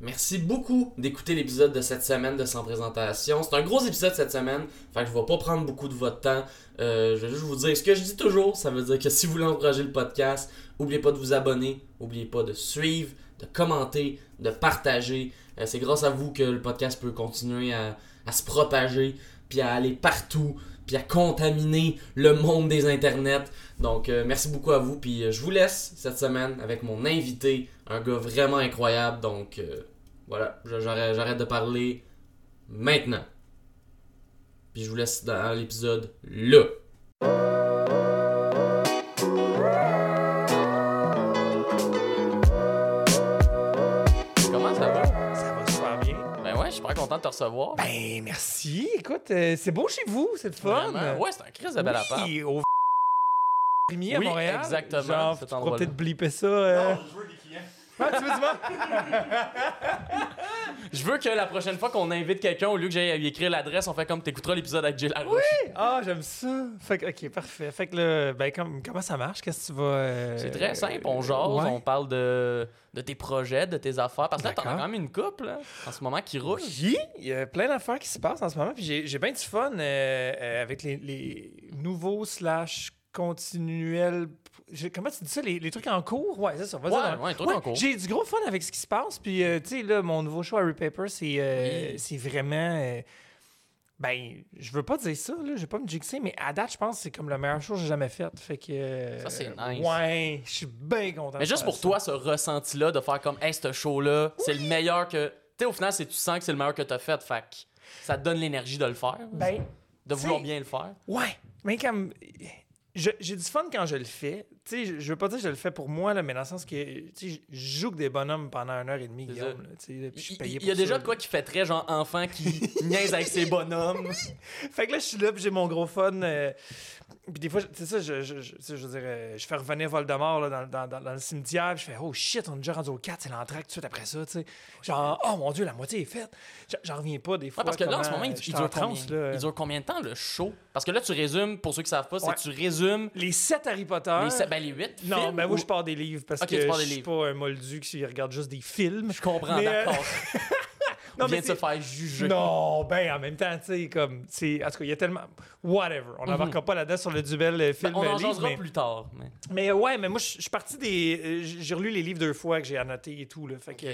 Merci beaucoup d'écouter l'épisode de cette semaine de Sans Présentation. C'est un gros épisode cette semaine, fait que je vais pas prendre beaucoup de votre temps. Euh, je vais juste vous dire ce que je dis toujours, ça veut dire que si vous voulez encourager le podcast, n'oubliez pas de vous abonner, n'oubliez pas de suivre, de commenter, de partager. Euh, c'est grâce à vous que le podcast peut continuer à, se propager, puis à aller partout, puis à contaminer le monde des internets. Donc euh, merci beaucoup à vous, puis je vous laisse cette semaine avec mon invité, un gars vraiment incroyable. Donc euh, voilà, j'arrête de parler maintenant. Puis je vous laisse dans l'épisode là. Comment ça va? Ça va super bien. Ben ouais, je suis super content de te recevoir. Ben, merci. Écoute, euh, c'est beau chez vous, c'est le fun. Vraiment? Ouais, c'est un crise de bel appart. Oui, au Premier à Oui, Montréal. exactement, Genre, cet tu pourras peut-être blipper ça. euh. je veux. Ah, tu veux du vent? Je veux que la prochaine fois qu'on invite quelqu'un, au lieu que j'aille lui écrire l'adresse, on fait comme t'écouteras l'épisode avec Jill Larouche. Ah, j'aime ça. Fait que, ok, parfait. Fait que là, ben, comme- comment ça marche? Qu'est-ce que tu vas. euh, C'est très simple, on jase, ouais. on parle de, de tes projets, de tes affaires. Parce que là, t'en as quand même une couple là, en ce moment qui roule. Oui, il y a plein d'affaires qui se passent en ce moment. Puis j'ai, j'ai bien du fun euh, euh, avec les, les nouveaux slash continuels. j'ai- Comment tu dis ça? Les, les trucs en cours? Ouais, c'est ça. Vas-y, Ouais, donc. ouais, trucs en cours. J'ai du gros fun avec ce qui se passe. Puis, euh, tu sais, là, mon nouveau show Harry Paper, c'est, euh, Oui. vraiment. euh, ben, je veux pas dire ça, là, je vais pas me jinxer, mais à date, je pense que c'est comme le meilleur show que j'ai jamais fait. Fait que. euh, Ça, c'est nice. Ouais, je suis bien content. Mais juste pour ça. toi, ce ressenti-là de faire comme, hey, ce show-là, c'est le meilleur que. Tu sais, au final, tu sens que c'est le meilleur que t'as fait. Fait que ça te donne l'énergie de le faire, Ben, de vouloir bien le faire. Ouais, mais comme. J'ai du fun quand je le fais. Tu sais, je, veux pas dire que je le fais pour moi, là, mais dans le sens que tu sais, je joue que des bonhommes pendant une heure et demie, Guillaume. là, tu sais, là, puis je suis Il payé il pour y a déjà quoi qui fait très genre enfant qui niaise avec ses bonhommes. Fait que là, je suis là, puis j'ai mon gros fun. euh, puis des fois, tu sais ça, je, je, je, tu sais, je veux dire, euh, je fais revenir Voldemort là, dans, dans, dans, dans le cimetière, puis je fais « Oh shit, on est déjà rendu au 4, c'est l'entraque tout de suite après ça, tu sais. » Genre « Oh mon Dieu, la moitié est faite. » J'en- J'en reviens pas des fois. Ouais, parce que là, en ce comment, moment, il, euh, il dure combien, transe, là. il dure combien de temps le show? Parce que là, tu résumes, pour ceux qui savent pas, c'est Ouais. que tu résumes Les 7 Harry Potter... les, sept- ben, les 8 Non, mais moi, ou- je pars des livres parce que je suis pas un moldu qui regarde juste des films. Je comprends, Mais, euh, d'accord. Non, On vient mais de se faire juger. Non, ben en même temps, tu sais, comme, c'est, en tout cas, il y a tellement, whatever. On n'embarquera pas là-dedans sur le duel euh, Mhm. Ben, film on en livre, jasera mais, plus tard. Mais... mais ouais, mais moi, je suis parti des, euh, j'ai relu les livres deux fois que j'ai annoté et tout là, fait que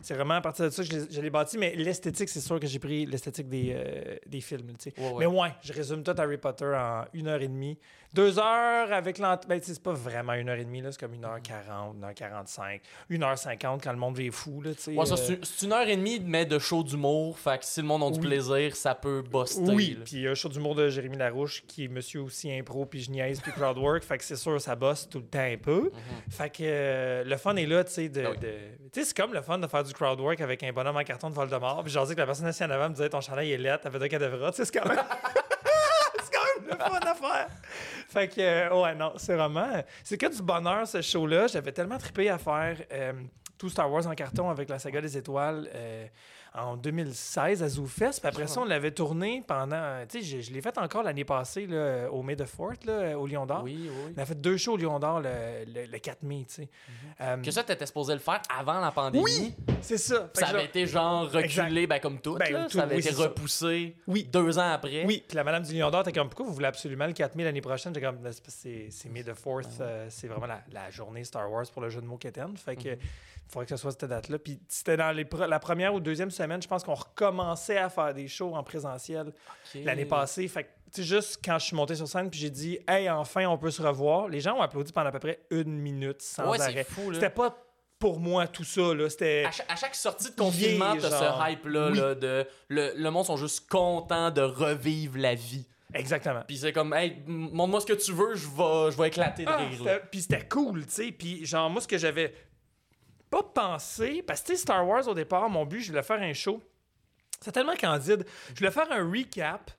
c'est vraiment à partir de ça que je les, bâti. Mais l'esthétique, c'est sûr que j'ai pris l'esthétique des, euh, des films, tu sais. Ouais, ouais. Mais ouais, je résume tout Harry Potter en une heure et demie. Deux heures avec l'ent... Ben, tu sais, c'est pas vraiment une heure et demie, là. C'est comme une heure quarante, une heure quarante-cinq, une heure cinquante quand le monde est fou, là, tu sais. Ouais, ça, euh, c'est c'est une heure et demie, mais de show d'humour. Fait que si le monde a du plaisir, ça peut buster. Oui, puis il y a un show d'humour de Jérémy Larouche qui est monsieur aussi impro, puis je niaise, puis crowdwork. fait que c'est sûr, ça bosse tout le temps un peu. Fait que euh, le fun est là, tu sais. De, Mhm. Ah oui. de- Tu sais, c'est comme le fun de faire du crowdwork avec un bonhomme en carton de Voldemort. Puis j'en dis que la personne assise en avant me disait ton chandail est lettre, t'avais de. Tu sais, c'est quand même. Fait que, euh, ouais, non, c'est vraiment. C'est que du bonheur, ce show-là. J'avais tellement trippé à faire euh, tout Star Wars en carton avec la saga des étoiles. euh, en 2016 à ZooFest. Puis après ça, on l'avait tourné pendant. Tu sais, je, je l'ai fait encore l'année passée là, au May the Fort, là, au Lion d'Or. Oui, oui. On a fait deux shows au Lion d'Or le, le- le 4 mai, tu sais. Euh, Que ça, t'étais supposé le faire avant la pandémie? Oui! c'est ça. Ça avait été genre reculé, ben, comme tout. Ben, là. tout, ça avait oui, été repoussé Oui. deux ans après. Oui, puis la madame du Lion d'Or était comme pourquoi vous voulez absolument le 4 mai l'année prochaine? J'étais comme Ben, c'est May the 4th, euh, c'est vraiment la, la journée Star Wars pour le jeu de mots Keten. Fait que il faudrait que ce soit cette date-là. Puis c'était dans les la première ou deuxième semaine, je pense qu'on recommençait à faire des shows en présentiel l'année passée. Fait que tu sais, juste quand je suis monté sur scène puis j'ai dit hey enfin on peut se revoir, les gens ont applaudi pendant à peu près une minute sans Ouais, arrêt. C'était pas pour moi tout ça là, c'était À, cha- à chaque sortie de confinement, t'as ce hype-là Oui. là, de le, le monde sont juste contents de revivre la vie. exactement. Puis c'est comme, hey, montre-moi ce que tu veux, je vais, je vais éclater de Ah, rire. Puis c'était cool, tu sais. Puis genre, moi, ce que j'avais pas pensé, parce que Star Wars, au départ, mon but, je voulais faire un show. C'est tellement candide. Je voulais faire un recap.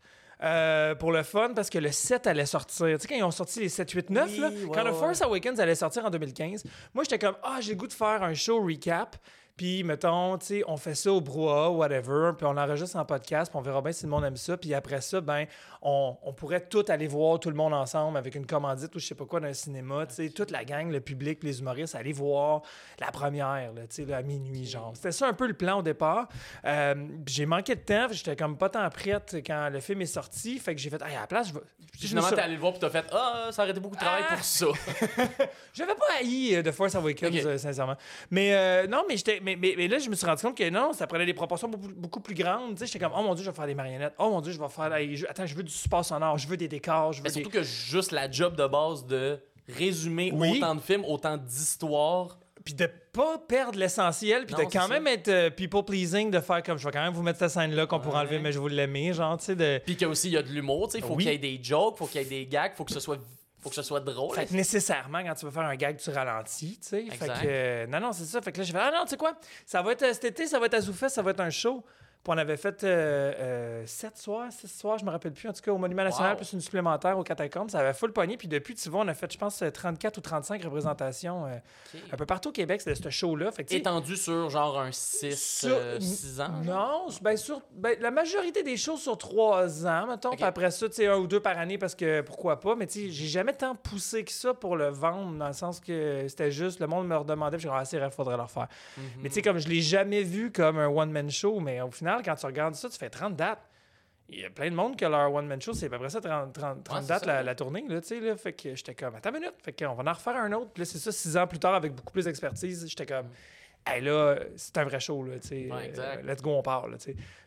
euh, pour le fun, parce que le 7 allait sortir. Tu sais, quand ils ont sorti les 7, 8, 9, Oui, là, ouais, quand The ouais. Force Awakens allait sortir en 2015, moi, j'étais comme, ah, j'ai le goût de faire un show recap. Puis, mettons, tu sais, on fait ça au brouhaha, whatever, puis on l'enregistre en podcast, puis on verra bien si le monde aime ça. Puis après ça, ben, on, on pourrait tout aller voir tout le monde ensemble avec une commandite ou je sais pas quoi dans un cinéma, tu sais, toute la gang, le public, les humoristes, aller voir la première, tu sais, à minuit, genre. C'était ça un peu le plan au départ. Euh, j'ai manqué de temps, j'étais comme pas tant prête quand le film est sorti, fait que j'ai fait, hey, à la place, je vais. Je finalement, t'es allé le voir, puis t'as fait Ah, ça aurait été beaucoup de travail Ah! pour ça. J'avais pas haï euh, The Force Awakens, Ok. euh, sincèrement. Mais euh, non, mais, j'étais, mais, mais, mais là, je me suis rendu compte que non, ça prenait des proportions beaucoup, beaucoup plus grandes. Tu sais, j'étais comme, oh mon dieu, je vais faire des marionnettes. Oh mon dieu, je vais faire. hey, je- Attends, je veux du support sonore, je veux des décors, je veux Mais des. surtout que juste la job de base de résumer Oui. autant de films, autant d'histoires. Puis de pas perdre l'essentiel, puis de quand même être euh, people pleasing, de faire comme je vais quand même vous mettre cette scène-là qu'on pourra Ouais. enlever, mais je vous l'aimer, genre, tu sais. De... Puis qu'il y a aussi il y a de l'humour, tu sais, faut Oui. qu'il y ait des jokes, faut qu'il y ait des gags, faut que ce soit faut que ce soit drôle. Fait que nécessairement, quand tu veux faire un gag, tu ralentis, tu sais. Fait que, euh, non, non, c'est ça. Fait que là, j'ai fait, ah non, tu sais quoi, ça va être euh, cet été, ça va être à Zoufest, ça va être un show. Puis on avait fait euh, euh, sept soirs, six soirs, je me rappelle plus, en tout cas, au Monument National, Wow. plus une supplémentaire au Catacombes. Ça avait full pogné. Puis depuis, tu vois, on a fait, je pense, euh, 34 ou 35 représentations euh, un peu partout au Québec, c'était ce show-là. Étendu sur genre un 6 Sur- 6 ans. Non, ben, sur, ben, la majorité des choses sur trois ans, mettons. Puis après ça, tu sais, un ou deux par année parce que pourquoi pas. Mais tu sais, j'ai jamais tant poussé que ça pour le vendre, dans le sens que c'était juste, le monde me redemandait, puis j'ai dit, ah, c'est vrai, faudrait le refaire. Mhm. Mais tu sais, comme je l'ai jamais vu comme un one-man show, mais au final, quand tu regardes ça, tu fais 30 dates. Il y a plein de monde que leur one-man show, c'est à peu près ça, 30, 30, 30 c'est dates la, tournée, là, là. Fait que j'étais comme, attends une minute, fait qu'on va en refaire un autre. Puis là, c'est ça, six ans plus tard, avec beaucoup plus d'expertise, j'étais comme, hey, là, c'est un vrai show, là. Ouais, exact. Euh, let's go, on parle, là.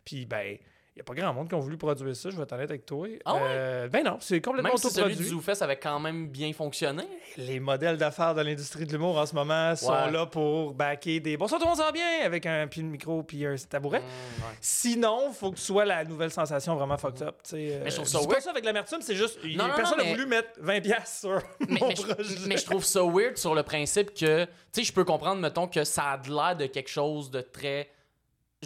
Puis, ben, n'y a pas grand monde qui ont voulu produire ça, je vais être honnête avec toi. Ah ouais? Euh, ben non, c'est complètement Même si celui du. ZooFest avait quand même bien fonctionné. Les modèles d'affaires dans l'industrie de l'humour en ce moment sont Ouais. là pour backer des bonsoir tout le monde s'en bien? Avec un puis le micro puis un tabouret. Mm, ouais. Sinon, faut que tu sois la nouvelle sensation vraiment fucked up. tu sais, euh, Mais je trouve je ça dis pas weird. ça avec l'amertume, c'est juste Non, non, personne n'a mais- voulu mettre 20 pièces sur Mais, mon mais je, projet. mais je trouve ça weird sur le principe que, tu sais, je peux comprendre, mettons, que ça a de l'air de quelque chose de très.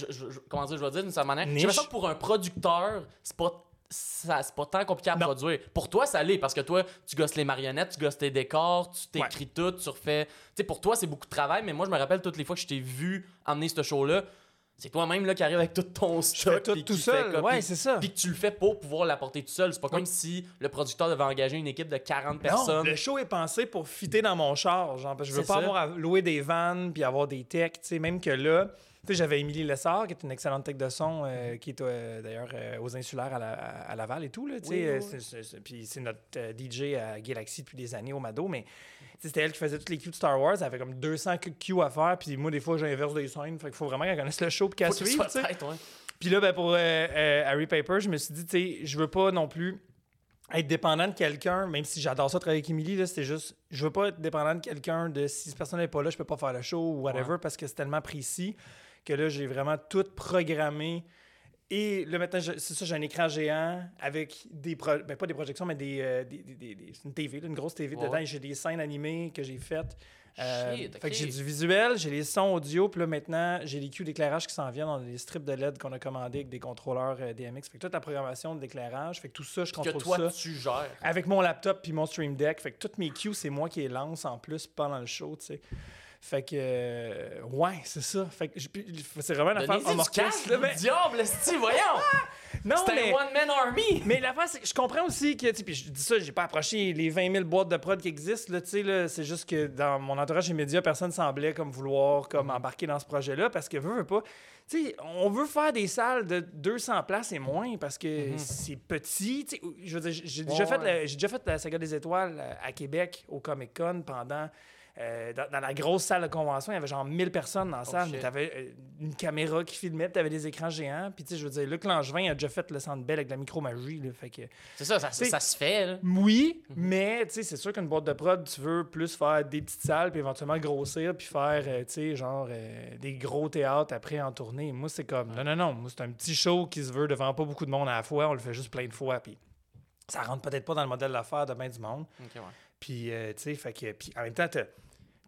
Je- comment dire, je vais dire d'une certaine manière. J'ai l'impression que pour un producteur, c'est pas. C'est pas tant compliqué à Non. produire. Pour toi, ça l'est, parce que toi, tu gosses les marionnettes, tu gosses tes décors, tu t'écris tout, tu refais. Tu sais, pour toi, c'est beaucoup de travail, mais moi, je me rappelle toutes les fois que je t'ai vu emmener ce show-là, c'est toi-même là qui arrive avec tout ton stock. tout tout fait seul. comme- Ouais, c'est ça. puis que tu le fais pour pouvoir l'apporter tout seul. C'est pas comme si le producteur devait engager une équipe de 40 Non, personnes. le show est pensé pour fitter dans mon char. Genre, parce que je veux pas ça. avoir à louer des vannes puis avoir des techs. tu sais, Même que là, tu sais, j'avais Émilie Lessard, qui est une excellente tech de son, euh, qui est euh, d'ailleurs euh, aux Insulaires à, la- à Laval et tout. Là, tu sais, Oui, oui, Puis c'est notre DJ à Galaxy depuis des années au Mado. Mais c'était elle qui faisait toutes les cues de Star Wars. Elle avait comme 200 cues à faire. Puis moi, des fois, j'inverse des scènes. Fait qu'il faut vraiment qu'elle connaisse le show puis qu'elle suive. Puis là, ben, pour Harry Paper, je me suis dit, tu sais, je veux pas non plus être dépendant de quelqu'un, même si j'adore ça travailler avec Emily, là, c'était juste, je veux pas être dépendant de quelqu'un de si cette personne n'est pas là, je peux pas faire le show ou whatever parce que c'est tellement précis que là, j'ai vraiment tout programmé. Et là, maintenant, c'est ça, j'ai un écran géant avec des, pro- ben, pas des projections, mais des, euh, des, des- des- des- une TV, là, une grosse TV Ouais. dedans. J'ai des scènes animées que j'ai faites. Euh, Shit, Fait que ok. j'ai du visuel, j'ai les sons audio, puis là maintenant, j'ai les cues d'éclairage qui s'en viennent dans les strips de LED qu'on a commandés avec des contrôleurs euh, DMX. Fait que toute la programmation d'éclairage, fait que tout ça, je Que contrôle toi, ça. tu gères. Avec mon laptop puis mon Stream Deck. Fait que toutes mes cues, c'est moi qui les lance en plus pendant le show, tu sais. Fait que, euh, ouais, c'est ça. Fait que, c'est vraiment une affaire en orchestre. là, le mais- diable, esti, voyons! Non, C'est mais, un one-man army! mais l'affaire, c'est que je comprends aussi que, tu sais, puis je dis ça, j'ai pas approché les 20 000 boîtes de prod qui existent, là, tu sais, là, c'est juste que dans mon entourage immédiat, personne semblait comme vouloir Mm-hmm. comme embarquer dans ce projet-là parce que veut, veut pas. Tu sais, on veut faire des salles de 200 places et moins parce que c'est petit. Tu sais, je veux dire, j'ai déjà, Mm-hmm. Fait la- j'ai déjà fait la saga des étoiles à Québec au Comic Con pendant. Euh, dans, dans la grosse salle de convention, il y avait genre 1000 personnes dans la salle, mais Oh, shit. t'avais euh, une caméra qui filmait, t'avais des écrans géants. Puis, tu sais, je veux dire, Luc Langevin a déjà fait le Centre Bell avec de la micromagie. C'est ça, ça, se fait, là. Oui, mais tu sais, c'est sûr qu'une boîte de prod, tu veux plus faire des petites salles, puis éventuellement grossir, puis faire, euh, tu sais, genre euh, des gros théâtres après en tournée. Moi, c'est comme, non, non, non, moi, c'est un petit show qui se veut devant pas beaucoup de monde à la fois, on le fait juste plein de fois, puis ça rentre peut-être pas dans le modèle d'affaires de bien du monde. Ouais. Puis, euh, tu sais, fait que, puis en même temps, t'as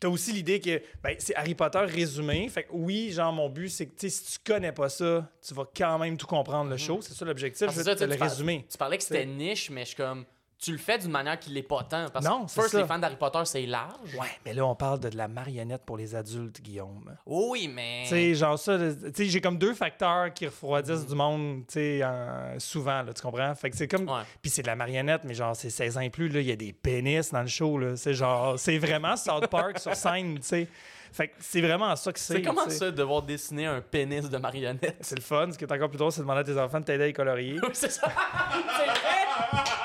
as aussi l'idée que ben, c'est Harry Potter résumé. Fait que oui, genre, mon but, c'est que, tu sais, si tu connais pas ça, tu vas quand même tout comprendre le show. C'est ça l'objectif, ça, te tu le résumer. Tu parlais que c'était niche, mais je suis comme. Tu le fais d'une manière qui l'est pas tant. Parce Non, que c'est first, ça. les fans d'Harry Potter, c'est large. Ouais, mais là, on parle de, de la marionnette pour les adultes, Guillaume. Oui, mais. Tu sais, genre ça, tu sais, j'ai comme deux facteurs qui refroidissent du monde, tu sais, en- souvent, là, tu comprends? Fait que c'est comme... Ouais. Puis c'est de la marionnette, mais genre, c'est 16 ans et plus, là, il y a des pénis dans le show, là. C'est genre, c'est vraiment South Park sur scène, tu sais. Fait que c'est vraiment ça que c'est. C'est comment tu sais. ça, devoir dessiner un pénis de marionnette? C'est le fun. Ce qui est encore plus drôle, c'est de demander à tes enfants de t'aider à les colorier. Oui, c'est ça. c'est vrai!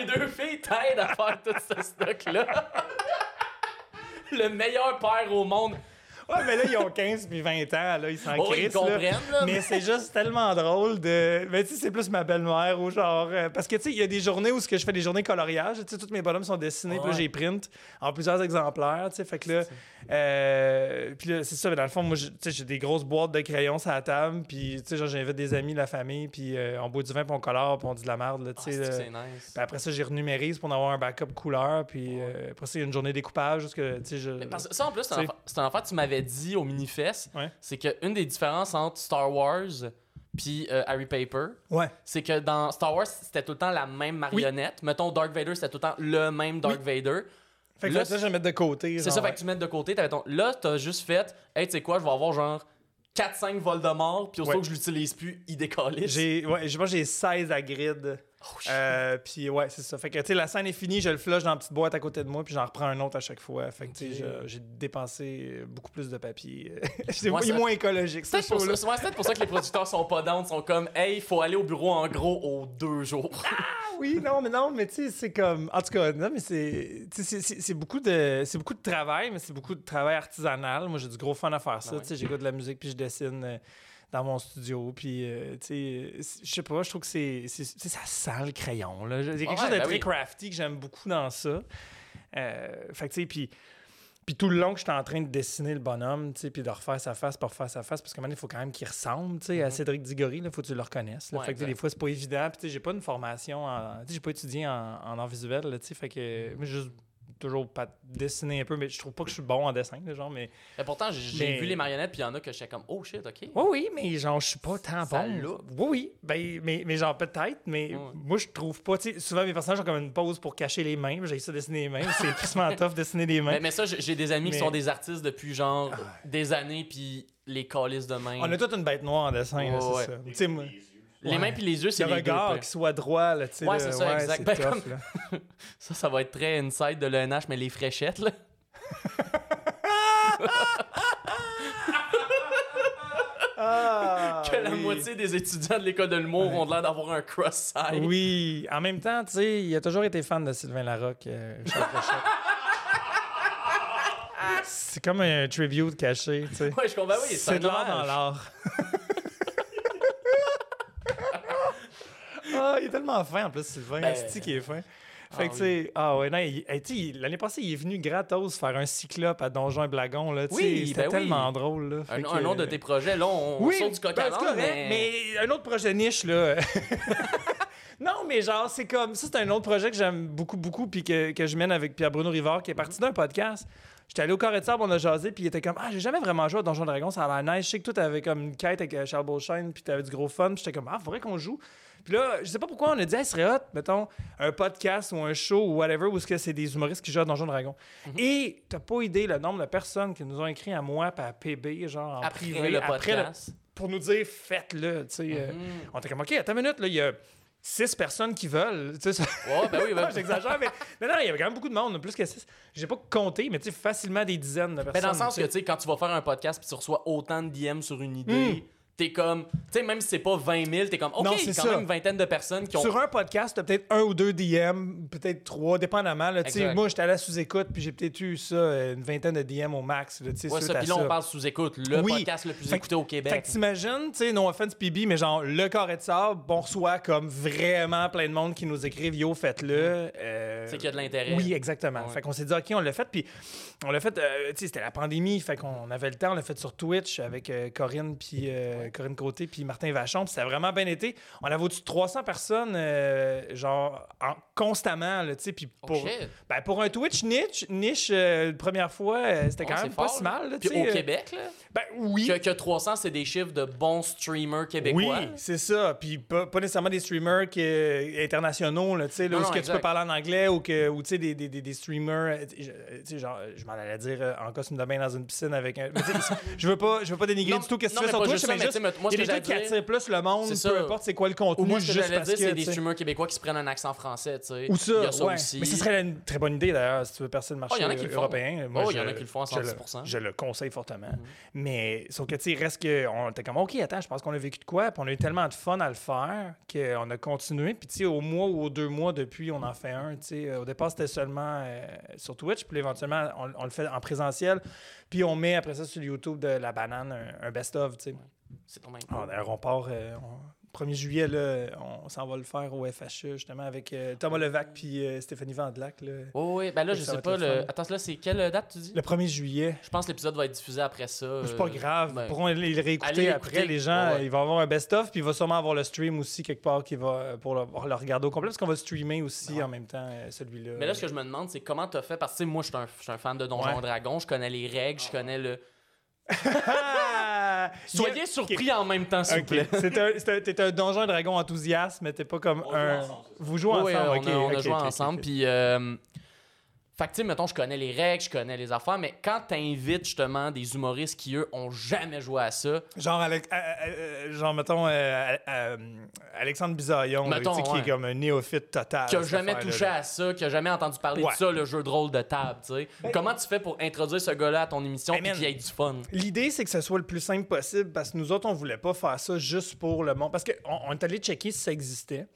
Tes deux filles t'aident à faire tout ce stock-là. Le meilleur père au monde. Ouais, mais là, ils ont 15 puis 20 ans, là, ils s'en Oh, crissent, là. comprennent, là. Mais c'est juste tellement drôle de. Mais tu sais, c'est plus ma belle-mère ou genre. euh, parce que tu sais, il y a des journées où ce que je fais des journées coloriage. Tu sais, tous mes bonhommes sont dessinés, puis là, j'ai print en plusieurs exemplaires, tu sais. Fait que là. euh, puis là, c'est ça, mais dans le fond, moi, tu sais, j'ai des grosses boîtes de crayons sur la table, puis tu sais, genre, j'invite des amis, la famille, puis euh, on boit du vin, puis on colore, puis on dit de la merde, là, tu Ah, sais. c'est nice? Puis après ça, j'ai renumérise pour en avoir un backup couleur. Puis après ça, il y a une journée découpage. Parce que, tu sais, je... Mais parce que ça, en plus, c'est un, que tu m'avais dit au Minifest. Ouais. C'est qu'une des différences entre Star Wars puis euh, Harry Paper, Ouais. c'est que dans Star Wars, c'était tout le temps la même marionnette. Mettons, Dark Vader, c'était tout le temps le même Dark Vader. Fait que Là, ça, je vais mettre de côté. C'est ça, fait que tu mets de côté. T'avais ton... Là, t'as juste fait, hey, tu sais quoi, je vais avoir genre 4-5 Voldemort, puis aussitôt Ouais. que je l'utilise plus, il. J'ai, ouais, je pense que j'ai 16 à grid. Oh. Euh, puis ouais, c'est ça. Fait que, tu sais, la scène est finie, je le flush dans la petite boîte à côté de moi, puis j'en reprends un autre à chaque fois. Fait que, tu sais, j'ai dépensé beaucoup plus de papier. c'est ça- moins écologique, C'est pour, ça- ouais, pour ça que les producteurs sont pas down, sont comme, hey, il faut aller au bureau en gros aux deux jours. Oui, non, mais non, mais tu sais, c'est comme. En tout cas, non, mais c'est. c'est- beaucoup, de, c'est beaucoup de travail, mais c'est beaucoup de travail artisanal. Moi, j'ai du gros fun à faire ça. Ben ouais. Tu sais, j'écoute de la musique, puis je dessine euh, dans mon studio. Puis, euh, tu sais, je sais pas, je trouve que c'est. ça sent le crayon, là. Il y a quelque Ouais, chose de ben très oui. crafty que j'aime beaucoup dans ça. Euh, fait que, tu sais, puis. Puis tout le long que j'étais en train de dessiner le bonhomme, tu sais, puis de refaire sa face, pour refaire sa face, parce que maintenant, il faut quand même qu'il ressemble, tu sais, à Cédric Diggory, là, faut que tu le reconnaisses. là. Mhm. Ouais, fait que, des fois, c'est pas évident. Puis, tu sais, j'ai pas une formation, en... tu sais, j'ai pas étudié en, en art visuel, tu sais, fait que, moi, j'ai juste toujours pas dessiné un peu, mais je trouve pas que je suis bon en dessin, genre, mais... Mais pourtant, j'ai Mais- vu les marionnettes, puis il y en a que j'étais comme, oh shit, ok. Oui, oui, mais genre, je suis pas tant Ça bon. look. Oui, oui, ben, mais, mais genre, peut-être, mais moi, je trouve pas, tu sais, souvent, mes personnages ont comme une pause pour cacher les mains, j'ai ça dessiner les mains, c'est tristement tough dessiner des mains. Mais, mais ça, j'ai des amis qui Mais- Ah. sont des artistes depuis genre des années, puis les calices de main. On a toute une bête noire en dessin, là, c'est ouais. ça. Les Ouais. mains puis les yeux, c'est le les deux. regard près. qui soit droit, là, tu sais. Ouais, c'est ça, exact. c'est Ben, tough, comme- là. Ça, ça va être très inside de l'ENH, mais les fréchettes, là. Ah, que la oui. moitié des étudiants de l'école de l'humour ont l'air d'avoir un cross-side. Oui, en même temps, tu sais, il a toujours été fan de Sylvain Larocque, euh. C'est comme un tribute caché, tu sais. Ouais, je comprends. Oui, c'est de l'art dans l'art. ah, il est tellement fin en plus, Sylvain. Ben, C'est qui est fin. ah Fait que, tu sais, ah ouais, non, il- hey, l'année passée, il est venu gratos faire un cyclope à Donjon et Blagon, là. Oui, c'était ben oui. tellement drôle, là. Un, autre de tes projets, là, on, oui, sort du coq ben, à mais... mais un autre projet niche, là. non, mais genre, c'est comme. Ça, c'est un autre projet que j'aime beaucoup, beaucoup, puis que, que je mène avec Pierre-Bruno Rivard, qui est parti d'un podcast. J'étais allé au Carré de Sable, on a jasé, puis il était comme Ah, j'ai jamais vraiment joué à Donjon Dragon, ça a l'air nice. Je sais que toi, t'avais comme une quête avec euh, Charles Beauchesne, puis t'avais du gros fun. Puis j'étais comme Ah, faudrait qu'on joue. Puis là, je sais pas pourquoi on a dit, ce serait hot, mettons, un podcast ou un show ou whatever, où est-ce que c'est des humoristes qui jouent à Donjon Dragon. Mhm. Et t'as pas idée le nombre de personnes qui nous ont écrit à moi, puis à PB, genre en Après privé, le après le, podcast. pour nous dire faites-le. tu sais. euh, Mhm. on était comme OK, attends une minute, là, il y a six personnes qui veulent. tu sais, ça- Ouais, ben oui, ben, J'exagère, mais non, non, il y avait quand même beaucoup de monde, plus que six. J'ai pas compté, mais tu sais, facilement des dizaines de personnes. Ben, dans le sens que, tu sais, quand tu vas faire un podcast puis tu reçois autant de DM sur une idée, t'es comme, tu sais, même si c'est pas 20 000, t'es comme, OK. Non, c'est quand ça. même une vingtaine de personnes qui ont. Sur un podcast, t'as peut-être un ou deux DM, peut-être trois, dépendamment. là, tu sais. Exact. Moi, j'étais allé sous-écoute, puis j'ai peut-être eu ça, une vingtaine de DM au max. Là, Ouais, ça, puis là, on parle sous écoute, le Oui. podcast le plus Fait écouté au Fait Québec. que t'imagines, tu sais, no offense PB, mais genre, le carré de sable, on reçoit comme vraiment plein de monde qui nous écrivent, yo, faites-le. Euh, C'est qu'il y a de l'intérêt. Oui, exactement. Ouais. Fait qu'on s'est dit, OK, on l'a fait, puis on l'a fait, euh, tu sais, c'était la pandémie, fait qu'on avait le temps, on l'a fait sur Twitch avec euh, Corinne puis euh, Corinne Côté puis Martin Vachon. Puis ça a vraiment bien été. On avait au-dessus de 300 personnes, euh, genre, en- constamment, là, tu sais. Puis Oh, pour, ben, pour un Twitch niche, niche euh, première fois, euh, c'était quand Oh, même pas fort, si mal, là, Puis tu sais, au Québec, là, Ben oui. que, que 300, c'est des chiffres de bons streamers Oui, québécois. c'est ça. Puis pas, pas nécessairement des streamers qui, internationaux, là, tu sais, là, Non, où non, que tu peux parler en anglais ou que ou, tu sais, des, des, des, des streamers, tu sais, genre, je m'en allais dire en costume de bain dans une piscine avec un. je veux pas, je veux pas dénigrer Non, du tout qu'est-ce que tu fais sur Twitch, mais mais juste, tu sais, moi, il y a des trucs qui attirent plus le monde, peu importe c'est quoi le Ou contenu, moi, ce que juste j'allais parce dire, que, c'est des streamers québécois qui se prennent un accent français, tu sais. Ou ça, ça ouais. aussi. Mais ce serait une très bonne idée d'ailleurs si tu veux percer le marché Oh, il y en a qui le font. européen. Moi, Oh, il y en a qui le font à je le- 110%. Je le conseille fortement. Mais sauf que tu sais, reste que on était comme OK, attends, je pense qu'on a vécu de quoi, puis on a eu tellement de fun à le faire qu'on a continué. Puis tu sais, au mois ou aux deux mois depuis, on en fait un. Tu sais, au départ c'était seulement euh, sur Twitch, puis éventuellement on, on le fait en présentiel, puis on met après ça sur YouTube de la banane un, un best-of. Tu sais. C'est ton même. Ah, D'ailleurs, on part. euh, on- 1er juillet, là, on s'en va le faire au FHE, justement, avec euh, Thomas Levac puis euh, Stéphanie Vandelac. là. Oh, oui, ben là, je sais pas. le. Attends, là, c'est quelle date tu dis? Le 1er juillet. Je pense que l'épisode va être diffusé après ça. C'est pas euh, grave. ben, Ils pourront le réécouter après. Les gens, Ouais, ouais. il va avoir un best-of, puis il va sûrement avoir le stream aussi quelque part qui va, pour le, regarder au complet, parce qu'on va streamer aussi en même temps celui-là. Mais là, ce que je me demande, c'est comment t'as fait Parce que tu moi, je suis un, fan de Donjons Ouais. et Dragons, je connais les règles, je connais le. Soyez surpris en même temps, s'il vous plaît. C'est un, un- t'es un donjon et dragon enthousiaste, mais t'es pas comme un. Vous jouez Oui, ensemble, on, a, on a joué ensemble. Puis, euh, fait que, tu sais, mettons, je connais les règles, je connais les affaires, mais quand t'invites justement des humoristes qui, eux, ont jamais joué à ça, Genre, euh, euh, euh, genre mettons, euh, Alexandre Mettons, sais, qui est comme un néophyte total. qui a jamais touché là. à ça, qui a jamais entendu parler Ouais. de ça, le jeu de rôle de table, tu sais. Comment tu fais pour introduire ce gars-là à ton émission et man. qu'il y ait du fun? L'idée, c'est que ce soit le plus simple possible parce que nous autres, on voulait pas faire ça juste pour le monde. Parce qu'on on est allé checker si ça existait.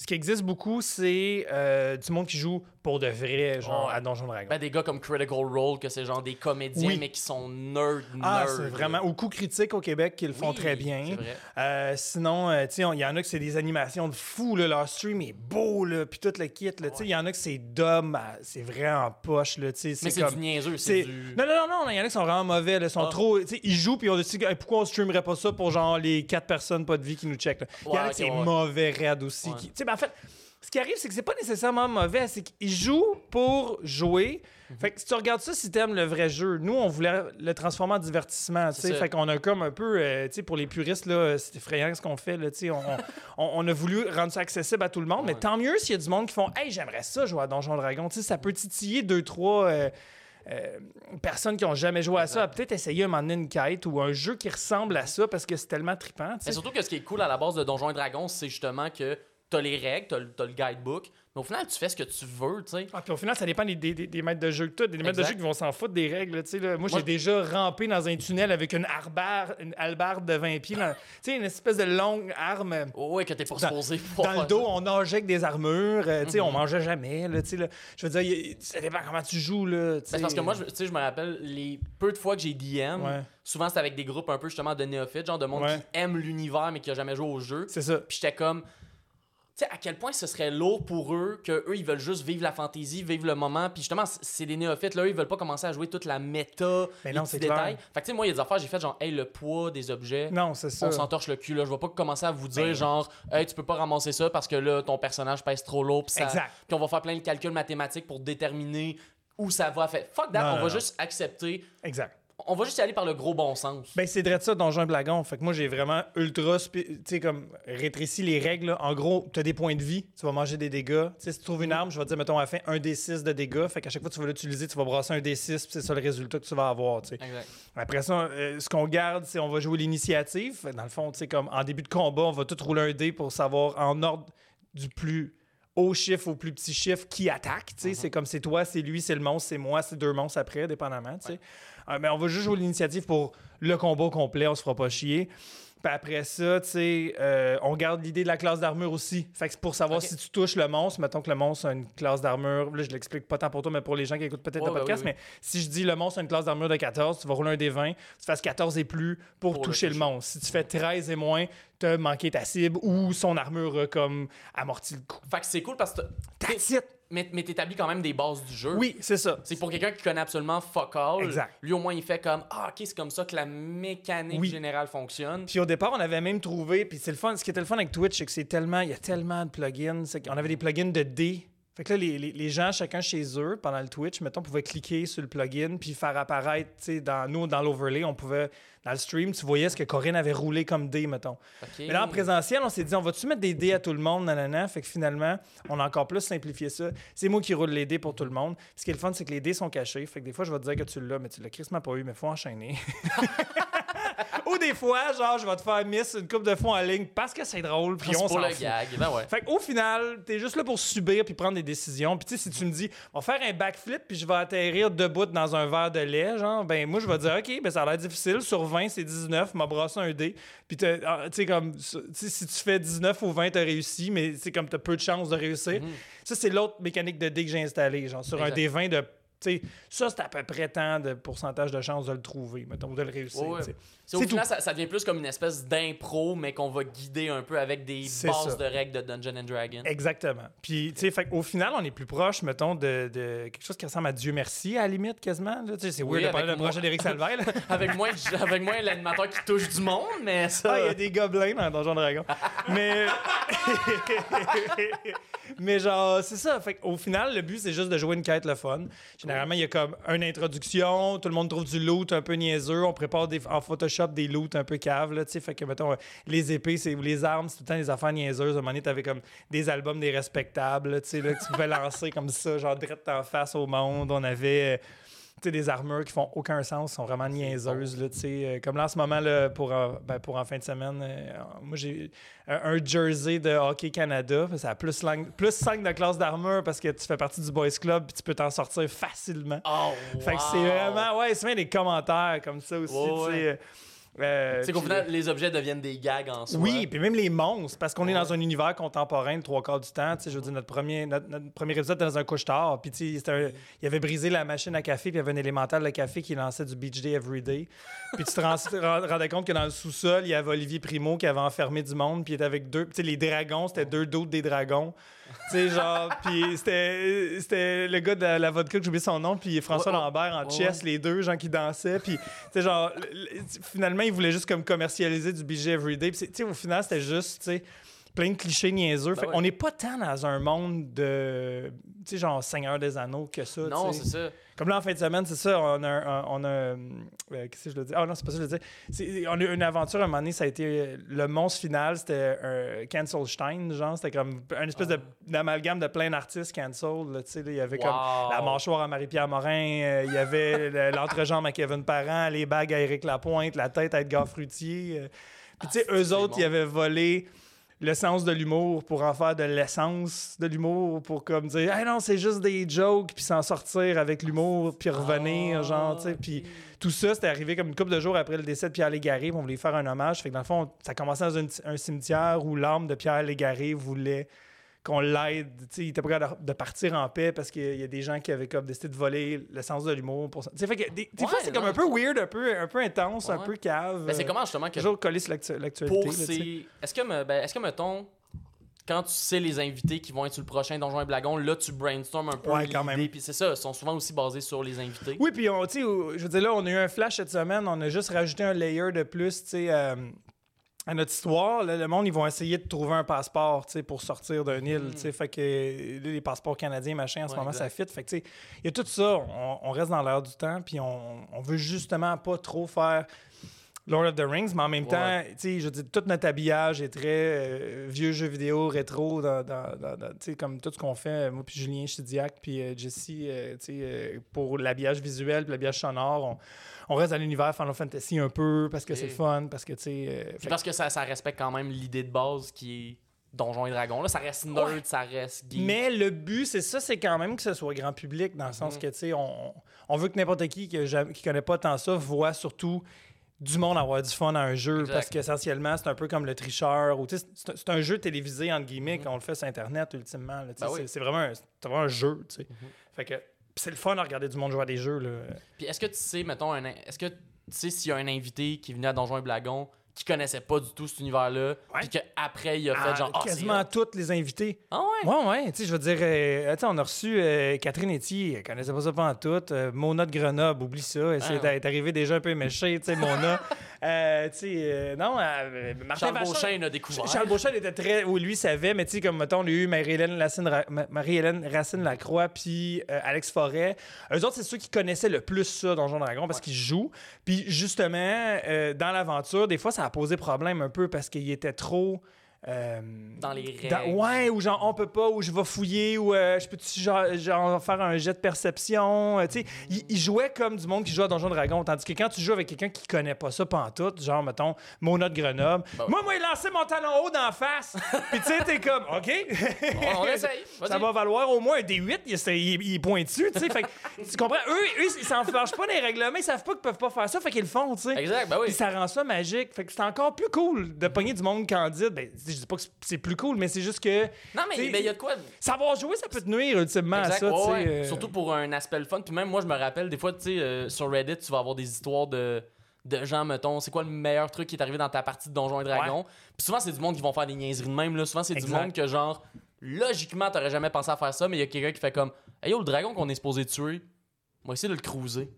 Ce qui existe beaucoup, c'est euh, du monde qui joue pour de vrai, genre Ouais. à Donjon Dragon. Ben, des gars comme Critical Role, que c'est genre des comédiens, Oui. mais qui sont nerds, ah, nerds. c'est vraiment. Au coup critique au Québec, qui le font Oui, très bien. c'est vrai. Euh, sinon, euh, tu sais, on- il y en a que c'est des animations de fou, là, leur stream est beau, là, puis tout le kit, là, tu sais, il y en a que c'est dumb, c'est vrai en poche, là, tu sais, Mais c'est comme- du niaiseux, C'est- c'est du. Non, non, non, non, il y en a qui sont vraiment mauvais. là, Ils sont Ah. trop. Tu sais, ils jouent, puis on dit Hey, pourquoi on streamerait pas ça pour genre les quatre personnes pas de vie qui nous checkent. Il y en a qui c'est ok, ouais. mauvais raide aussi. Qui- Tu sais, ben, en fait, ce qui arrive, c'est que c'est pas nécessairement mauvais, c'est qu'ils jouent pour jouer. Mhm. Fait que si tu regardes ça, si t'aimes le vrai jeu, nous, on voulait le transformer en divertissement. tu sais. Fait qu'on a comme un peu, euh, tu sais, pour les puristes, là, c'est effrayant ce qu'on fait. Là, tu sais. on, on, on a voulu rendre ça accessible à tout le monde, mais tant mieux s'il y a du monde qui font Hey, j'aimerais ça jouer à Donjon Dragon. Tu sais, ça peut titiller deux, trois. euh, euh, personnes qui ont jamais joué à ça, à peut-être essayer un moment donné une quête ou un jeu qui ressemble à ça parce que c'est tellement trippant. sais. surtout que ce qui est cool à la base de Donjons et Dragons, c'est justement que t'as les règles, t'as le- t'as le guidebook, mais au final, tu fais ce que tu veux, tu sais. Ah, puis au final, ça dépend des, des- des- des maîtres de jeu que tu Des maîtres de jeu qui vont s'en foutre des règles. tu sais, là. Moi, j'ai Moi- déjà rampé dans un tunnel avec une, arbar, une hallebarde de 20 pieds. dans- Tu sais, une espèce de longue arme. Oh, ouais, que t'es pas Dans- supposé pouvoir Dans le dos, on nageait avec des armures. euh, tu sais, Mhm. on mangeait jamais. Là, tu sais. Je veux dire, ça dépend comment tu joues. Là, Ben, parce que moi, je- tu sais, je me rappelle les peu de fois que j'ai DM, Ouais. souvent c'est avec des groupes un peu justement de néophytes, genre de monde Ouais. qui aime l'univers mais qui a jamais joué au jeu. C'est ça. Puis j'étais comme, sais, à quel point ce serait lourd pour eux que eux ils veulent juste vivre la fantaisie, vivre le moment. Puis justement, c'est des néophytes là, eux, ils veulent pas commencer à jouer toute la méta, Mais les non, petits clair. détails. Fait que tu sais, moi, il y a des affaires, j'ai fait genre, hey, le poids des objets. Non, c'est ça. On s'entorche le cul là, je vais pas commencer à vous dire Ben- genre hey tu peux pas ramasser ça parce que là ton personnage pèse trop lourd puis ça Exact. puis on va faire plein de calculs mathématiques pour déterminer où ça va fait fuck that Non, on non, va non. juste accepter Exact. On va juste y aller par le gros bon sens Ben, c'est de ça, Donjon et Blagon. Fait que moi, j'ai vraiment ultra, tu sais, comme rétréci les règles. là. En gros, tu as des points de vie, tu vas manger des dégâts. Tu sais, si tu trouves une arme, je vais te dire, mettons, à la fin, un D6 de dégâts. Fait qu'à chaque fois que tu vas l'utiliser, tu vas brasser un D6, puis c'est ça le résultat que tu vas avoir, tu sais. exact Après ça, euh, ce qu'on garde, c'est on va jouer l'initiative. Dans le fond, tu sais, comme en début de combat, on va tout rouler un dé pour savoir en ordre du plus haut chiffre au plus petit chiffre qui attaque. tu sais. C'est comme c'est toi, c'est lui, c'est le monstre, c'est moi, c'est deux monstres après, dépendamment. tu sais. Euh, mais on va juste jouer l'initiative pour le combat au complet, on se fera pas chier. Puis après ça, tu sais, euh, on garde l'idée de la classe d'armure aussi. Fait que c'est pour savoir si tu touches le monstre, mettons que le monstre a une classe d'armure. Là, je l'explique pas tant pour toi, mais pour les gens qui écoutent peut-être Ouais, le podcast. oui, oui. Mais si je dis le monstre a une classe d'armure de 14, tu vas rouler un des 20, tu fasses 14 et plus pour, toucher le, monstre. Si tu fais 13 et moins, tu as manqué ta cible ou son armure a comme amorti le coup. fait que c'est cool parce que That's it! Mais, mais t'établis quand même des bases du jeu. Oui, c'est ça. C'est pour quelqu'un qui connaît absolument fuck all. Exact. Lui, au moins, il fait comme Ah, ok, c'est comme ça que la mécanique Oui. générale fonctionne. Puis au départ, on avait même trouvé, puis c'est le fun, ce qui était le fun avec Twitch, c'est que c'est tellement, il y a tellement de plugins, qu'on avait des plugins de dés. Fait que là, les, les- les gens, chacun chez eux, pendant le Twitch, mettons, pouvaient cliquer sur le plugin puis faire apparaître, tu sais, dans, nous, dans l'overlay, on pouvait, dans le stream, tu voyais ce que Corinne avait roulé comme dé, mettons. Mais là, en présentiel, on s'est dit, on va-tu mettre des dés à tout le monde, nanana? Fait que finalement, on a encore plus simplifié ça. C'est moi qui roule les dés pour tout le monde. Ce qui est le fun, c'est que les dés sont cachés. Fait que des fois, je vais te dire que tu l'as, mais tu l'as crissement pas eu, mais faut enchaîner. Ou des fois, genre, je vais te faire miss une coupe de fond en ligne parce que c'est drôle, puis C'est on s'en fout. gag. Ben ouais. Fait qu'au final, t'es juste là pour subir puis prendre des décisions. Puis tu sais, si tu me dis, on va faire un backflip puis je vais atterrir debout dans un verre de lait, genre, ben moi, je vais dire, OK, ben ça a l'air difficile. Sur 20, c'est 19, m'a brassé un dé. Puis ah, tu sais, comme, si tu fais 19 ou 20, t'as réussi, mais c'est comme t'as peu de chances de réussir. Ça, c'est l'autre mécanique de dé que j'ai installé, genre, sur un dé 20 de. Ça, c'est à peu près tant de pourcentage de chances de le trouver, mettons, de le réussir. Ouais. C'est au final, ça, ça devient plus comme une espèce d'impro, mais qu'on va guider un peu avec des bases ça. de règles de Dungeon and Dragon. Exactement. Puis, tu sais, fait au final, on est plus proche, mettons, de, de quelque chose qui ressemble à Dieu merci, à la limite, quasiment. c'est Oui, weird de parler d'un projet d'Éric Salvaire. avec moins, avec moins l'animateur qui touche du monde, mais ça. Ah, il y a des gobelins dans Donjon Dragon. mais. mais genre, c'est ça. Fait au final, le but, c'est juste de jouer une quête le fun. Généralement, il y a comme une introduction, tout le monde trouve du loot un peu niaiseux. On prépare des, en Photoshop des loots un peu caves, là, tu sais. Fait que, mettons, les épées ou les armes, c'est tout le temps des affaires niaiseuses. À un moment donné, t'avais comme des albums des respectables, tu sais, là, que tu pouvais lancer comme ça, genre direct en face au monde. On avait. euh, sais, des armures qui font aucun sens, sont vraiment niaiseuses. Là. Euh, comme là, en ce moment, là, pour, en- ben, pour en fin de semaine, euh, moi, j'ai un, un jersey de Hockey Canada. Ça a plus, cinq- plus 5 de classe d'armure parce que tu fais partie du Boys Club puis tu peux t'en sortir facilement. Oh, Fait que c'est vraiment... Ouais, c'est même des commentaires comme ça aussi. Ouais, ouais. Euh, C'est qu'au final, les objets deviennent des gags en soi. oui, puis même les monstres, parce qu'on est dans un univers contemporain le trois quarts du temps. Tu sais, je veux dire, notre premier, notre, notre premier épisode était dans un couche-tard. Puis, tu il avait brisé la machine à café, puis il y avait un élémental de café qui lançait du Beach Day Everyday. Puis, tu te rendais compte que dans le sous-sol, il y avait Olivier Primo qui avait enfermé du monde, puis il était avec deux. Tu sais, les dragons, c'était deux d'autres des dragons. Tu sais, genre, puis c'était le gars de la, la vodka que j'ai oublié son nom, puis François Ouais. Lambert en Ouais, chess, les deux gens qui dansaient, puis tu sais, genre, le- le- finalement, ils voulaient juste comme commercialiser du budget everyday, puis tu sais, au final, c'était juste, tu sais, plein de clichés niaiseux. Ben fait ouais. qu'on n'est pas tant dans un monde de, tu sais, genre Seigneur des Anneaux que ça, Non, c'est ça. Comme là, en fin de semaine, c'est ça, on a, un- on a euh, qu'est-ce que je le dis? Ah non, c'est pas ça que je le dis. On a eu une aventure, à un moment donné, ça a été, euh, le monstre final, c'était un Cancelstein, genre, c'était comme une espèce de- d'amalgame de, plein d'artistes cancel, là, tu sais, il y avait comme la mâchoire à Marie-Pierre Morin, euh, il y avait le- l'entrejambe à Kevin Parent, les bagues à Éric Lapointe, la tête à Edgar Fruitier. euh. Puis tu sais, Ah, eux autres, bon. ils avaient volé le sens de l'humour pour en faire de l'essence de l'humour pour comme dire ah non c'est juste des jokes puis s'en sortir avec l'humour puis revenir Ah, genre tu sais puis tout ça c'était arrivé comme une couple de jours après le décès de Pierre Légaré puis on voulait faire un hommage. Fait que dans le fond ça commençait dans un, un cimetière où l'âme de Pierre Légaré voulait qu'on l'aide, tu sais, il était capable de partir en paix parce qu'il y a des gens qui avaient comme décidé de voler le sens de l'humour pour ça. Tu sais, fait que des, des Ouais, fois c'est comme un peu weird, un peu, un peu intense, un Ouais. peu cave. Ben, c'est euh, comment justement que toujours collé sur l'actu- l'actualité. pour ces. Est-ce que, me- ben, est-ce que, mettons, quand tu sais les invités qui vont être sur le prochain Donjon et Blagon, là, tu brainstorm un peu. Ouais, quand l'idée, même. Puis c'est ça, ils sont souvent aussi basés sur les invités. Oui, puis on, tu sais, je veux dire, là, on a eu un flash cette semaine, on a juste rajouté un layer de plus, tu sais, euh, à notre histoire. Là, le monde, ils vont essayer de trouver un passeport, pour sortir d'un île, sais, fait que les passeports canadiens, machin, en ce Ouais, moment, exact. ça fit. Fait que, il y a tout ça, on, on reste dans l'air du temps, puis on, on veut justement pas trop faire... Lord of the Rings, mais en même Ouais. temps, je dire, tout notre habillage est très euh, vieux jeux vidéo, rétro, dans, dans- dans- comme tout ce qu'on fait, euh, moi puis Julien Chidiac, puis euh, Jesse, euh, euh, pour l'habillage visuel, puis l'habillage sonore, on, on reste dans l'univers Final Fantasy un peu, parce que c'est le fun, parce que, tu sais... euh, parce que ça, ça respecte quand même l'idée de base qui est Donjon et Dragon. Là, ça reste nerd, Ouais. ça reste geek. Mais le but, c'est ça, c'est quand même que ce soit grand public, dans le sens Mhm. que, tu sais, on, on veut que n'importe qui qui, qui connaît pas tant ça voit surtout du monde avoir du fun à un jeu, Exact. parce qu'essentiellement, c'est un peu comme le tricheur, ou tu sais, c'est un jeu télévisé, entre guillemets, Mhm. quand on le fait sur Internet, ultimement. Ben oui. c'est- vraiment, un- vraiment un jeu, tu sais. Mhm. Fait que c'est le fun à regarder du monde jouer à des jeux, là. Puis est-ce que tu sais, mettons, un, est-ce que tu sais s'il y a un invité qui est venu à Donjon et Blagon qui connaissait pas du tout cet univers-là, puis qu'après, il a fait Ah, genre. C'est quasiment tous les invités. Ah ouais? Ouais, ouais, tu sais, je veux dire, euh, on a reçu euh, Catherine Etier, elle connaissait pas ça pas en tout. Euh, Mona de Grenoble, oublie ça, elle Ah, est arrivée déjà un peu éméchée, tu sais, Mona. Euh, tu sais, euh, non, euh, Martin Charles Vachon- Beauchesne a découvert. Charles Beauchesne était très. Oui, lui savait, mais tu sais, comme mettons, on a eu Marie-Hélène Racine, Ra- Ma- Marie-Hélène Racine Lacroix puis Alex Forêt. Eux autres, c'est ceux qui connaissaient le plus ça, Donjon Dragon, parce qu'ils jouent. Puis justement, dans l'aventure, des fois, ça a posé problème un peu parce qu'il était trop. Euh, Dans les règles. dans- ouais, ou genre on peut pas, ou je vais fouiller, ou euh, je peux-tu genre, genre faire un jet de perception. euh, tu sais, il, il jouait comme du monde qui joue à Donjon Dragon. Tandis que quand tu joues avec quelqu'un qui connaît pas ça pantoute, genre mettons Mona de Grenoble, Bah moi, moi, il lançait mon talon haut d'en face. Puis tu sais, t'es comme, OK. On, on essaye. Ça va valoir au moins un D8, il, c'est- il, il est pointu, tu sais. Fait tu comprends? Eux, eux ils s'en fâchent pas des règlements, ils savent pas qu'ils peuvent pas faire ça, fait qu'ils le font, tu sais. Exact, ben oui. Ça rend ça magique. Fait que c'est encore plus cool de pogner du monde candide. Ben, je dis pas que c'est plus cool, mais c'est juste que. Non, mais il y a de quoi. Savoir jouer, ça peut te nuire ultimement à Exact, ça, ouais, sais. ouais. euh, Surtout pour un aspect le fun. Puis même moi, je me rappelle, des fois, tu sais, euh, sur Reddit, tu vas avoir des histoires de, de gens, mettons, c'est quoi le meilleur truc qui est arrivé dans ta partie de Donjons et Dragons? Puis souvent, c'est du monde qui vont faire des niaiseries de même. Là. Souvent, c'est du monde que, genre, logiquement, t'aurais jamais pensé à faire ça, mais il y a quelqu'un qui fait comme, hey yo, le dragon qu'on est supposé tuer, on va essayer de le cruiser.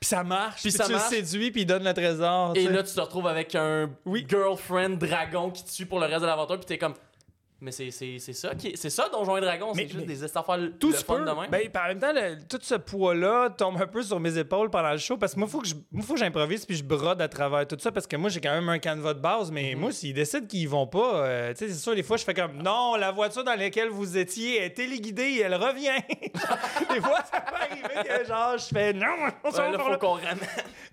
Puis ça marche, Puis puis, ça tu marche. le séduis, puis il donne le trésor. Et là, tu te retrouves avec un Oui. girlfriend dragon qui te tue pour le reste de l'aventure, puis t'es comme. Mais c'est c'est- c'est ça, qui est- c'est ça, Donjons et Dragons, Mais- c'est juste mais des affaires tout le fun de même. Ben, par même temps, le- tout ce poids-là tombe un peu sur mes épaules pendant le show parce que moi, faut que je, moi, faut que j'improvise puis je brode à travers tout ça parce que moi, j'ai quand même un canevas de base, mais moi, s'ils décident qu'ils vont pas, euh, tu sais, c'est sûr, des fois, je fais comme non, la voiture dans laquelle vous étiez est téléguidée, elle revient. des fois, ça peut arriver que genre, je fais non, on s'en Ouais, là, faut là. qu'on ramène.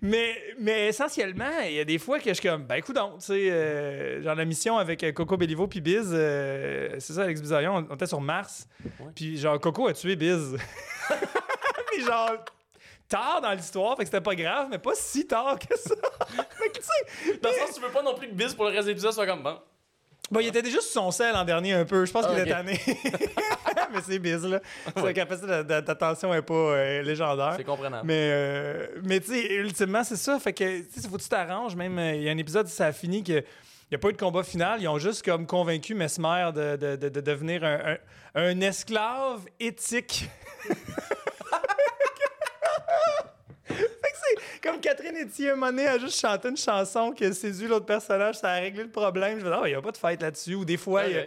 Mais, mais essentiellement, il y a des fois que je suis comme, ben écoute donc, tu sais, euh, genre la mission avec euh, Coco Bellivo puis Biz, euh, c'est ça, Alex Bizarion, on, on était sur Mars, puis genre Coco a tué Biz. puis genre, tard dans l'histoire, fait que c'était pas grave, mais pas si tard que ça. fait que tu sais, Dans le sens, tu veux pas non plus que Biz pour le reste de l'épisode soit comme bon. bon, il était déjà sur son sel l'an dernier un peu, je pense qu'il Ah, était ok. tanné. mais c'est Biz, là. Sa capacité d'a- d'a- d'attention est pas euh, légendaire. C'est comprenable. Mais, euh, mais tu sais, ultimement, c'est ça. Fait que, tu sais, faut que tu t'arranges. Même, euh, il y a un épisode ça a fini que. Il n'y a pas eu de combat final. Ils ont juste comme convaincu Mesmer de, de, de- de devenir un, un- un esclave éthique. comme Catherine Etier, donné, a juste chanté une chanson qui a séduit l'autre personnage, ça a réglé le problème. Je me dis, ah, il n'y a pas de fête là-dessus. Ou des fois, il y a-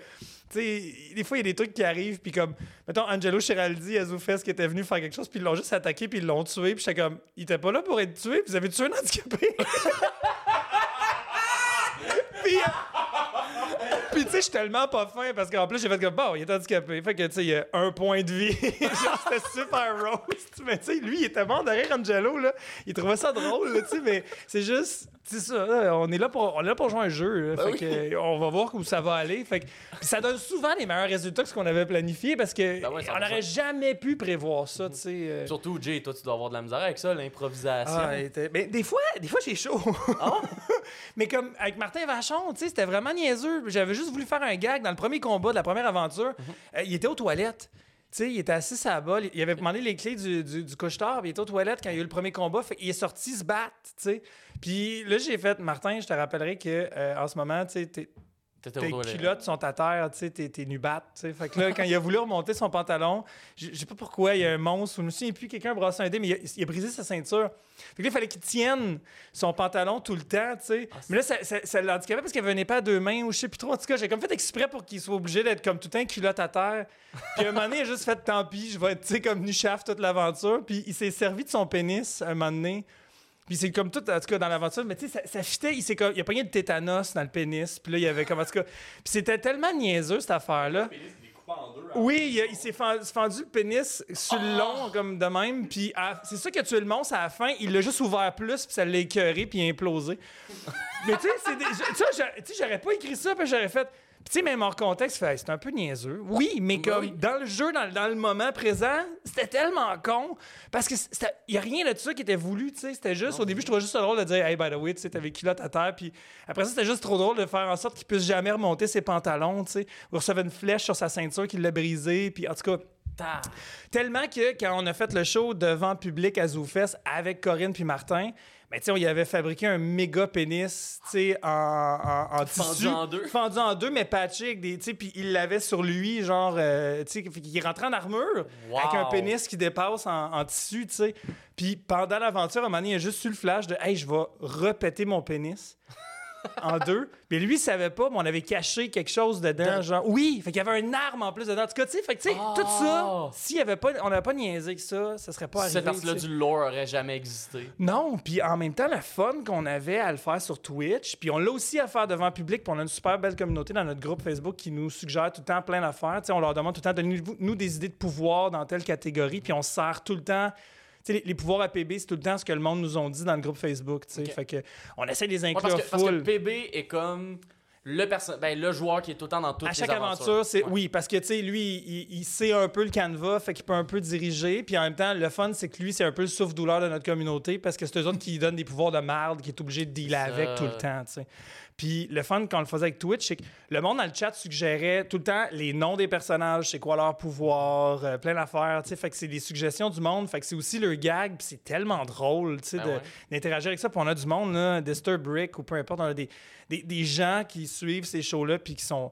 des fois, il y a des trucs qui arrivent, puis comme, mettons, Angelo Chiraldi à Zoufest qui était venu faire quelque chose, puis ils l'ont juste attaqué, puis ils l'ont tué, puis j'étais comme, il était pas là pour être tué, puis vous avez tué un handicapé. puis, euh, puis tu sais, je suis tellement pas fin, parce qu'en plus, j'ai fait comme, bon, il est handicapé, fait que, tu sais, il a un point de vie. C'était super roast, mais tu sais, lui, il était mort de rire, Angelo, là. Il trouvait ça drôle, tu sais, mais c'est juste, c'est ça, là, on est là pour, on est là pour jouer un jeu, Ben fait oui. que, on va voir où ça va aller. Fait que, ça donne souvent les meilleurs résultats que ce qu'on avait planifié parce que Ben ouais, on n'aurait ça. jamais pu prévoir ça, euh. Surtout, Jay, toi, tu dois avoir de la misère avec ça, l'improvisation. Ah, mais des fois, des fois j'ai chaud. Ah mais comme avec Martin Vachon, c'était vraiment niaiseux. J'avais juste voulu faire un gag dans le premier combat de la première aventure. Mhm. Euh, il était aux toilettes. Il était assis à la balle. Il avait demandé les clés du, du, du couche-tard, il était aux toilettes quand il y a eu le premier combat. Fait, il est sorti se battre, tu sais. Puis là, j'ai fait, Martin, je te rappellerai que euh, en ce moment, tu sais, t'es- culottes sont à terre, tu sais, t'es, t'es nubatte, tu sais. Fait que là, quand il a voulu remonter son pantalon, je sais pas pourquoi, il y a un monstre, ou je me souviens plus, quelqu'un a brassé un dé, mais il a, il a brisé sa ceinture. Fait que là, il fallait qu'il tienne son pantalon tout le temps, tu sais. mais là, ça, ça, ça l'handicapait parce qu'il avait un épée à deux mains, ou je sais plus trop. En tout cas, j'ai comme fait exprès pour qu'il soit obligé d'être comme tout un culotte à terre. Puis à un moment donné, il a juste fait tant pis, je vais être, tu sais, comme nu chaf toute l'aventure. Puis il s'est servi de son pénis un moment donné. Puis c'est comme tout, en tout cas, dans l'aventure, mais tu sais, ça, ça fitait, il, s'est comme, il a pogné de tétanos dans le pénis. Puis là, il y avait comme, en tout cas, puis c'était tellement niaiseux, cette affaire-là. Oui, il, il s'est fen- fendu le pénis sur le long, comme de même. Puis c'est ça qui a tué le monstre à la fin. Il l'a juste ouvert plus, puis ça l'a écœuré, puis il a implosé. mais tu sais, j'aurais pas écrit ça, puis j'aurais fait. Tu sais, même hors contexte, c'est un peu niaiseux. Oui, mais Ben comme oui. dans le jeu, dans, le- dans le moment présent, c'était tellement con. Parce que il y a rien de ça qui était voulu, tu sais. C'était juste, au début, je trouvais juste ça drôle de dire, hey, by the way, tu sais, t'avais culotte à terre. Puis après ça, c'était juste trop drôle de faire en sorte qu'il puisse jamais remonter ses pantalons, tu sais. Ou recevait une flèche sur sa ceinture qui l'a brisée. Puis en tout cas, Ta- Tellement que quand on a fait le show devant public à ZooFest avec Corinne puis Martin, Mais tu sais, on y avait fabriqué un méga pénis, tu sais, en, en, en Fendu tissu. en deux. Fendu en deux, mais patché avec des. Tu sais, puis il l'avait sur lui, genre. euh, tu sais, qu'il rentrait en armure Wow. avec un pénis qui dépasse en, en tissu, tu sais. Puis pendant l'aventure, à un moment donné, il a juste eu le flash de Hey, je vais repéter mon pénis. En deux. Mais lui, il savait pas, mais on avait caché quelque chose dedans. Dans- Genre, oui, fait qu'il y avait une arme en plus dedans. En tout cas, tu sais, fait que, tu sais, tout ça, Ah. s'il y avait pas, on n'avait pas niaisé que ça, ça serait pas arrivé. Cette partie-là du lore aurait jamais existé. Non, puis en même temps, le fun qu'on avait à le faire sur Twitch, puis on l'a aussi à faire devant le public, puis on a une super belle communauté dans notre groupe Facebook qui nous suggère tout le temps plein d'affaires. Tu sais, on leur demande tout le temps, donnez-nous nous des idées de pouvoir dans telle catégorie, puis on se sert tout le temps. Les, les pouvoirs APB, c'est tout le temps ce que le monde nous ont dit dans le groupe Facebook. Fait que on essaie de les Ouais, inclure parce, que, parce que full. PB est comme le, perso- ben, le joueur qui est tout le temps dans toutes À les chaque aventures. aventure, c'est Ouais. oui, parce que tu sais, lui, il, il sait un peu le canevas, fait qu'il peut un peu diriger. Puis en même temps, le fun, c'est que lui, c'est un peu le souffle-douleur de notre communauté parce que c'est eux autres qui lui donnent des pouvoirs de merde, qui est obligé de dealer avec tout le temps, tu sais. Puis le fun quand on le faisait avec Twitch, c'est que le monde dans le chat suggérait tout le temps les noms des personnages, c'est quoi leur pouvoir, euh, plein d'affaires, tu sais. Fait que c'est des suggestions du monde, fait que c'est aussi le gag, puis c'est tellement drôle, tu sais, Ben ouais. d'interagir avec ça. Puis on a du monde, là, Disturb Brick ou peu importe, on a des, des, des gens qui suivent ces shows-là puis qui sont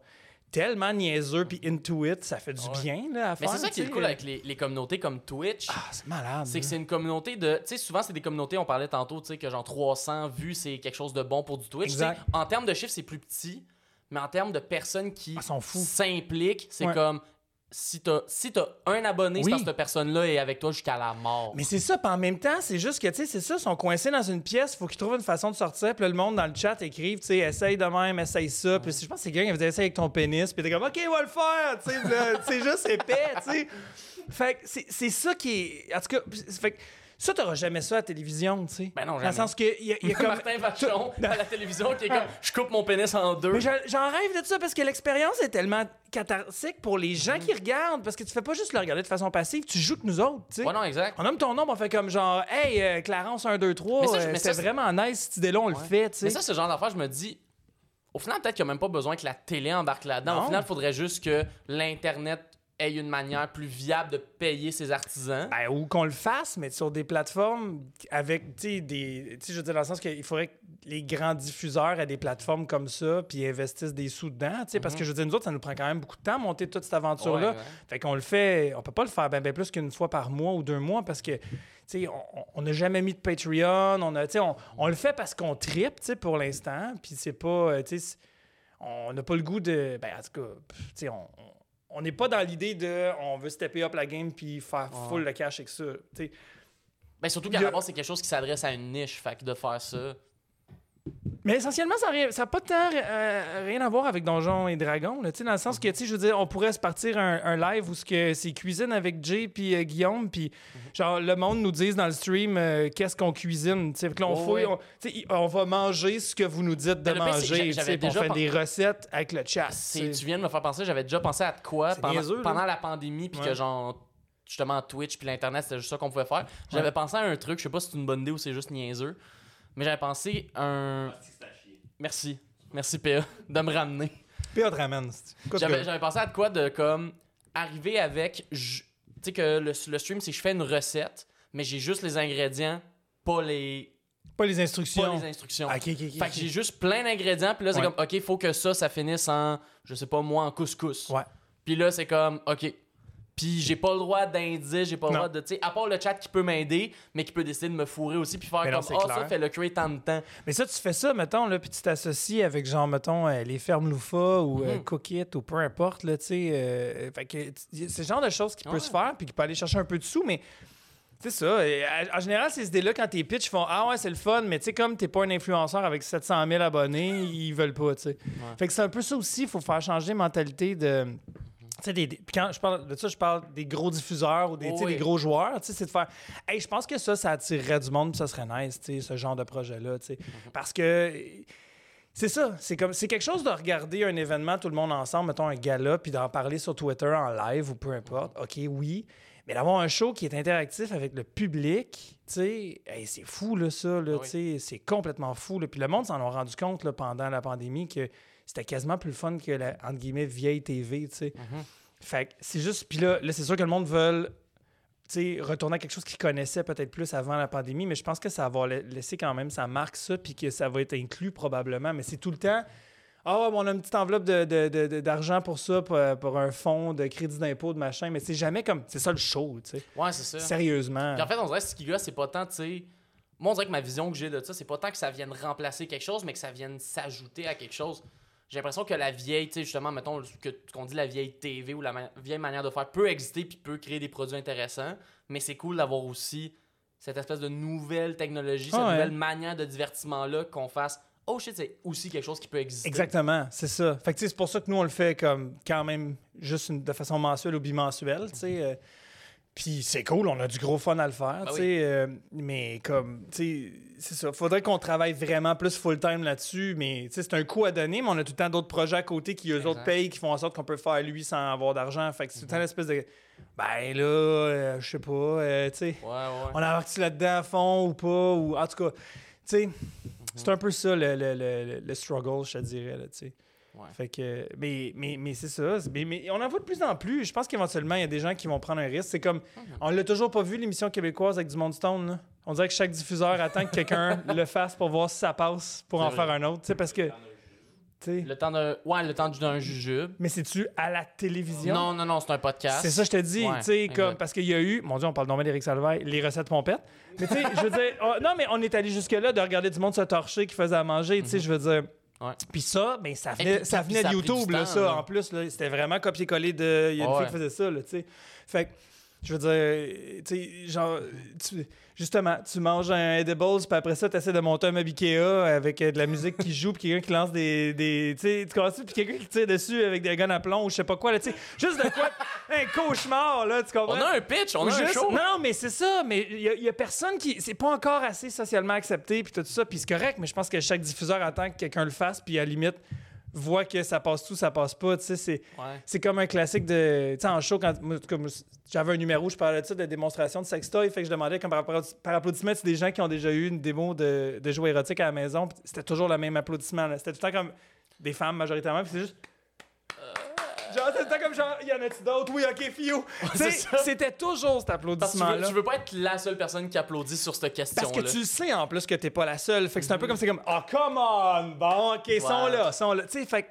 tellement niaiseux puis into it, ça fait du Ouais. bien là, à Mais faire. c'est ça qui est cool avec les, les communautés comme Twitch. Ah, c'est malade. C'est que c'est une communauté de. Tu sais, souvent, c'est des communautés, on parlait tantôt, tu sais, que genre 300 vues, c'est quelque chose de bon pour du Twitch. En termes de chiffres, c'est plus petit, mais en termes de personnes qui Ah, s'impliquent, c'est Ouais. comme. Si t'as si t'as un abonné, c'est Oui. parce que cette personne-là est avec toi jusqu'à la mort. Mais c'est ça, puis en même temps, c'est juste que, tu sais, c'est ça, ils sont coincés dans une pièce, faut qu'ils trouvent une façon de sortir, puis le monde dans le chat écrive, tu sais, essaye de même, essaye ça, puis je pense que c'est quelqu'un qui avait dit, essaye avec ton pénis, puis t'es comme, OK, on va le faire, tu sais, c'est juste épais, tu sais. Fait que c'est c'est ça qui est. En tout cas, fait que ça, t'auras jamais ça à la télévision, tu sais. Ben non, Dans le jamais. sens que, il y a, y a comme. Martin Vachon à la télévision qui est comme je coupe mon pénis en deux. Mais j'en rêve de ça parce que l'expérience est tellement cathartique pour les gens qui regardent parce que tu fais pas juste le regarder de façon passive, tu joues que nous autres, tu sais. Ouais, non, exact. On nomme ton nom, on fait comme genre, hey, euh, Clarence 1, 2, 3, Mais ça, je- euh, c'est- vraiment nice cette idée-là, on le fait, tu sais. Mais ça, ce genre d'affaire, je me dis, au final, peut-être qu'il n'y a même pas besoin que la télé embarque là-dedans. Au final, il faudrait juste que l'Internet ait une manière plus viable de payer ses artisans. Ben, ou qu'on le fasse, mais sur des plateformes avec, tu sais, des. Tu sais, je veux dire, dans le sens qu'il faudrait que les grands diffuseurs aient des plateformes comme ça, puis investissent des sous dedans, tu parce que je veux dire, nous autres, ça nous prend quand même beaucoup de temps à monter toute cette aventure-là. Ouais, ouais. Fait qu'on le fait, on peut pas le faire ben, ben plus qu'une fois par mois ou deux mois parce que, tu sais, on- n'a jamais mis de Patreon, on, a, on, on le fait parce qu'on tripe, tu sais, pour l'instant, puis c'est pas, euh, tu sais, c'est- on n'a pas le goût de, ben, en tout cas, pff, tu sais, on. On- n'est pas dans l'idée de on veut stepper up la game puis faire full le cash avec ça. tu sais. Ben, surtout qu'à la base, c'est quelque chose qui s'adresse à une niche. Fait que de faire ça. Mais essentiellement, ça n'a pas tant euh, rien à voir avec Donjons et Dragons. Là, dans le sens que, je veux dire, on pourrait se partir un, un live où c'est cuisine avec Jay puis euh, Guillaume, puis genre le monde nous dise dans le stream euh, qu'est-ce qu'on cuisine. que là, on, Oh, fouille, ouais. on, va manger ce que vous nous dites de que manger. j'avais on fait pen- des recettes avec le chat. Tu viens de me faire penser, j'avais déjà pensé à quoi pendant, niaiseux, là. pendant la pandémie, puis Ouais. que genre, justement, Twitch puis l'Internet, c'était juste ça qu'on pouvait faire. J'avais pensé à un truc, je sais pas si c'est une bonne idée ou c'est juste niaiseux, mais j'avais pensé à un. Merci. Merci, PA, de me ramener. On te ramène. J'avais pensé à de quoi de comme arriver avec. Tu sais que le, le stream, c'est que je fais une recette, mais j'ai juste les ingrédients, pas les, Pas les instructions. pas les instructions. Ah, ok, ok, ok, Fait que j'ai juste plein d'ingrédients, puis là, c'est Ouais. comme, OK, il faut que ça, ça finisse en, je sais pas moi, en couscous. Ouais. Puis là, c'est comme, OK. Puis j'ai pas le droit d'indice, j'ai pas le Non. droit de, tu sais, à part le chat qui peut m'aider, mais qui peut décider de me fourrer aussi, puis faire Mais non, comme, c'est ah, clair. ça fait le cuire tant de temps. Mais ça, tu fais ça, mettons, là, puis tu t'associes avec, genre, mettons, euh, les fermes Loufa ou euh, Mhm. Cook It ou peu importe, là, tu sais. euh, fait que c'est le genre de choses qui peut se faire puis qui peut aller chercher un peu de sous, mais c'est ça. et, en- général, ces idées-là, quand t'es pitch, font Ah ouais, c'est le fun, mais tu sais, comme t'es pas un influenceur avec 700 000 abonnés, ils veulent pas, tu sais. Fait que c'est un peu ça aussi, il faut faire changer les mentalités de. Des, quand je parle de ça, je parle des gros diffuseurs ou des, Oh oui. gros joueurs. C'est de faire. Hey, je pense que ça, ça attirerait du monde, ça serait nice, ce genre de projet-là. sais. Parce que. C'est ça, c'est comme c'est quelque chose de regarder un événement tout le monde ensemble, mettons un gala, puis d'en parler sur Twitter en live ou peu importe. OK, oui, mais d'avoir un show qui est interactif avec le public, tu sais, hey, c'est fou là ça là, Ah oui. c'est complètement fou là. Puis le monde s'en a rendu compte là, pendant la pandémie que c'était quasiment plus fun que la entre guillemets vieille TV, tu sais. Mhm. Fait que c'est juste puis là, là c'est sûr que le monde veut retourner à quelque chose qu'ils connaissaient peut-être plus avant la pandémie, mais je pense que ça va la- laisser quand même sa marque, ça, puis que ça va être inclus probablement. Mais c'est tout le temps. Ah, bon, on a une petite enveloppe de- de- de- de- d'argent pour ça, pour, pour un fonds de crédit d'impôt, de machin, mais c'est jamais comme. C'est ça le show, tu sais. Ouais, c'est ça. Sérieusement. Puis en fait, on dirait que ce qui gosse, c'est pas tant, tu sais. Moi, on dirait que ma vision que j'ai de ça, c'est pas tant que ça vienne remplacer quelque chose, mais que ça vienne s'ajouter à quelque chose. J'ai l'impression que la vieille, tu sais, justement, mettons, que, qu'on dit la vieille TV ou la ma- vieille manière de faire peut exister puis peut créer des produits intéressants, mais c'est cool d'avoir aussi cette espèce de nouvelle technologie, cette ouais. nouvelle manière de divertissement-là qu'on fasse. Oh shit, c'est aussi quelque chose qui peut exister. Exactement, c'est ça. Fait que c'est pour ça que nous, on le fait comme quand même juste une- de façon mensuelle ou bimensuelle, tu sais. euh, Puis c'est cool, on a du gros fun à le faire, Ben tu sais. euh, mais comme, tu sais, c'est ça. Faudrait qu'on travaille vraiment plus full-time là-dessus, mais tu sais, c'est un coup à donner, mais on a tout le temps d'autres projets à côté qui, eux Exact. autres, payent, qui font en sorte qu'on peut faire lui sans avoir d'argent. Fait que c'est tout le temps l'espèce de. Ben là, euh, je sais pas, euh, tu sais. Ouais, ouais. On embarque-tu là-dedans à fond ou pas? Ou, en tout cas, tu sais, c'est un peu ça le, le, le, le struggle, je te dirais, là, tu sais. Ouais. Fait que, mais mais, mais c'est ça. Mais, mais on en voit de plus en plus. Je pense qu'éventuellement, il y a des gens qui vont prendre un risque. C'est comme, on l'a toujours pas vu, l'émission québécoise avec du Monde Stone. là. On dirait que chaque diffuseur attend que quelqu'un le fasse pour voir si ça passe, pour C'est en vrai. faire un autre. Tu sais, parce que, tu sais. Le temps d'un. Ouais, le temps d'un jujube. Mais c'est-tu à la télévision? Non, non, non, c'est un podcast. C'est ça, je te dis, Ouais, tu sais, exact. comme, parce qu'il y a eu, mon Dieu, on parle bien d'Éric Salvaille, les recettes pompettes. Mais tu sais, je veux dire, oh, non, mais on est allé jusque-là de regarder du monde se torcher qui faisait à manger, tu sais, je veux dire. Ouais. Puis ça, ben, ça venait, puis- ça venait ça de YouTube, là, ça, en plus, là, c'était vraiment copier-coller de. Il y a une Ouais. fille qui faisait ça, là, tu sais. Fait que, je veux dire, tu sais, genre, tu- justement, tu manges un edibles, puis après ça, tu essaies de monter un meuble Ikea avec euh, de la musique qui joue, puis quelqu'un qui lance des. des tu sais, tu comprends Puis quelqu'un qui tire dessus avec des guns à plomb ou je sais pas quoi, là, tu sais. Juste de quoi. un cauchemar, là, tu comprends? On a un pitch, on a un show. Non, mais c'est ça. Mais il y, y a personne qui. C'est pas encore assez socialement accepté, puis tout ça. Puis c'est correct, mais je pense que chaque diffuseur attend que quelqu'un le fasse, puis à la limite, voit que ça passe tout, ça passe pas. Tu sais, c'est. Ouais. Comme un classique de. Tu sais, en show, quand j'avais un numéro, je parlais de ça, de démonstration de sextoy. Fait que je demandais, comme par, applaudi- par applaudissement, c'est des gens qui ont déjà eu une démo de, de jouets érotiques à la maison. C'était toujours le même applaudissement. C'était tout le temps comme des femmes majoritairement. Puis c'est juste. Genre, c'était comme genre, y en a-tu d'autres? Oui, ok, Fio. Tu. C'était toujours cet tu applaudissement-là. veux, tu veux pas être la seule personne qui applaudit sur cette question-là. Parce que tu sais en plus que t'es pas la seule. Fait que c'est un peu comme c'est comme Oh come on! Bon, ok, ils sont Ouais. là, sont là. Tu sais, fait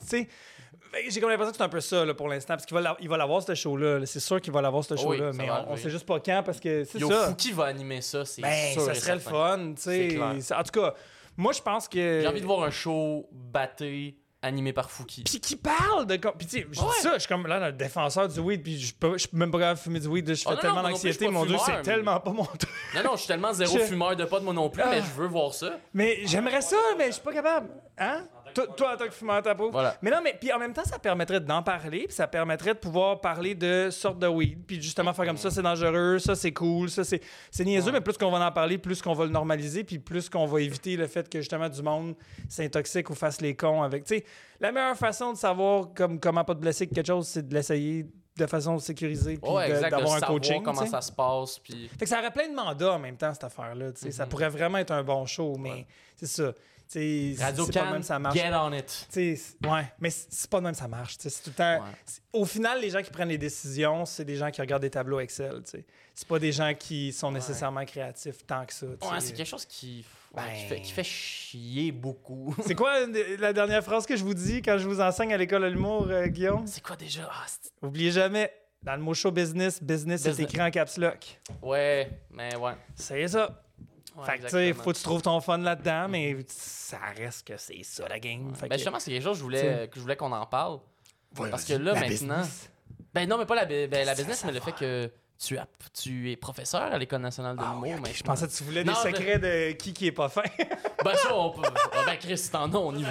tu sais. que J'ai comme l'impression que c'est un peu ça là, pour l'instant, parce qu'il va, l'a- il va l'avoir ce show-là. là. C'est sûr qu'il va l'avoir ce show-là, mais on, on sait juste pas quand parce que c'est Yo, ça. Fouki va animer ça, c'est Ben, sûr ça serait le fun, tu sais. En tout cas, moi je pense que. J'ai envie de voir un show batté animé par Fouki. Puis qui parle de. Puis tu sais, je dis Ouais. ça, je suis comme là, le défenseur du weed, puis je peux- je même pas capable de fumer du weed, je fais Oh non, tellement d'anxiété, mon Dieu, c'est mais- tellement pas mon truc. Non, non, je suis tellement zéro Je- fumeur de pot de moi non plus, Ah. mais je veux voir ça. Mais j'aimerais ça, mais je suis pas capable. Hein? Toi, toi, en tant que fumeur ta peau. Voilà. Mais non, mais puis en même temps, ça permettrait d'en parler, puis ça permettrait de pouvoir parler de sortes de weed, puis justement faire comme ça, c'est dangereux, ça c'est cool, ça c'est niaiseux, mais plus qu'on va en parler, plus qu'on va le normaliser, puis plus qu'on va éviter le fait que justement du monde s'intoxique ou fasse les cons avec. Tu sais, la meilleure façon de savoir comme comment pas te blesser avec quelque chose, c'est de l'essayer de façon sécurisée, puis Ouais, d'avoir un coaching. comment tu sais. ça se passe, puis... Fait que ça aurait plein de mandats en même temps, cette affaire-là. tu sais. Ça pourrait vraiment être un bon show, mais c'est ça. Radio c'est pas même ça marche. get on it. Tu sais, c'est- ouais, mais c'est pas de même ça marche. tout le temps. Ouais. Au final, les gens qui prennent les décisions, c'est des gens qui regardent des tableaux Excel. C'est pas des gens qui sont nécessairement créatifs tant que ça. Ouais, c'est quelque chose qui, ouais, Ben- qui, fait, qui fait chier beaucoup. C'est quoi la dernière phrase que je vous dis quand je vous enseigne à l'école de l'humour, euh, Guillaume? c'est quoi déjà? C'est- Oubliez jamais, dans le mot show business, business, Business. écrit en caps lock. ouais, mais ouais. C'est ça. Ouais, fait que tu sais, faut que tu trouves ton fun là-dedans, mais ça reste que c'est ça la game. Fait Ben que- justement, c'est quelque chose que je voulais, que je voulais qu'on en parle. Ouais, parce que là, la maintenant- business? Ben non, mais pas la, ben, la business, ça mais le fait que tu, as, tu es professeur à l'École nationale de Ah l'humour oui, ok, maintenant. Je pensais que tu voulais Non, des secrets de qui qui est pas fin. Ben ça, on peut... Ah, ben Chris, t'en as, on y va.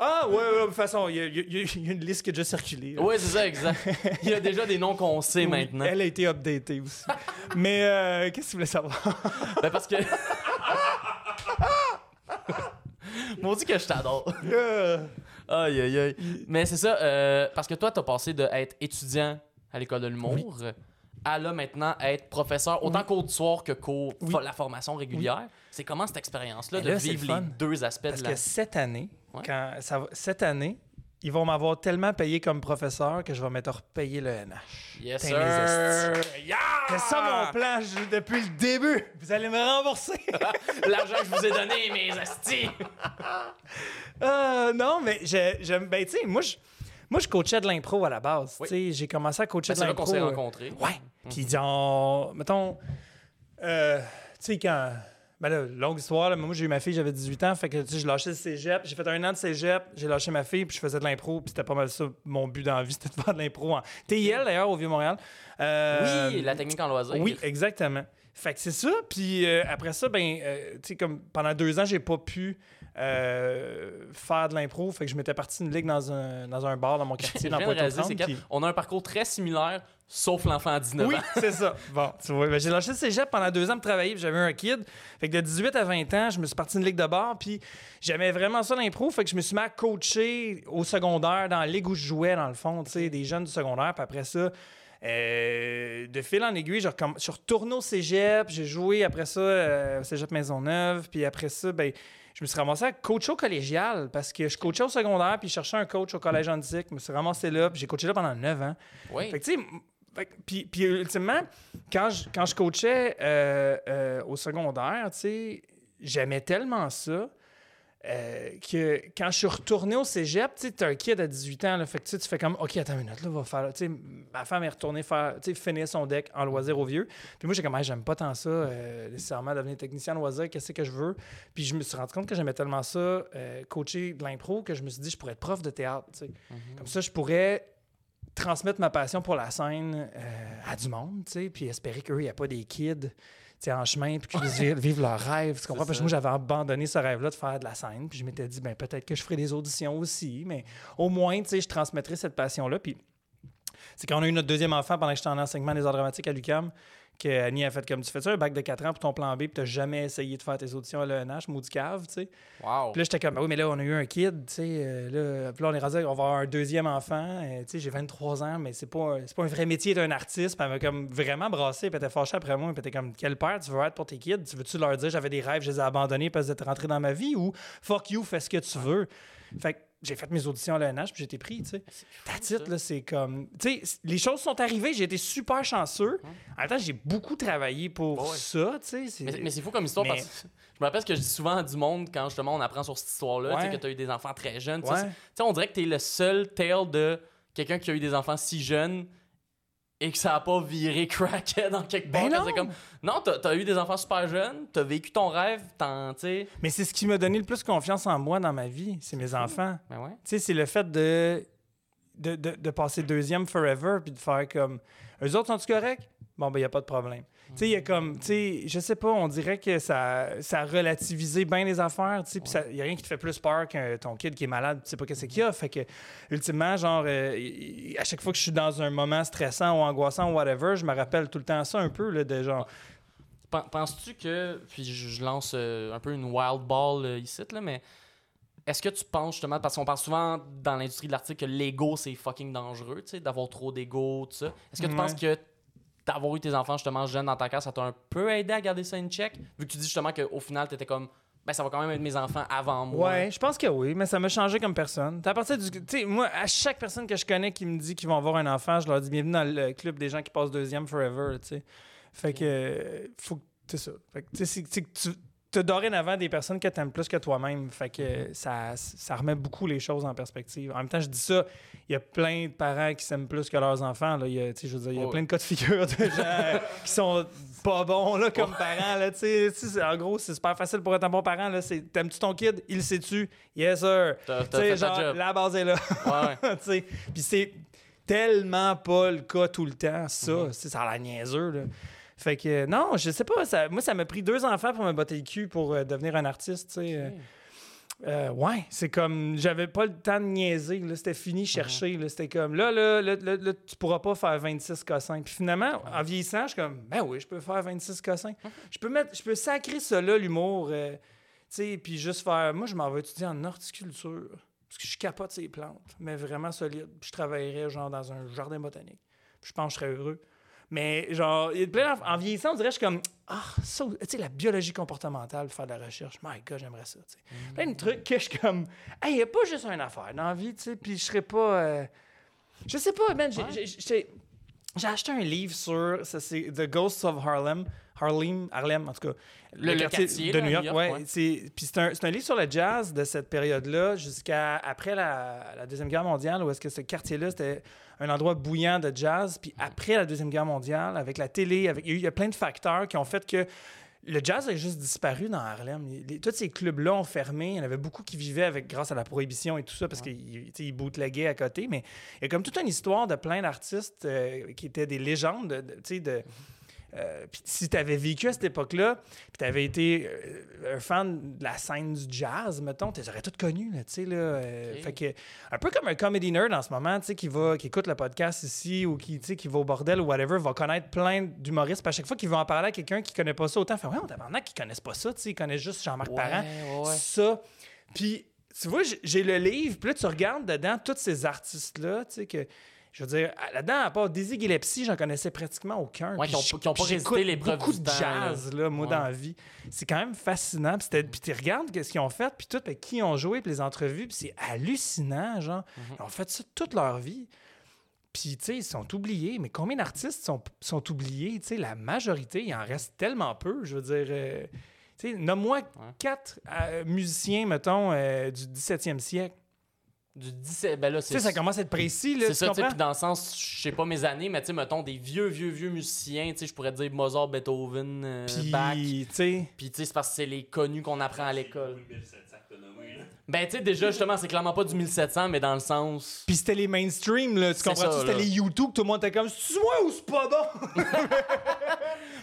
ah ouais, ouais, de toute façon, il y, a- y y une liste qui a déjà circulé. là. Ouais, c'est ça, exact. Il y a déjà des noms qu'on sait Oui, maintenant. Elle a été updatée aussi. mais euh, qu'est-ce que tu voulais savoir? Ben parce que... M'ont dit que je t'adore. Euh, Aïe, aïe, aïe. Mais c'est ça, euh, parce que toi, t'as passé d'être étudiant à l'école de l'humour à là maintenant être professeur, autant cours du soir que cours Oui. la formation régulière. C'est comment cette expérience-là de là, vivre le les deux aspects parce de la... que cette année, Ouais. quand ça va- cette année, ils vont m'avoir tellement payé comme professeur que je vais m'être repayé le NH. Yes, Putain, sir. les C'est ça mon plan je- depuis le début. Vous allez me rembourser. L'argent que je vous ai donné, mes astis. Euh, non, mais j'ai- j'aime. Ben, tu sais, moi, je. Moi, je coachais de l'impro à la base. Oui. J'ai commencé à coacher Ben, de c'est là l'impro. qu'on s'est euh, rencontrés. Ouais. Puis, genre, mettons, euh, tu sais, quand. Ben là, longue histoire, là, moi j'ai eu ma fille, j'avais 18 ans, fait que tu sais, j'ai lâché le cégep. J'ai fait un an de cégep, j'ai lâché ma fille, puis je faisais de l'impro, puis c'était pas mal ça, mon but dans la vie, c'était de faire de l'impro en TIL d'ailleurs, au Vieux-Montréal. Euh, Oui, la technique en loisir. oui, exactement. Fait que c'est ça. Puis euh, après ça, ben, tu sais, comme pendant deux ans, j'ai pas pu euh, faire de l'impro. Fait que je m'étais parti une ligue dans un, dans un bar dans mon quartier, dans Pointe-aux-Trembles. puis- qu'on a un parcours très similaire, sauf l'enfant à 19 Oui, ans. c'est ça. Bon, tu vois, ben, j'ai lâché le cégep pendant deux ans pour travailler, puis j'avais un kid. Fait que de 18 à 20 ans, je me suis parti une ligue de bar, puis j'aimais vraiment ça l'impro. Fait que je me suis mis à coacher au secondaire, dans la ligue où je jouais, dans le fond, tu sais, des jeunes du secondaire. Puis après ça, euh, de fil en aiguille, je suis retourné au cégep, j'ai joué après ça euh, au cégep Maisonneuve, puis après ça, ben, je me suis ramassé à coacher au collégial parce que je coachais au secondaire, puis je cherchais un coach au collège antique. Je me suis ramassé là, puis j'ai coaché là pendant 9 ans. Oui. Fait que, tu sais, puis, puis ultimement, quand je, quand je coachais euh, euh, au secondaire, tu sais, j'aimais tellement ça euh, que quand je suis retourné au cégep, tu sais, t'as un kid à 18 ans, là, fait que tu fais comme, OK, attends une minute, là, va faire, tu sais, ma femme est retournée faire, tu finir son deck en loisir au vieux. Puis moi, j'ai comme, Hey, j'aime pas tant ça, euh, nécessairement devenir technicien en loisir, qu'est-ce que je veux? Puis je me suis rendu compte que j'aimais tellement ça, euh, coacher de l'impro, que je me suis dit, je pourrais être prof de théâtre, tu sais. Comme ça, je pourrais transmettre ma passion pour la scène à du monde, tu sais, puis espérer qu'eux, il n'y a pas des kids en chemin, puis qu'ils vivre leur rêve. Tu comprends? Parce que moi, j'avais abandonné ce rêve-là de faire de la scène, puis je m'étais dit, ben peut-être que je ferai des auditions aussi, mais au moins, tu sais, je transmettrai cette passion-là. Puis c'est quand on a eu notre deuxième enfant pendant que j'étais en enseignement des arts dramatiques à l'UQAM, que Annie a fait comme tu fais ça, un bac de 4 ans pour ton plan B, puis t'as jamais essayé de faire tes auditions à l'ENH, maudit cave, tu sais. Wow. Puis là, j'étais comme, Ah oui, mais là, on a eu un kid, tu sais. euh, là, puis là, on est rendu, on va avoir un deuxième enfant. euh, tu sais, j'ai 23 ans, mais c'est pas, un- pas un vrai métier d'un artiste. Puis elle m'a comme vraiment brassé, puis elle était fâchée après moi. Puis elle était comme, quel père tu veux être pour tes kids? Tu veux-tu leur dire, j'avais des rêves, je les ai abandonnés parce que rentrés dans ma vie ou fuck you, fais ce que tu veux? Fait que j'ai fait mes auditions à l'ENH, puis j'ai été pris, tu sais. Ta titre, là, c'est comme. Tu sais, les choses sont arrivées, j'ai été super chanceux. En même temps, j'ai beaucoup travaillé pour Ouais. ça, tu sais. Mais, mais c'est fou comme histoire Mais- parce que je me rappelle ce que je dis souvent à du monde quand justement on apprend sur cette histoire-là, tu sais, que tu as eu des enfants très jeunes. tu sais, on dirait que tu es le seul tale de quelqu'un qui a eu des enfants si jeunes et que ça a pas viré crackhead dans quelque part. Ben que non. comme, non, t'as as eu des enfants super jeunes, t'as vécu ton rêve, t'en, tu sais. Mais c'est ce qui m'a donné le plus confiance en moi dans ma vie, c'est mes enfants. Ben ouais. Tu sais, c'est le fait de, de, de, de passer deuxième forever puis de faire comme. Eux autres sont-ils corrects? Bon, ben, il n'y a pas de problème. Tu sais, il y a comme. Tu sais, je sais pas, on dirait que ça, ça a relativisé bien les affaires, tu sais, puis il n'y a rien qui te fait plus peur que ton kid qui est malade, tu sais pas qu'est-ce qu'il y a. Fait que, ultimement, genre, euh, y- y- à chaque fois que je suis dans un moment stressant ou angoissant ou whatever, je me rappelle tout le temps ça un peu, là, de genre. Pen- Penses-tu que, puis je, je lance euh, un peu une wild ball euh, ici, là, mais est-ce que tu penses justement, parce qu'on parle souvent dans l'industrie de l'article que l'ego c'est fucking dangereux, tu sais, d'avoir trop d'ego, tout ça. Est-ce que tu Ouais. penses que d'avoir eu tes enfants justement jeunes dans ta case, ça t'a un peu aidé à garder ça in check? Vu que tu dis justement qu'au final, t'étais comme, ben ça va quand même être mes enfants avant moi. Ouais, je pense que oui, mais ça m'a changé comme personne. À partir du, tu sais, moi, à chaque personne que je connais qui me dit qu'ils vont avoir un enfant, je leur dis bienvenue dans le club des gens qui passent deuxième forever, tu sais. Fait que, euh, faut que, c'est ça. Fait que, tu sais, c'est que tu as dorénavant des personnes que tu aimes plus que toi-même. Fait que ça, ça remet beaucoup les choses en perspective. En même temps, je dis ça, il y a plein de parents qui s'aiment plus que leurs enfants. Là. Il y a, je veux dire, il y a Ouais. plein de cas de figure de gens qui sont pas bons là, comme parents. Là, en gros, c'est super facile pour être un bon parent. là. C'est, T'aimes-tu ton kid? Il sait-tu? Yes, sir. T'as- t'as ta genre, job. la base est là. Ouais. Puis c'est tellement pas le cas tout le temps, ça. Mhm. Sais, Ça a l'air niaiseux, là. Fait que, non, je sais pas. Ça, moi, ça m'a pris deux enfants pour me botter le cul pour euh, devenir un artiste, tu sais. euh. Euh, ouais, c'est comme j'avais pas le temps de niaiser, là, c'était fini chercher, là, c'était comme là, là, là, là, là, tu pourras pas faire 26 cossins. Puis finalement, en vieillissant, je suis comme ben oui, je peux faire 26 cossins. Je peux mettre je peux sacrer ça là l'humour euh, tu sais, puis juste faire moi je m'en vais étudier en horticulture parce que je capote ces plantes, mais vraiment solide. Puis je travaillerais genre dans un jardin botanique. Puis je pense que je serais heureux. Mais genre, plein en vieillissant, on dirait que je suis comme, ah, ça, tu sais, la biologie comportementale, faire de la recherche, my God, j'aimerais ça, tu sais. Plein de trucs que je suis comme, hey, il n'y a pas juste une affaire dans la vie, tu sais, puis je serais pas. euh, Je sais pas, man, Ouais. j'ai acheté un livre sur, ça c'est The Ghosts of Harlem, Harlem, Harlem en tout cas, Le- le quartier, de New York, ouais. ouais. C'est, puis c'est un, c'est un livre sur le jazz de cette période-là jusqu'à après la, la Deuxième Guerre mondiale, où est-ce que ce quartier-là, c'était un endroit bouillant de jazz. Puis après la Deuxième Guerre mondiale, avec la télé, avec, il y a plein de facteurs qui ont fait que le jazz a juste disparu dans Harlem. Les- tous ces clubs-là ont fermé. Il y en avait beaucoup qui vivaient avec, grâce à la prohibition et tout ça, parce qu'ils bootleguaient à côté. Mais il y a comme toute une histoire de plein d'artistes euh, qui étaient des légendes, de, de- tu sais, de... euh, puis si tu avais vécu à cette époque-là, puis tu avais été euh, un fan de la scène du jazz, mettons, tu les aurais toutes connus, là, tu sais, là. euh. Fait que, un peu comme un comedy nerd en ce moment, tu sais, qui, va, qui écoute le podcast ici ou qui, tu sais, qui va au bordel ou whatever, va connaître plein d'humoristes. Puis à chaque fois qu'il va en parler à quelqu'un qui connaît pas ça, autant faire, ouais, on tabarnak qui connaissent pas ça, tu sais, ils connaissent juste Jean-Marc Ouais, Parent. ouais. Ça. Puis, tu vois, j'ai- j'ai le livre, puis là, tu regardes dedans tous ces artistes-là, tu sais, que. Je veux dire, là-dedans, à part Dizzy Gillespie, j'en connaissais pratiquement aucun. Ouais, qui ont- j- qui ont pas résisté l'épreuve beaucoup du de temps, jazz, là, moi, Ouais. dans la vie. C'est quand même fascinant. Puis, puis tu regardes ce qu'ils ont fait, puis tout, puis qui ont joué, puis les entrevues, puis c'est hallucinant, genre. Mhm. Ils ont fait ça toute leur vie. Puis, tu sais, ils sont oubliés. Mais combien d'artistes sont, sont oubliés? Tu sais, la majorité, il en reste tellement peu. Je veux dire, euh, tu sais, nomme-moi quatre euh, musiciens, mettons, euh, du 17e siècle. Du 17. Ben là, Tu sais, ça commence à être précis, là. C'est ça, tu sais, puis dans le sens, je sais pas mes années, mais tu sais, mettons des vieux, vieux, vieux musiciens, tu sais, je pourrais dire Mozart, Beethoven, euh, Bach. Puis, tu sais, Puis tu sais, c'est parce que c'est les connus qu'on apprend à l'école. Ben tu sais, déjà, justement, c'est clairement pas du 1700, mais dans le sens. puis c'était les mainstream, là. Tu C'est comprends? ça, C'était les YouTube, tout le monde était comme, c'est moi ou c'est pas bon?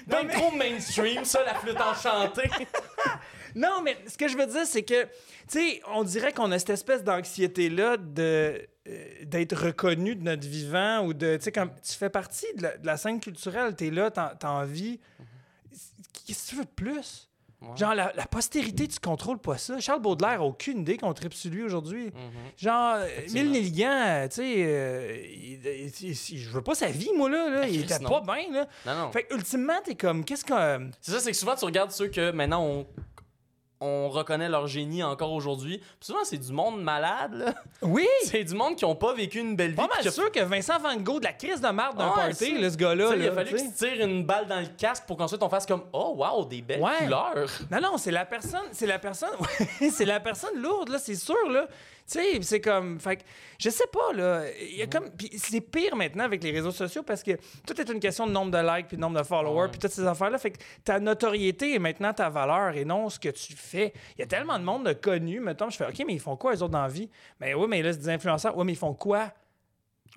Ben trop mainstream, ça, la flûte enchantée. Non, mais ce que je veux dire, c'est que, tu sais, on dirait qu'on a cette espèce d'anxiété-là de euh, d'être reconnu de notre vivant ou de, tu sais, comme tu fais partie de la, de la scène culturelle, t'es là, t'as envie. Qu'est-ce que tu veux de plus? Ouais. Genre, la, la postérité, tu contrôles pas ça. Charles Baudelaire a aucune idée qu'on tripe sur lui aujourd'hui. Mhm. Genre, euh. Mille Néligan, euh, tu sais, euh, il- il- il- je veux pas sa vie, moi, là. là. Ah, il était non. pas bien, là. Non, non. Fait que, ultimement, t'es comme, qu'est-ce que. C'est ça, c'est que souvent tu regardes ceux que maintenant on, on reconnaît leur génie encore aujourd'hui. Puis souvent c'est du monde malade, là. Oui! C'est du monde qui ont pas vécu une belle vie. Pas mal sûr que Vincent Van Gogh, de la crise de marde d'un Ouais, party, là, ce gars-là. Il a fallu tu qu'il tire une balle dans le casque pour qu'ensuite on fasse comme Oh wow, des belles Ouais. couleurs. Non, non, c'est la personne, c'est la personne, c'est la personne lourde, là, c'est sûr, là. Tu sais, c'est comme, fait que, je sais pas, là, il y a comme, puis c'est pire maintenant avec les réseaux sociaux parce que tout est une question de nombre de likes puis de nombre de followers puis toutes ces affaires-là, fait que ta notoriété est maintenant ta valeur et non ce que tu fais. Il y a tellement de monde de connus, mettons, je fais, OK, mais ils font quoi, les autres dans la vie? Mais oui, mais là, c'est des influenceurs, oui, mais ils font quoi?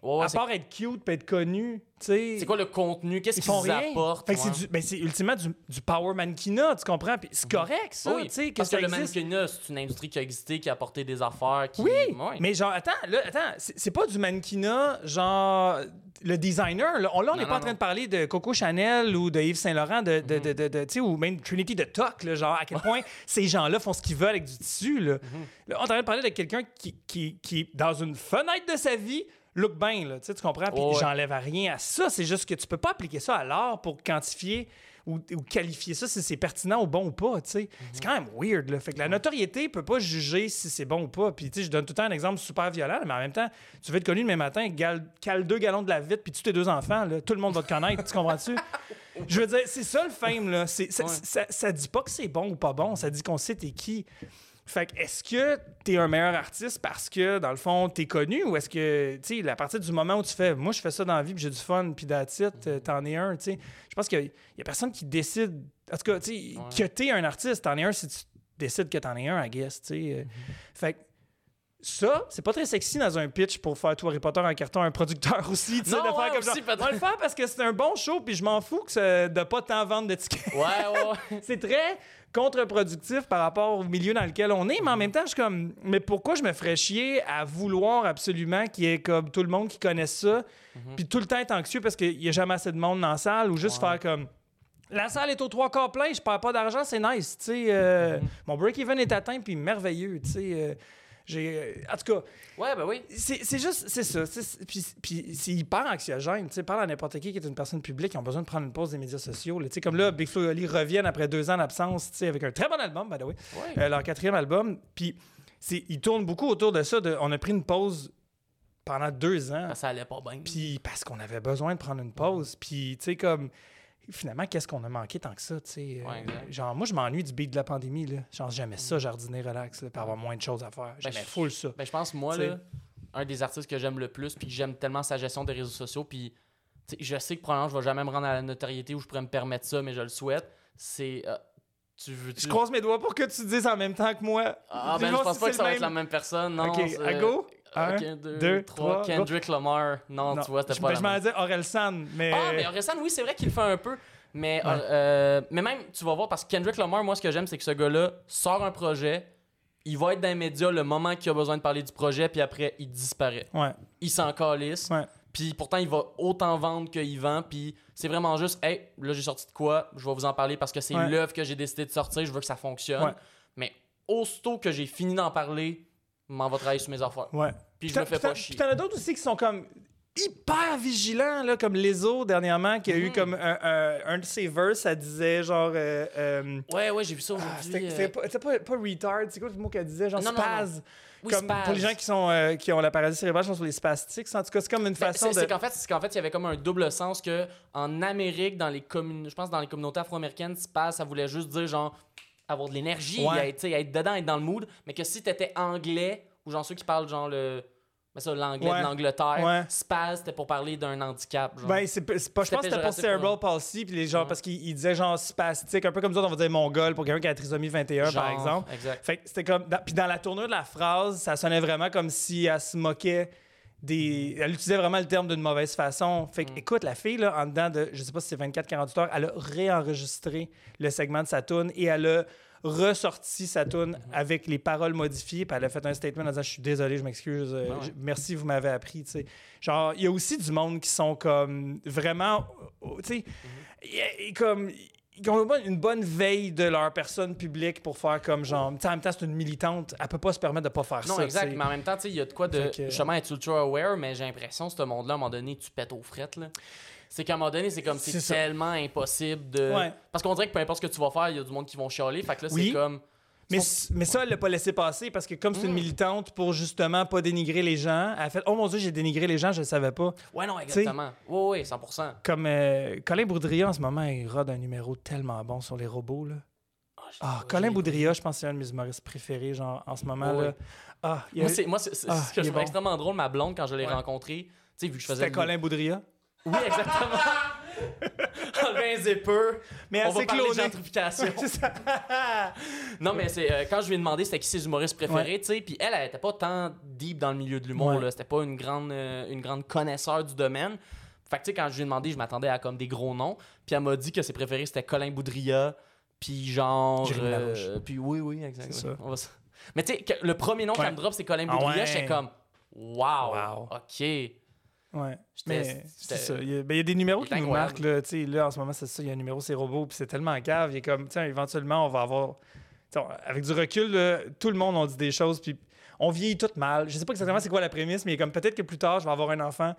Ouais, ouais, à part être cute puis être connu, tu sais. c'est quoi le contenu? Qu'est-ce Ils qu'ils rien. apportent? C'est ben, c'est ultimement du, du power mannequinat, tu comprends? Puis c'est correct, ça, Oui, tu sais, parce que le mannequinat, c'est une industrie qui a existé, qui a apporté des affaires. Qui... Oui, mais genre, attends, là, attends, c'est pas du mannequinat, genre, le designer, là, on, n'est Non, pas en train non. de parler de Coco Chanel ou de Yves Saint-Laurent, de, Mhm. de, de, de- de- tu sais, ou même Trinity de Toc, là, genre, à quel point ces gens-là font ce qu'ils veulent avec du tissu, là. Mhm. Là, on est en train de parler de quelqu'un qui, qui, qui, dans une fenêtre de sa vie, look bien, là, tu comprends? Puis Ouais, j'enlève à rien à ça, c'est juste que tu peux pas appliquer ça à l'art pour quantifier ou, ou qualifier ça si c'est pertinent ou bon ou pas, tu sais. C'est quand même weird, là. Fait que la notoriété peut pas juger si c'est bon ou pas. Puis, tu sais, je donne tout le temps un exemple super violent, mais en même temps, tu veux être connu demain matin, gal- cale deux gallons de la vitre, puis tu tes deux enfants, là, tout le monde va te connaître, tu comprends-tu? Je veux dire, c'est ça le fame, là. Ça, ça dit pas que c'est bon ou pas bon, ça dit qu'on sait t'es qui. Fait que, est-ce que t'es un meilleur artiste parce que, dans le fond, t'es connu ou est-ce que, tu sais, à partir du moment où tu fais, moi, je fais ça dans la vie puis j'ai du fun puis it, euh, t'en es un, tu sais. Je pense qu'il y, y a personne qui décide, en tout cas, tu sais, Ouais. que t'es un artiste, t'en es un si tu décides que t'en es un, I guess, tu sais. euh. Fait que, ça, c'est pas très sexy dans un pitch pour faire tout Harry Potter en carton un producteur aussi, tu sais, de faire comme aussi, ça. On va le faire parce que c'est un bon show puis je m'en fous que ça- de pas tant vendre d'étiquettes Ouais, ouais, ouais. c'est très contre-productif par rapport au milieu dans lequel on est, mais en même temps, je suis comme, mais pourquoi je me ferais chier à vouloir absolument qu'il y ait comme tout le monde qui connaisse ça, puis tout le temps être anxieux parce qu'il y a jamais assez de monde dans la salle, ou juste Ouais. faire comme, la salle est aux trois quarts plein, je perds pas d'argent, c'est nice, tu sais, euh, mon break-even est atteint, puis merveilleux, tu sais. euh, J'ai, euh, en tout cas, Ouais, ben oui. c'est c'est juste, c'est ça. C'est- Puis, puis c'est hyper anxiogène. Tu sais, parle à n'importe qui qui est une personne publique qui ont besoin de prendre une pause des médias sociaux. Tu sais, comme là, Big Flo et Oli reviennent après deux ans d'absence, tu sais, avec un très bon album, by the way. Ouais. Euh, leur quatrième album. Puis c'est- ils tournent beaucoup autour de ça. De, on a pris une pause pendant deux ans. Ça allait pas bien. Puis parce qu'on avait besoin de prendre une pause. Puis, tu sais, comme. Finalement, qu'est-ce qu'on a manqué tant que ça, tu sais? euh, Ouais, genre, moi, je m'ennuie du beat de la pandémie, là. Genre, j'aimais ça, jardiner relax, là, pour avoir moins de choses à faire. J'aimais je- full ça. Ben, je pense, moi, là, un des artistes que j'aime le plus, puis que j'aime tellement sa gestion des réseaux sociaux, puis je sais que probablement je vais jamais me rendre à la notoriété où je pourrais me permettre ça, mais je le souhaite. C'est. euh, tu veux. Je croise mes doigts pour que tu dises en même temps que moi. Ah, ben, je pense si pas que ça va être la même. personne, non. Ok, à go? Un, Ok, deux, deux, trois. Kendrick Lamar. Non, Non, tu vois, c'était je, pas ben, je m'en disais Aurel San, mais. Ah, mais Orelsan, oui, c'est vrai qu'il le fait un peu. Mais, Ouais. euh, mais même, tu vas voir, parce que Kendrick Lamar, moi, ce que j'aime, c'est que ce gars-là sort un projet, il va être dans les médias le moment qu'il a besoin de parler du projet, puis après, il disparaît. Ouais, Il s'en calisse. ouais. Puis pourtant, il va autant vendre qu'il vend. Puis c'est vraiment juste, hey, là, j'ai sorti de quoi, je vais vous en parler parce que c'est l'œuvre que j'ai décidé de sortir, je veux que ça fonctionne. Mais aussitôt que j'ai fini d'en parler, m'en vais travailler sur mes affaires. Ouais. Puis je me fais pas chier. Puis t'en as d'autres aussi qui sont comme hyper vigilants, là, comme Lezo dernièrement, qui a eu Mhm. comme un, un- un de ses verses, ça disait genre. euh, euh, Ouais, ouais, j'ai vu ça ah, aujourd'hui. c'était euh, c'était pas, c'était pas, pas retard, c'est quoi le mot qu'elle disait? Genre Non, non, spaz? oui, comme spaz. Pour les gens qui, sont, euh, qui ont la paralysie cérébrale, je pense sur les spastiques. En tout cas, c'est comme une Ben, façon c'est de. c'est qu'en fait, c'est qu'en fait, il y avait comme un double sens que en Amérique, dans les communes, je pense dans les communautés afro-américaines, spaz, ça voulait juste dire genre avoir de l'énergie, Ouais. être, dedans, être dans le mood, mais que si t'étais anglais ou genre ceux qui parlent genre le ben ça l'anglais Ouais. de l'Angleterre, Ouais. spaz c'était pour parler d'un handicap genre. Ben, c'est pas, je pense que c'était pour cerebral palsy, puis les gens, parce qu'ils ils disaient genre spastique, un peu comme ça, on va dire mongol pour quelqu'un qui a la trisomie 21, par exemple. Exact. Fait que c'était comme. Puis dans la tournure de la phrase, ça sonnait vraiment comme si elle se moquait des. Elle utilisait vraiment le terme d'une mauvaise façon. Fait que, Mm. écoute, la fille, là, en dedans de, je sais pas si c'est 24-48 heures, elle a réenregistré le segment de sa tune et elle a ressorti sa tune Mm-hmm. avec les paroles modifiées, puis elle a fait un statement en disant Je suis désolé, je m'excuse, euh, Ouais, je- merci, vous m'avez appris. tu sais. Genre, il y a aussi du monde qui sont comme vraiment. Tu sais, y- comme. Ils ont une bonne veille de leur personne publique pour faire comme genre. En même temps, c'est une militante, elle peut pas se permettre de pas faire Non, ça. exact, tu sais. mais en même temps, tu sais, il y a de quoi de que- justement être ultra aware, mais j'ai l'impression ce monde-là à un moment donné, tu pètes aux frettes là. C'est qu'à un moment donné, c'est comme c'est tellement impossible de Ouais. parce qu'on dirait que peu importe ce que tu vas faire, il y a du monde qui vont chialer, fait que là Oui. c'est comme Mais, mais ça, elle l'a pas laissé passer parce que comme c'est une Mm. militante pour justement pas dénigrer les gens, elle a fait Oh mon dieu, j'ai dénigré les gens, je le savais pas. Ouais, non, exactement. Oui, oui, 100%. Comme euh, Colin Boudria en ce moment, il rode un numéro tellement bon sur les robots. Là. Ah, Ah, Colin Boudria, je pense que c'est un de mes humoristes préférés genre, en ce moment. Là. Ah, il y a- Moi, c'est, moi, c'est, Ah, ce que je trouve bon. extrêmement drôle, ma blonde, quand je l'ai Ouais. rencontrée, tu sais, vu que je faisais. C'était le- Colin Boudria? Oui, exactement. Enlever un zipper. Mais on elle va parler de gentrification. Non, mais c'est euh, quand je lui ai demandé c'était qui ses humoristes préférés, tu sais, puis elle, elle était pas tant deep dans le milieu de l'humour, là. C'était pas une grande, euh, une grande connaisseur du domaine. Fait que, tu sais, quand je lui ai demandé, je m'attendais à comme des gros noms. Puis elle m'a dit que ses préférés, c'était Colin Boudria, puis genre. Euh, puis oui, oui, exact. C'est oui. ça. On va s- Mais tu sais, le premier nom qu'elle me drop, c'est Colin Ah Boudria. J'étais comme, wow, Wow. ok. Ouais. Mais j'étais- c'est ça. Il y, a, ben, il y a des numéros qui nous marquent. Là, là, en ce moment, c'est ça. Il y a un numéro, c'est robot. Puis c'est tellement cave. Il est comme, tiens, éventuellement, on va avoir. Avec du recul, là, tout le monde, on dit des choses. Puis on vieillit tout mal. Je sais pas exactement c'est quoi la prémisse, mais comme peut-être que plus tard, je vais avoir un enfant.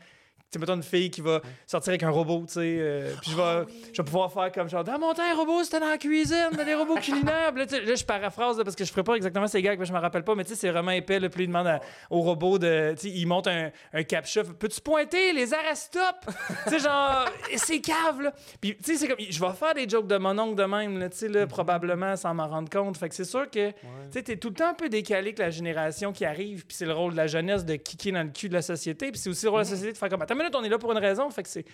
Tu sais, mettons une fille qui va sortir avec un robot, tu sais. euh, puis je vais, Ah je vais pouvoir faire comme genre, dans mon temps, un robot, c'était dans la cuisine, dans des robots culinaires. Là, là, je paraphrase là, parce que je ferai pas exactement ces gars, je me rappelle pas, mais tu sais, c'est vraiment épais. Là, puis il demande à- au robot de. Tu sais, il monte un, un captcha. Peux-tu pointer les arrêts stop? tu sais, genre, c'est cave, là. Puis, tu sais, c'est comme. Je vais faire des jokes de mon oncle de même, là, tu sais, là, probablement, sans m'en rendre compte. Fait que c'est sûr que. Tu sais, t'es tout le temps un peu décalé que la génération qui arrive, puis c'est le rôle de la jeunesse de kicker dans le cul de la société, puis c'est aussi le rôle de la société de faire comme. Attends minute, on est là pour une raison, fait que c'est.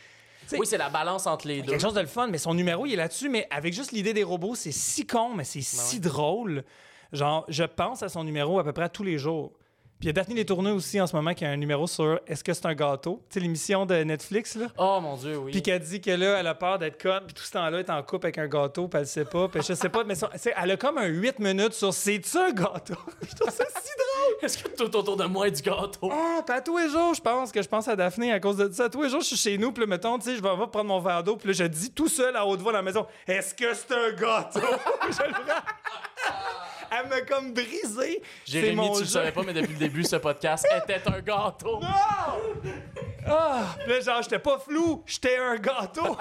Oui, c'est la balance entre les deux. quelque chose de le fun, mais son numéro, il est là-dessus, mais avec juste l'idée des robots, c'est si con, mais c'est si drôle. Genre, je pense à son numéro à peu près tous les jours. Puis il y a Daphné Les Tourneux aussi en ce moment qui a un numéro sur Est-ce que c'est un gâteau? Tu sais, l'émission de Netflix, là. Oh mon dieu, oui. Puis qu'elle dit que là, elle a peur d'être conne, puis tout ce temps-là, elle est en couple avec un gâteau, puis elle sait pas. Puis je sais pas, mais elle a comme un 8 minutes sur C'est-tu un gâteau? je trouve ça si drôle! Est-ce que tout autour de moi est du gâteau? Ah, puis à tous les jours, je pense que je pense à Daphné à cause de ça. À tous les jours, je suis chez nous, puis mettons, tu sais, je vais va prendre mon verre d'eau, puis là, je dis tout seul à haute voix dans la maison Est-ce que c'est un gâteau? je le prends. Elle m'a comme brisé. Jérémy, mon tu le savais pas, mais depuis le début, ce podcast était un gâteau. Ah! Puis Là, genre, j'étais pas flou, j'étais un gâteau.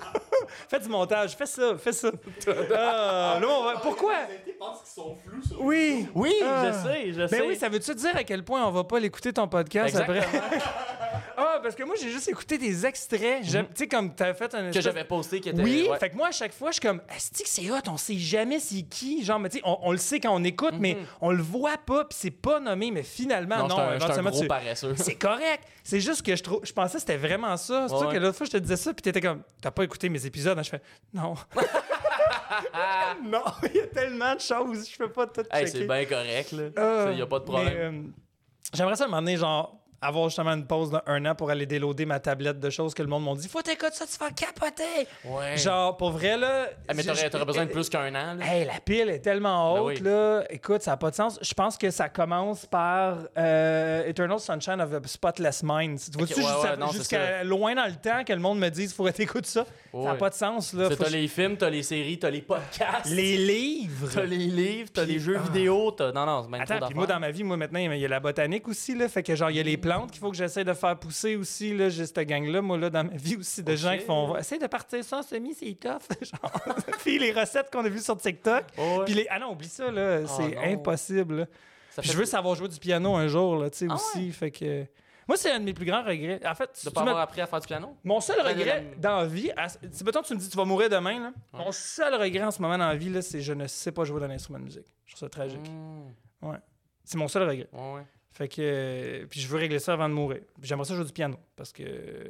fais du montage, fais ça, fais ça. Ah, là, on va- Pourquoi? pensent qu'ils sont flous sur Oui! Oui, Ah. je sais, je sais. Ben oui, ça veut-tu dire à quel point on va pas l'écouter ton podcast Exactement. après? Ah, parce que moi, j'ai juste écouté des extraits. J'aime- Tu sais, comme t'as fait un. Que espèce- j'avais posté qui était. Oui, ouais. fait que moi, à chaque fois, je suis comme, Asti que c'est hot, on sait jamais c'est qui. Genre, mais tu sais, on, on le sait quand on écoute, mais on le voit pas, puis c'est pas nommé, mais finalement, Non, non, j'étais un, j'étais un éventuellement, gros tu- paresseux. C'est correct. C'est juste que je trouve. Je pensais que c'était vraiment ça. C'est Ouais, sûr que ouais. l'autre fois, je te disais ça, puis t'étais comme, t'as pas écouté mes épisodes. hein? Je fais, non. non, il y a tellement de choses. Je peux pas tout Hey, checker. c'est bien correct, là. Il y a pas de problème. mais, euh, J'aimerais ça demander, genre, avoir justement une pause d'un an pour aller déloader ma tablette de choses que le monde m'a dit. Faut t'écouter ça, tu vas capoter. Ouais. Genre, pour vrai, là. Ah, mais t'aurais, t'aurais besoin de plus qu'un an, là. Hey, la pile est tellement Ben haute, oui. là. Écoute, ça n'a pas de sens. Je pense que ça commence par euh, Eternal Sunshine of a Spotless Mind. Tu vois-tu ouais, ouais, c'est jusqu'à loin dans le temps que le monde me dise, faudrait t'écouter ça. Ça n'a pas de sens, là. C'est- T'as les films, t'as les séries, t'as les podcasts. les livres. T'as les livres, t'as les jeux ah. vidéo, t'as. Non, non, c'est même Attends, puis moi, dans ma vie, moi, maintenant, il y a la botanique aussi, là. Fait que, genre, il y a les plantes qu'il faut que j'essaie de faire pousser aussi, là. J'ai cette gang-là, moi, là, dans ma vie aussi, de gens qui font. Essaye de partir en semi, c'est tough. genre. puis les recettes qu'on a vues sur TikTok. Ouais. Puis les. Ah non, oublie ça, là. c'est non. impossible, là. Fait je veux savoir jouer du piano un jour, là, tu sais, Ah aussi. Fait que. Moi, c'est un de mes plus grands regrets. En fait, de tu pas avoir appris à faire du piano? mon seul regret la- dans la vie, à- si mettons tu me dis tu vas mourir demain, là, mon seul regret en ce moment dans la vie, là, c'est je ne sais pas jouer d'un instrument de musique. Je trouve ça tragique. Mmh. Ouais. C'est mon seul regret. Ouais, ouais. Fait que. euh, puis je veux régler ça avant de mourir. Puis J'aimerais ça jouer du piano. Parce que.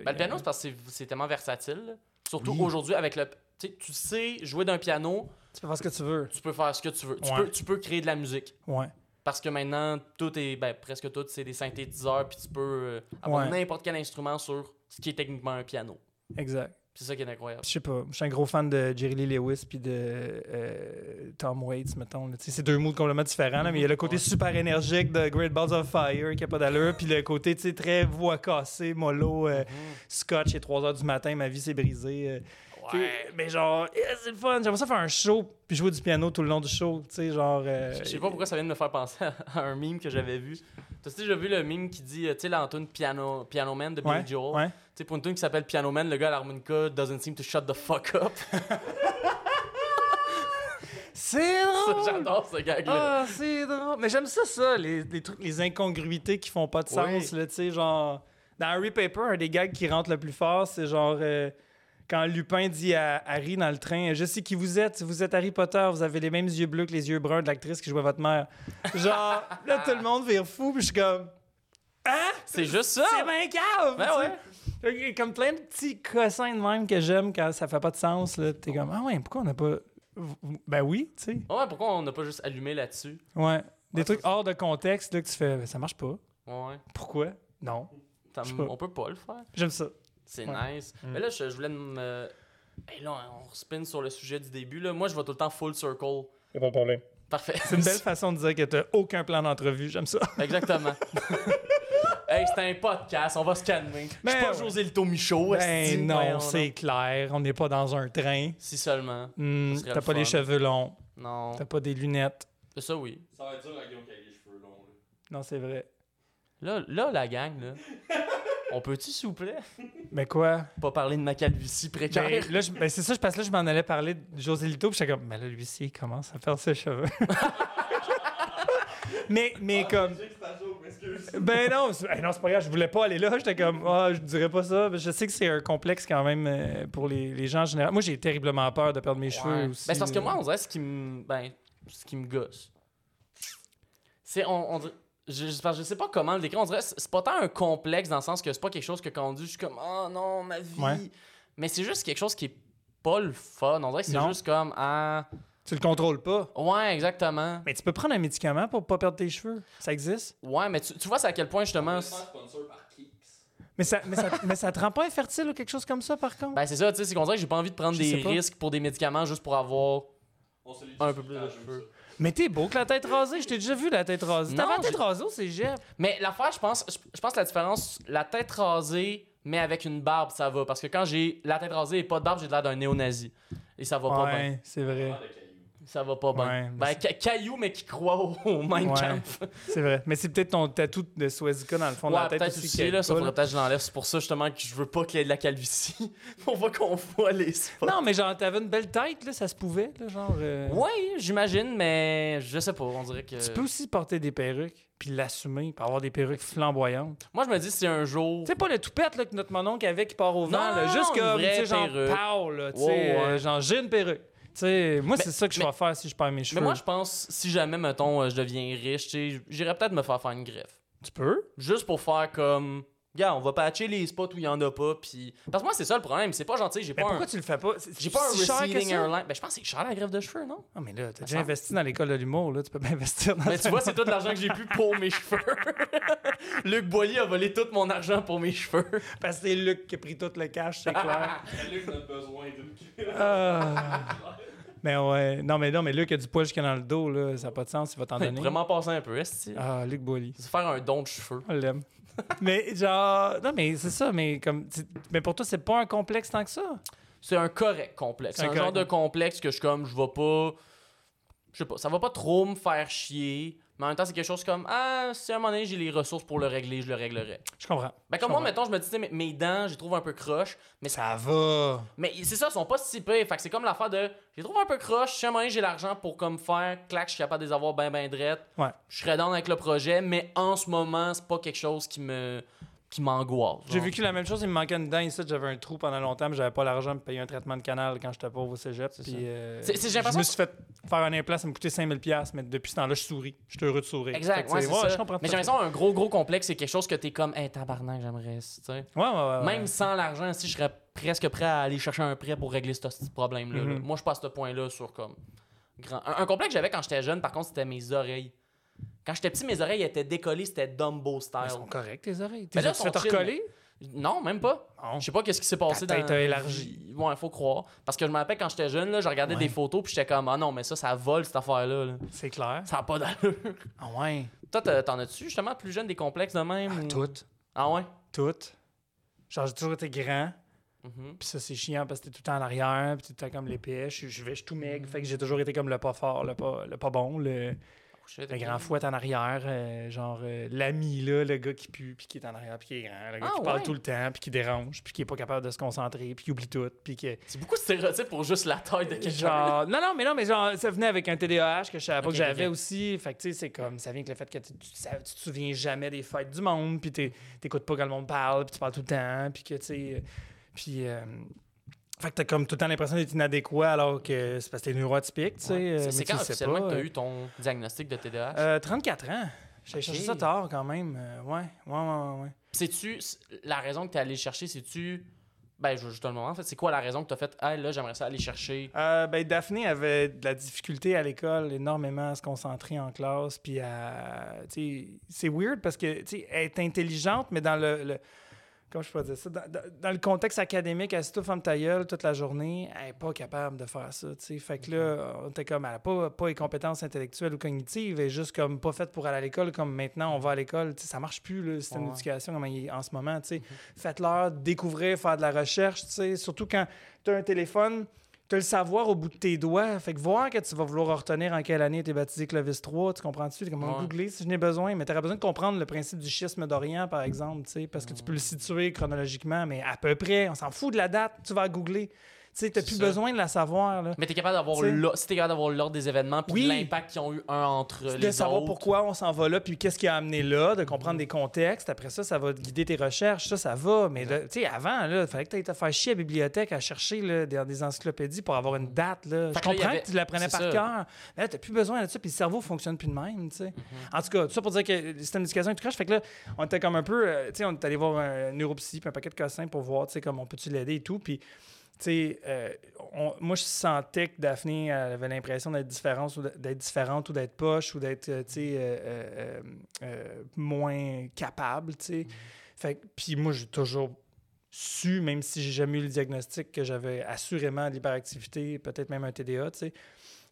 Ben, le piano, c'est parce que c'est- c'est tellement versatile. là. Surtout Oui. aujourd'hui, avec le. Tu sais, tu sais jouer d'un piano, Tu peux faire ce que tu veux. tu peux faire ce que tu veux. Tu, Ouais. peux, tu peux créer de la musique. Ouais. Parce que maintenant, tout est. Ben, presque tout, c'est des synthétiseurs, puis tu peux euh, avoir Ouais. n'importe quel instrument sur ce qui est techniquement un piano. Exact. C'est ça qui est incroyable. Je sais pas. Je suis un gros fan de Jerry Lee Lewis puis de euh, Tom Waits, mettons. C'est deux moods complètement différents, là, mais il y a le côté Ouais. super énergique de Great Balls of Fire qui a pas d'allure, puis le côté tu sais, très voix cassée, mollo, euh, scotch, et 3 heures du matin, ma vie s'est brisée. Tu sais, Mais genre, eh, c'est le fun. J'aimerais ça faire un show puis jouer du piano tout le long du show. Tu sais, genre. euh, Je sais pas pourquoi ça vient de me faire penser à un meme que j'avais vu. T'as déjà vu le meme qui dit, euh, tu sais, l'Antoine Piano, Piano Man de Billy Ouais, Joel? ouais. Tu sais, pour une tune qui s'appelle Piano Man, le gars à l'harmonica doesn't seem to shut the fuck up. C'est drôle! J'adore ce gag-là. Ah, c'est drôle. Mais j'aime ça, ça, les, les trucs, les incongruités qui font pas de sens, Oui. là, tu sais, genre... Dans Harry Paper, un des gags qui rentre le plus fort, c'est genre... euh, quand Lupin dit à Harry dans le train, je sais qui vous êtes, vous êtes Harry Potter, vous avez les mêmes yeux bleus que les yeux bruns de l'actrice qui jouait votre mère. Genre, là, tout le monde vire fou, puis je suis comme, hein? C'est juste ça! C'est bien cave! Ben que Comme plein de petits cossins de même que j'aime quand ça fait pas de sens, là. T'es comme, ah ouais, pourquoi on n'a pas. Ben oui, tu sais. Ouais, pourquoi on n'a pas juste allumé là-dessus? Ouais. Des Ouais, trucs hors de contexte là, que tu fais, Ben, ça marche pas. Ouais. Pourquoi? Non. On peut pas le faire. J'aime ça. C'est Ouais. nice. Mais là, je, je voulais me. Hey, là, on spin sur le sujet du début. Là. Moi, je vais tout le temps full circle. Y'a pas de problème. Parfait. C'est une belle façon de dire que t'as aucun plan d'entrevue. J'aime ça. Exactement. hey, c'est un podcast, on va se calmer. Je Ben suis pas ouais. José Lito Michaud. Ben non, c'est clair. On n'est pas dans un train. Si seulement. Serait t'as le pas les cheveux longs. Non. T'as pas des lunettes. Ça, oui. Ça va être dur à Guillaume qui a les cheveux longs. là. Non, c'est vrai. Là, là, la gang, là. On peut-tu, s'il vous plaît, Mais quoi? pas parler de ma calvitie précaire? Ben, là, je- ben, c'est ça, je parce que là, je m'en allais parler de José Lito, puis j'étais comme, mais là, lui aussi, il commence à faire ses cheveux. mais, mais comme. Ben non, c'est non, c'est pas grave, je voulais pas aller là. J'étais comme, ah, je dirais pas ça. mais Je sais que c'est un complexe quand même euh, pour les, les gens en général. Moi, j'ai terriblement peur de perdre mes Ouais. cheveux aussi. Ben, c'est parce que moi, on dirait ce qui me. Ben, ce qui me gosse. C'est. On, on dirait- je, je, sais pas comment le décrire. On dirait. C'est c'est pas tant un complexe dans le sens que c'est pas quelque chose que quand on dit, je suis comme, oh non, ma vie. Ouais. Mais c'est juste quelque chose qui est pas le fun. On dirait que c'est juste comme, ah. Tu le contrôles pas. Ouais, exactement. Mais tu peux prendre un médicament pour pas perdre tes cheveux. Ça existe? Ouais, mais tu, tu vois, c'est à quel point justement. Mais ça, mais ça, mais ça te rend pas infertile ou quelque chose comme ça, par contre? Ben, c'est ça, tu sais, c'est qu'on dirait que j'ai pas envie de prendre Je des risques pour des médicaments juste pour avoir. Un peu plus de cheveux. Mais t'es beau que la tête rasée. Je t'ai déjà vu la tête rasée. T'avais la tête rasée au cégep. Mais l'affaire, je pense, je, pense que la différence, la tête rasée, mais avec une barbe, ça va. Parce que quand j'ai la tête rasée et pas de barbe, j'ai l'air d'un néo-nazi. Et ça va pas bien. Ouais, c'est vrai. Ça. Va pas bien. Ouais, ben, ca- caillou, mais qui croit au, au Ouais. Kampf. C'est vrai. Mais c'est peut-être ton tatou de Swazika dans le fond de la tête peut-être aussi. là, ça faudrait peut-être que je l'enlève. C'est pour ça, justement, que je veux pas qu'il y ait de la calvitie. On va qu'on voit les spots. Non, mais genre, t'avais une belle tête, là, ça se pouvait, là, genre. euh, Ouais, j'imagine, mais je sais pas, on dirait que... Tu peux aussi porter des perruques, puis l'assumer, puis avoir des perruques flamboyantes. Moi, je me dis, si un jour... Tu sais, pas le toupette là, que notre mononcle avait qui part au vent, Non, là, juste comme, tu sais, genre, pow, là, tu sais, euh, genre, j'ai une perruque. Sais, moi, c'est ça que je vais faire si je perds mes cheveux. Mais moi, je pense, si jamais, mettons, euh, je deviens riche, j'irais peut-être me faire faire une greffe. Tu peux? Juste pour faire comme... Gars, on va patcher les spots où il y en a pas, puis... Parce que moi, c'est ça le problème, c'est pas gentil, j'ai pas pourquoi un... tu le fais pas? J'ai pas un hairline. Ben, je pense que c'est cher la greffe de cheveux, non? Ah, mais là, t'as déjà investi dans l'école de l'humour, là, tu peux pas investir dans Mais tu vois, c'est tout l'argent que j'ai pu pour mes cheveux. Luc Boilly a volé tout mon argent pour mes cheveux. Parce que c'est Luc qui a pris tout le cash, c'est clair. Luc a besoin d'une Ah. Mais ouais, non, mais non, mais Luc a du poil jusqu'à dans le dos, là, ça n'a pas de sens, il va t'en donner. Vraiment passer un peu, est-ce Ah, Luc Boily. C'est faire un don de cheveux. On l'aime. mais genre, non, mais c'est ça, mais comme, mais pour toi, c'est pas un complexe tant que ça? C'est un correct complexe. C'est un un genre de complexe que je suis comme, je vais pas. Je sais pas, ça va pas trop me faire chier. Mais en même temps, c'est quelque chose comme, ah, si à un moment donné j'ai les ressources pour le régler, je le réglerai. Je comprends. Ben, Je comme moi, mettons, je me dis, mes, mes dents, j'ai trouvé un peu croche. Mais ça. Va. Mais c'est ça, ils sont pas si pires. Fait que c'est comme l'affaire de, j'ai trouvé un peu croche. Si à un moment donné j'ai l'argent pour comme faire, clac, je suis capable de les avoir ben, ben drette. Ouais. Je serais down avec le projet. Mais en ce moment, c'est pas quelque chose qui me. Qui m'angoisse. J'ai vécu la même chose, il me manquait une dent ici, j'avais un trou pendant longtemps, mais j'avais pas l'argent pour payer un traitement de canal quand j'étais pauvre au cégep. C'est Puis, euh, C'est- c'est- j'ai je me suis fait faire un implant, ça m'a coûté 5000$, piastres, mais depuis ce temps-là, je souris. Je suis heureux de sourire. Exact, ouais, tu c'est sais, ça. je comprends mais j'ai l'impression un gros, gros complexe, c'est quelque chose que t'es comme, hey, tabarnak, j'aimerais, ça, tu sais. Ouais, ouais, ouais, ouais. Même sans l'argent, si je serais presque prêt à aller chercher un prêt pour régler ce petit problème-là. là. Mhm. Moi, je passe ce point-là sur comme. Grand... Un, un complexe que j'avais quand j'étais jeune, par contre, c'était mes oreilles. Quand j'étais petit, mes oreilles étaient décollées, c'était Dumbo style. Elles sont correctes, tes oreilles. Mais là, tu sont chill, recoller? Non, même pas. Je sais pas qu'est-ce qui s'est passé Ta dans. élargi. Ouais, faut croire. Parce que je me rappelle quand j'étais jeune, là, je regardais Ouais. des photos puis j'étais comme, ah non, mais ça, ça vole cette affaire-là. là. C'est clair. Ça a pas d'allure. Ah ouais. Toi, t'as- t'en as-tu justement plus jeune des complexes de même ou- Toutes. Ah ouais? Toutes. Genre, j'ai toujours été grand. Mhm. Puis ça, c'est chiant parce que t'es tout le temps en arrière, puis t'es tout le temps comme l'épée. Je, je vais, je suis tout maigre. Fait que j'ai toujours été comme le pas fort, le pas, le pas bon, le, Shit, le grand fouette en arrière. euh, genre, euh, l'ami, là, le gars qui pue, puis qui est en arrière, puis qui est grand. Le gars Ah, qui parle tout le temps, puis qui dérange, puis qui est pas capable de se concentrer, puis qui oublie tout, puis qui. C'est beaucoup de stéréotypes pour juste la taille de quelqu'un. Genre, non, non, mais non, mais genre, ça venait avec un TDAH que je savais pas que j'avais aussi. Fait que, tu sais, c'est comme, ça vient avec le fait que tu, tu, ça- tu te souviens jamais des fêtes du monde, puis t'es- t'écoutes pas quand le monde parle, puis tu parles tout le temps, puis que, tu sais, euh, puis. euh, fait que t'as comme tout le temps l'impression d'être inadéquat alors que c'est parce que t'es neuroatypique, tu sais. Ouais. euh, C'est- quand officiellement que t'as euh. eu ton diagnostic de TDAH? Euh, 34 ans. J'ai Ok. cherché ça tard quand même. euh, ouais, ouais, ouais, ouais. C'est-tu la raison que t'es allé chercher, c'est-tu. Ben, je veux juste le moment. En fait, c'est quoi la raison que t'as fait, ah là, j'aimerais ça aller chercher? Euh, ben, Daphné avait de la difficulté à l'école, énormément à se concentrer en classe. Puis à. tu sais, C'est weird parce que tu sais, elle est intelligente, mais dans le. le- comment je peux dire ça? Dans, dans- dans le contexte académique, elle se tout ferme ta gueule toute la journée, elle n'est pas capable de faire ça. Fait que là, on était comme, elle n'a pas, pas les compétences intellectuelles ou cognitives, elle est juste comme pas faite pour aller à l'école, comme maintenant on va à l'école. Ça marche plus, le système Ouais. d'éducation comme il est en ce moment. sais. Faites-leur découvrir, faire de la recherche, surtout quand tu as un téléphone. Tu le savoir au bout de tes doigts. Fait que voir que tu vas vouloir retenir en quelle année tu es baptisé Clovis 3, tu comprends-tu? T'es comme Ouais. googler si je n'ai besoin. Mais tu aurais besoin de comprendre le principe du schisme d'Orient, par exemple, tu parce que tu peux le situer chronologiquement, mais à peu près, on s'en fout de la date, tu vas googler. Tu sais, t'as plus ça. besoin de la savoir. Là. Mais t'es capable d'avoir T'sais. l'or- si d'avoir l'ordre des événements puis Oui. l'impact qu'ils ont eu un entre les de savoir autres. pourquoi on s'en va là, puis qu'est-ce qui a amené là, de comprendre des contextes. Après ça, ça va guider tes recherches. Ça, ça va. Mais tu sais, avant, il fallait que tu ailles te faire chier à la bibliothèque à chercher là, des encyclopédies pour avoir une date. Là. Je comprends avait- que tu l'apprenais par ça. cœur. Mais là, tu plus besoin de ça, puis le cerveau fonctionne plus de même. tu sais. Mm-hmm. En tout cas, tout ça pour dire que le système d'éducation est tout croche. Fait que là, on était comme un peu. euh, tu sais, on est allé voir un neuropsy, puis un paquet de cossins pour voir, tu sais, comment on peut-tu l'aider et tout. Puis euh, moi, je sentais que Daphné avait l'impression d'être différente ou d'être différente ou d'être poche ou d'être, euh, euh, moins capable. Fait puis moi, j'ai toujours su, même si j'ai jamais eu le diagnostic, que j'avais assurément de l'hyperactivité, peut-être même un TDA.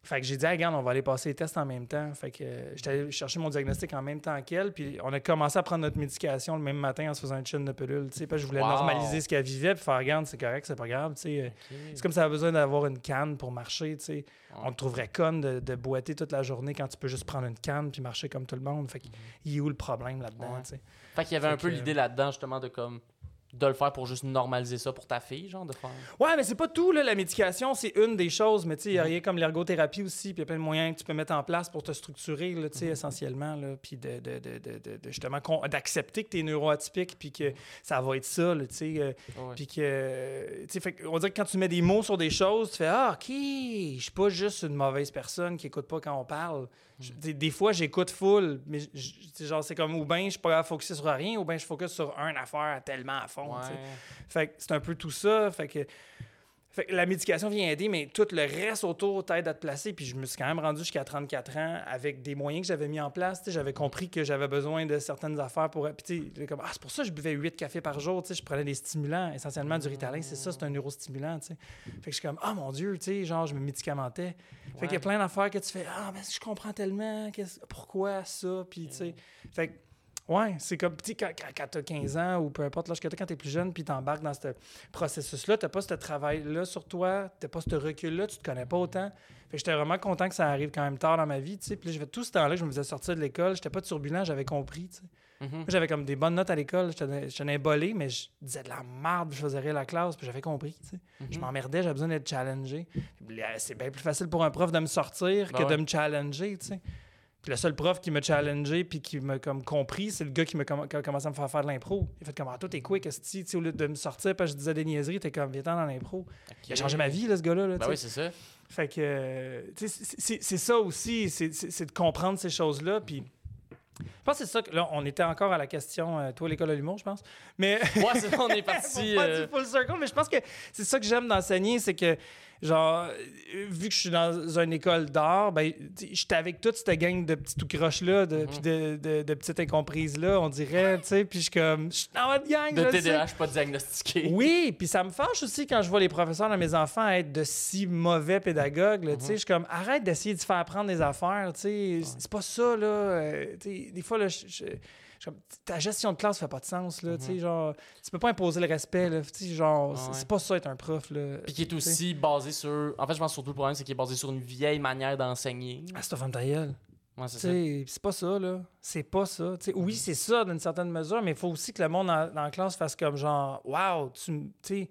Fait que j'ai dit, ah, regarde, on va aller passer les tests en même temps. Fait que euh, j'étais allé chercher mon diagnostic en même temps qu'elle. Puis on a commencé à prendre notre médication le même matin en se faisant une chaîne de parce que je voulais Wow. normaliser ce qu'elle vivait. Puis faire, regarde, c'est correct, c'est pas grave. Tu sais, euh, c'est comme ça a besoin d'avoir une canne pour marcher. Tu sais. On te trouverait conne de, de boiter toute la journée quand tu peux juste prendre une canne puis marcher comme tout le monde. Fait que, il est où le problème là-dedans? Ouais. Fait qu'il y avait Fait un peu l'idée là-dedans, justement, de comme. De le faire pour juste normaliser ça pour ta fille, genre, de faire? Ouais, mais c'est pas tout, là. La médication, c'est une des choses, mais tu sais, il y a Mhm. rien comme l'ergothérapie aussi, puis il y a plein de moyens que tu peux mettre en place pour te structurer, là, tu sais, essentiellement, là, puis de, de, de, de, justement d'accepter que tu es neuroatypique, puis que ça va être ça, tu sais, euh, Ouais. puis que, tu sais, on dirait que quand tu mets des mots sur des choses, tu fais Ah, OK, je suis pas juste une mauvaise personne qui écoute pas quand on parle. Je- sais, des fois, j'écoute full, mais je- genre, c'est comme ou bien je suis pas à focuser sur rien, ou bien je focus sur une affaire tellement à fond. Ouais. Fait que c'est un peu tout ça. Fait que, fait que la médication vient aider, mais tout le reste autour t'aide à te placer. Puis je me suis quand même rendu jusqu'à 34 ans avec des moyens que j'avais mis en place. J'avais compris que j'avais besoin de certaines affaires pour. Puis comme, ah, c'est pour ça que je buvais 8 cafés par jour. Je prenais des stimulants, essentiellement du Ritalin. C'est ça, c'est un neurostimulant. Fait que je suis comme, ah mon Dieu, genre, je me médicamentais. Fait qu'il y a Ouais. plein d'affaires que tu fais, ah, mais je comprends tellement. Pourquoi ça? Puis tu sais. Fait que Ouais, c'est comme, tu quand, quand, t'as 15 ans ou peu importe l'âge que t'as, quand t'es plus jeune, puis t'embarques dans ce processus-là, t'as pas ce travail-là sur toi, t'as pas ce recul-là, tu te connais pas autant. Fait que j'étais vraiment content que ça arrive quand même tard dans ma vie, tu sais. Puis là, tout ce temps-là que je me faisais sortir de l'école, j'étais pas turbulent, j'avais compris, tu sais. Mhm. Moi, j'avais comme des bonnes notes à l'école, j'étais bolé, mais je disais de la merde, je faisais rire la classe, puis j'avais compris, tu sais. Mhm. Je m'emmerdais, j'avais besoin d'être challengé. C'est bien plus facile pour un prof de me sortir Ben que ouais. de me challenger, tu sais. Puis le seul prof qui m'a challengé puis qui m'a comme compris, c'est le gars qui m'a a commencé à me faire faire de l'impro. Il a fait comme ah, toi t'es quick. Tu au lieu de me sortir parce que je disais des niaiseries, t'es comme viens dans l'impro. Il a changé ma vie là, ce gars-là. là, Ben oui, c'est ça. Fait que euh, tu sais, c'est- ça aussi, c'est- de comprendre ces choses-là. Puis je pense que c'est ça que là, on était encore à la question, euh, toi l'école de l'humour, je pense. Mais Ouais, c'est on est parti. euh, du full circle, mais je pense que c'est ça que j'aime d'enseigner, c'est que, genre, euh, vu que je suis dans une école d'art, ben, j'étais avec toute cette gang de petits tout croches-là, de, puis de, de, de petites incomprises-là, on dirait, tu sais, puis je suis comme, je suis dans votre gang, de. TDAH pas diagnostiqué. Oui, puis ça me fâche aussi quand je vois les professeurs de mes enfants être de si mauvais pédagogues. tu sais, Je suis comme, arrête d'essayer de se faire apprendre des affaires. tu sais, C'est pas ça. Là, euh, tu sais, des fois, là, je- ta gestion de classe fait pas de sens. Là, tu sais, genre, tu peux pas imposer le respect. Là, genre, c'est Ouais. c'est pas ça être un prof. Là, Puis qui est aussi basé sur. En fait, je pense surtout le problème, c'est qu'il est basé sur une vieille manière d'enseigner. Ah, c'est ta femme ta gueule. Ouais, c'est pas ça, là. C'est pas ça. Oui, c'est ça d'une certaine mesure, mais il faut aussi que le monde dans, dans la classe fasse comme genre, wow, tu sais.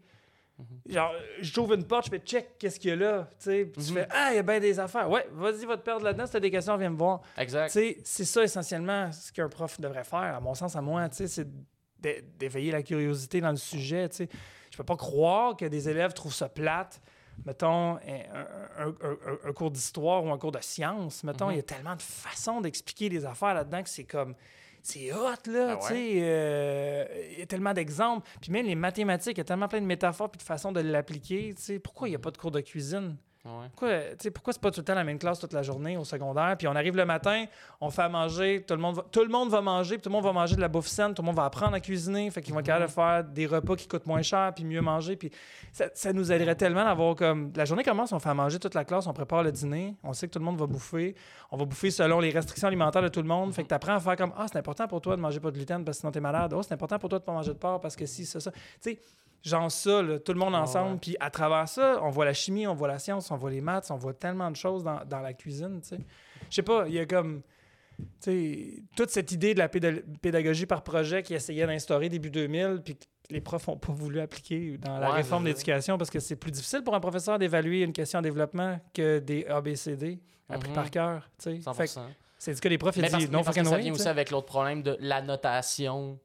Genre, j'ouvre une porte, je fais check, qu'est-ce qu'il y a là? Tu sais, puis tu Mhm. fais, ah, il y a bien des affaires. Ouais, vas-y, va te perdre là-dedans. Si t'as des questions, viens me voir. Tu Exact. sais, c'est ça essentiellement ce qu'un prof devrait faire, à mon sens, à moi. Tu sais, c'est d'é- d'éveiller la curiosité dans le sujet. Tu sais, je peux pas croire que des élèves trouvent ça plate. Mettons, un, un- un- un- un cours d'histoire ou un cours de sciences. Mettons, il Mhm. y a tellement de façons d'expliquer des affaires là-dedans que c'est comme. C'est hot, là, ouais. tu sais. euh, Il y a tellement d'exemples. Puis même les mathématiques, il y a tellement plein de métaphores puis de façons de l'appliquer. Tu sais, pourquoi il n'y a pas de cours de cuisine? Ouais. Pourquoi, pourquoi c'est pas tout le temps la même classe toute la journée au secondaire? Puis on arrive le matin, on fait à manger, tout le monde va, tout le monde va manger, puis tout le monde va manger de la bouffe saine, tout le monde va apprendre à cuisiner, fait qu'ils vont être capables de faire des repas qui coûtent moins cher, puis mieux manger. Puis ça, ça nous aiderait tellement d'avoir comme. La journée commence, on fait à manger toute la classe, on prépare le dîner, on sait que tout le monde va bouffer, on va bouffer selon les restrictions alimentaires de tout le monde. Fait que tu apprends à faire comme Ah, c'est important pour toi de manger pas de gluten parce que sinon t'es malade. Oh, c'est important pour toi de pas manger de porc parce que si, ça, ça. Tu sais, genre ça, là, tout le monde ensemble. Puis à travers ça, on voit la chimie, on voit la science, on voit les maths, on voit tellement de choses dans, dans la cuisine, tu sais. Je sais pas, il y a comme... Tu sais, toute cette idée de la péda- pédagogie par projet qui essayait d'instaurer début 2000, puis que les profs n'ont pas voulu appliquer dans la Ouais, réforme l'éducation parce que c'est plus difficile pour un professeur d'évaluer une question en développement que des ABCD appris Mhm. par cœur. tu sais. 100%. Fait que c'est du cas des profs, il Mais dit parce, non parce que ça vient aussi avec l'autre problème de la notation.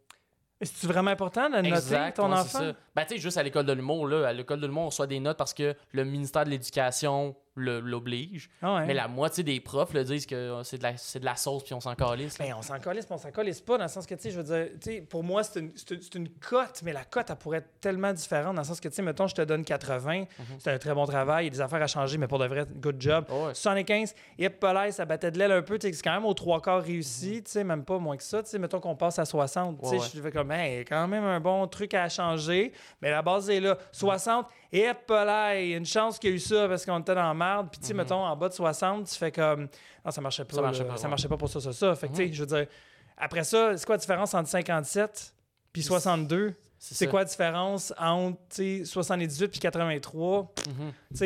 C'est vraiment important de noter Exact, ton ouais, enfant? Ben, tu sais, juste à l'école de l'humour, là, à l'école de l'humour, on reçoit des notes parce que le ministère de l'Éducation l'oblige. Ah ouais. Mais la moitié des profs le disent que euh, c'est de, la- c'est de la sauce puis on s'en calisse. Ben, on s'en calisse, mais on s'en calisse pas, dans le sens que, tu sais, je veux dire, tu sais, pour moi, c'est une, c'est une, c'est une cote, mais la cote, elle pourrait être tellement différente, dans le sens que, tu sais, mettons, je te donne 80, Mhm. c'est un très bon travail, il y a des affaires à changer, mais pour de vrai, good job. Oh, ouais. 75, et Pelay, ça battait de l'aile un peu, tu sais, c'est quand même aux trois quarts réussi, tu sais, même pas moins que ça, tu sais, mettons qu'on passe à 60, tu sais, Mhm. Ouais. je fais comme, hey, quand même un bon truc à changer, mais la base est là. 60, et Pelay, une chance qu'il y a eu ça, parce qu'on était dans la merde. Puis, tu sais, Mhm. mettons, en bas de 60, tu fais comme. Non, ça marchait pas. Ça marchait pas, Ça marchait pas pour ça, ça, ça. Fait que, tu sais, je veux dire, après ça, c'est quoi la différence entre 57 puis 62? C'est quoi la différence entre tu sais, 78 puis 83? Mhm, Tu sais,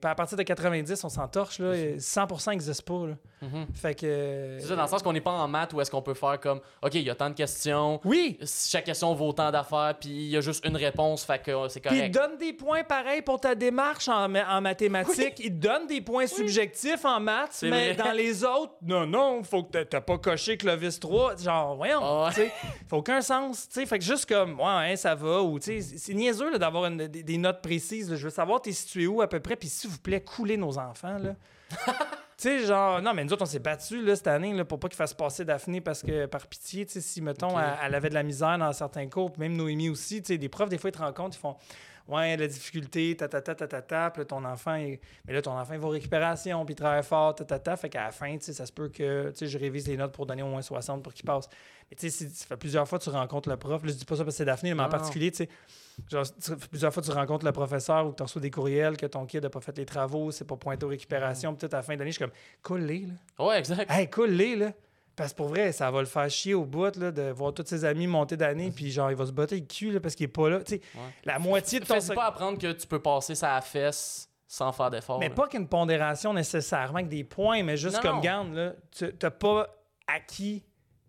puis à partir de 90, on s'entorche, là. 100% n'existe pas, là. mhm. Fait que. C'est ça, dans le sens qu'on n'est pas en maths où est-ce qu'on peut faire comme, OK, il y a tant de questions, Oui! chaque question vaut tant d'affaires, puis il y a juste une réponse, fait que euh, c'est Puis il te correct. donne des points pareils pour ta démarche en, en mathématiques. Il te donne des points subjectifs en maths, mais vrai. dans les autres, non, non, faut que t'a- t'as pas coché Clovis 3. Genre, voyons, sais, faut aucun sens. tu sais. Fait que juste comme, ouais, hein, ça va, ou tu sais, c'est niaiseux là, d'avoir des, des notes précises. là. Je veux savoir, t'es situé où à peu près, puis s'il vous plaît, coulez nos enfants, là. Tu sais, genre, non, mais nous autres, on s'est battus là, cette année là, pour pas qu'ils fassent passer Daphné parce que, par pitié, tu sais, si, mettons, elle, elle avait de la misère dans certains cours, puis même Noémie aussi, tu sais, des profs, des fois, ils te rendent compte, ils font, ouais, la difficulté, ta ta ta ta ta ta, puis là, ton enfant, il- mais là, ton enfant, il va aux récupération, puis il travaille fort, ta ta ta, fait qu'à la fin, tu sais, ça se peut que, tu sais, je révise les notes pour donner au moins 60 pour qu'il passe. Mais tu sais, si ça fait plusieurs fois que tu rencontres le prof, là, je dis pas ça parce que c'est Daphné, mais en Non, particulier, tu sais, Genre, plusieurs fois, tu rencontres le professeur ou que tu reçois des courriels que ton kid n'a pas fait les travaux, c'est pas pointé aux récupérations. Puis tout à la fin d'année, je suis comme, coule-les, là. Ouais, exact. Hey, coule-les, là. Parce que pour vrai, ça va le faire chier au bout là, de voir tous ses amis monter d'année, puis genre, il va se botter le cul là, parce qu'il est pas là. Tu sais, Ouais. la moitié de ton. Fais-y pas apprendre que tu peux passer sa fesse sans faire d'effort. Mais là? pas qu'une pondération nécessairement avec des points, mais juste Non, comme non. garde, là, tu t'as pas acquis.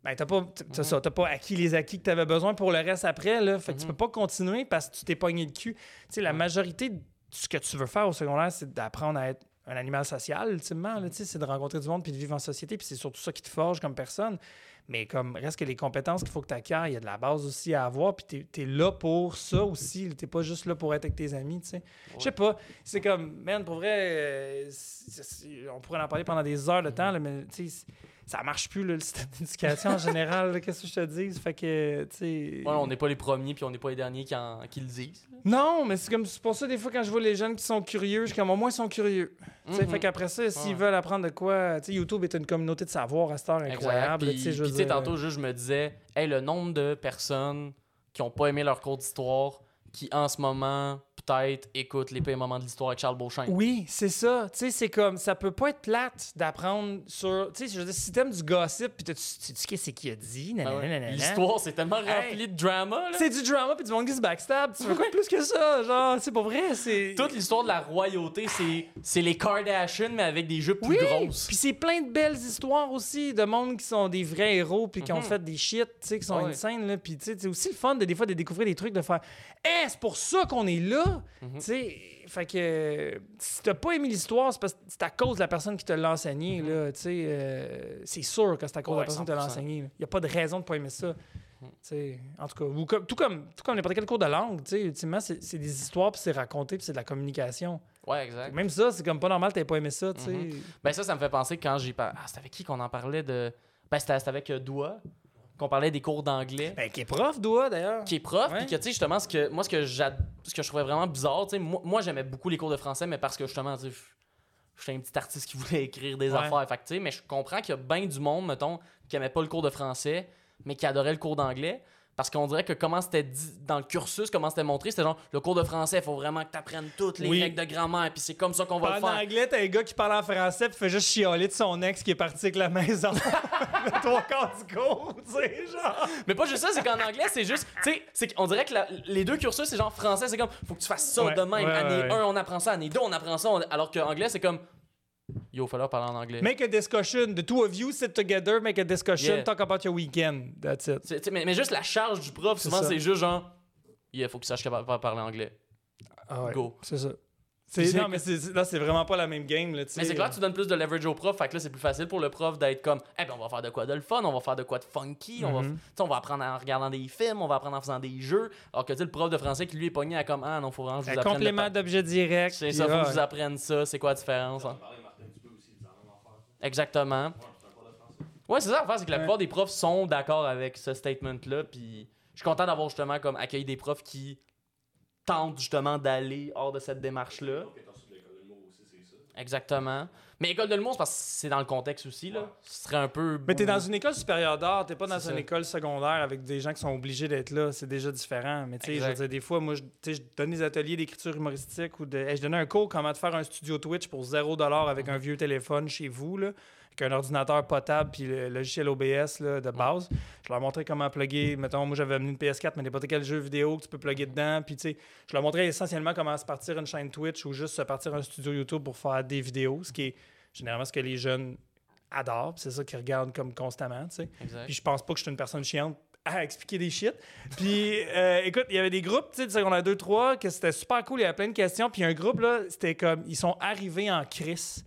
Ben, t'as pas, Mhm. ça, t'as pas acquis les acquis que tu avais besoin pour le reste après. Là. Fait que tu Mhm. peux pas continuer parce que tu t'es pogné le cul. Tu sais, la majorité de ce que tu veux faire au secondaire, c'est d'apprendre à être un animal social, ultimement. sais, c'est de rencontrer du monde puis de vivre en société. Puis c'est surtout ça qui te forge comme personne. Mais comme reste que les compétences qu'il faut que tu acquières, il y a de la base aussi à avoir. Puis tu es, là pour ça aussi. Tu pas juste là pour être avec tes amis. tu sais. Je sais pas. C'est comme, man, pour vrai, euh, on pourrait en parler pendant des heures de temps, là, mais tu sais, ça marche plus, là, le système d'éducation en général. Qu'est-ce que je te dis? Fait que, tu sais. Ouais, on n'est pas les premiers, puis on n'est pas les derniers qui, en- qui le disent. là. Non, mais c'est comme c'est pour ça des fois quand je vois les jeunes qui sont curieux, je suis comme au moins ils sont curieux. Mhm. Fait qu'après ça, s'ils Ouais. veulent apprendre de quoi, tu sais, YouTube est une communauté de savoir à cette heure incroyable. Puis, je tu sais, dire. tantôt, juste, je me disais, hey, le nombre de personnes qui ont pas aimé leur cours d'histoire, qui en ce moment, peut-être, écoutent les pires moments de l'histoire avec Charles Beauchamp. Oui, c'est ça. Tu sais, c'est comme, ça peut pas être plate d'apprendre sur. Tu sais, je veux dire, si t'aimes du gossip, puis tu tu sais qu'est-ce qu'il a dit, Ah nanana. L'histoire, c'est tellement Hey. rempli de drama. Là. C'est du drama, puis du monde qui se backstab. Tu veux quoi de plus que ça? Genre, c'est pas vrai, c'est. Toute l'histoire de la royauté, c'est, c'est les Kardashians, mais avec des jupes plus Oui, grosses. puis c'est plein de belles histoires aussi de monde qui sont des vrais héros puis qui ont Mhm. fait des shit, tu sais, qui sont Ouais. insane là, puis tu sais, c'est aussi le fun de des fois de découvrir des trucs de faire "Eh, c'est pour ça qu'on est là." Mhm. Tu sais, fait que si t'as pas aimé l'histoire, c'est parce que c'est à cause de la personne qui te l'a enseigné là, tu sais, euh, c'est sûr que c'est à cause de la personne qui te l'a 100%. enseigné. Il y a pas de raison de pas aimer ça. Mhm. En tout cas, ou comme, tout comme tout comme n'importe quel cours de langue, ultimement c'est des histoires puis c'est raconté puis c'est de la communication. Ouais, exact. Même ça, c'est comme pas normal que t'aies pas aimé ça. Mhm. Ben ça, ça me fait penser quand j'ai... Ah, c'était avec qui qu'on en parlait de... Ben c'était c'était avec euh, Doua, qu'on parlait des cours d'anglais. Ben, qui est prof, d'ailleurs. qui est prof, puis que, tu sais, justement, ce que, moi, ce que, ce que je trouvais vraiment bizarre, tu sais, moi, moi, j'aimais beaucoup les cours de français, mais parce que, justement, tu sais, je- j'étais un petit artiste qui voulait écrire des Ouais. affaires, fait que, tu sais, mais je comprends qu'il y a bien du monde, mettons, qui aimait pas le cours de français, mais qui adorait le cours d'anglais, parce qu'on dirait que comment c'était dit dans le cursus, comment c'était montré, c'était genre, le cours de français, il faut vraiment que tu apprennes toutes les Oui. règles de grammaire, puis c'est comme ça qu'on va le En faire. anglais, t'as un gars qui parle en français puis fait juste chialer de son ex qui est parti avec la maison. trois quarts du cours, tu sais, genre. Mais pas juste ça, c'est qu'en anglais, c'est juste, tu sais, qu'on dirait que la- les deux cursus, c'est genre français, c'est comme, faut que tu fasses ça Ouais, de même. ouais, année ouais, 1, on apprend ça, année 2, on apprend ça, on- alors que anglais, c'est comme, yo, falloir parler en anglais. Make a discussion. The two of you sit together, make a discussion, Yeah. talk about your weekend. That's it. C'est- mais, mais juste la charge du prof, souvent, c'est juste genre, il faut qu'il sache de parler anglais. Ah ouais, Go. C'est ça. C'est, non, mais c'est, là, c'est vraiment pas la même game. Là, Mais c'est clair que tu donnes plus de leverage au prof, fait que là, c'est plus facile pour le prof d'être comme, eh ben, on va faire de quoi de le fun, on va faire de quoi de funky, on, va, Mhm. sais, on va apprendre en regardant des films, on va apprendre en faisant des jeux. Alors que, tu sais, le prof de français qui lui est pogné à comme, ah non, faut vraiment que je vous apprenne. complément d'objet direct. C'est ça, faut ah, que je vous apprenne ça, c'est quoi la différence? hein? Exactement. Ouais, c'est ça l'affaire, c'est que la plupart des profs sont d'accord avec ce statement-là, puis je suis content d'avoir justement comme accueilli des profs qui tentent justement d'aller hors de cette démarche-là. Exactement. Mais école de l'humour, c'est parce que c'est dans le contexte aussi, là. Ce serait un peu. Mais t'es dans une école supérieure d'art, t'es pas dans une ça. école secondaire avec des gens qui sont obligés d'être là, c'est déjà différent. Mais tu sais, je veux Exact. dire, des fois, moi, je, je donne des ateliers d'écriture humoristique ou de. Hey, je donnais un cours comment te faire un studio Twitch pour 0$ avec un vieux téléphone chez vous, là, avec un ordinateur potable puis le logiciel OBS là, de base. Je leur montrais comment plugger. Mettons, moi, j'avais amené une PS4, mais n'importe quel jeu vidéo que tu peux plugger dedans. Puis, tu sais, je leur montrais essentiellement comment se partir une chaîne Twitch ou juste se partir un studio YouTube pour faire des vidéos, ce qui est généralement ce que les jeunes adorent. C'est ça qu'ils regardent comme constamment, tu sais. Puis je pense pas que je suis une personne chiante à expliquer des shit. Puis euh, écoute, il y avait des groupes, tu sais, de secondaire 2, 3, que c'était super cool, il y avait plein de questions. Puis un groupe, là, c'était comme, ils sont arrivés en crise.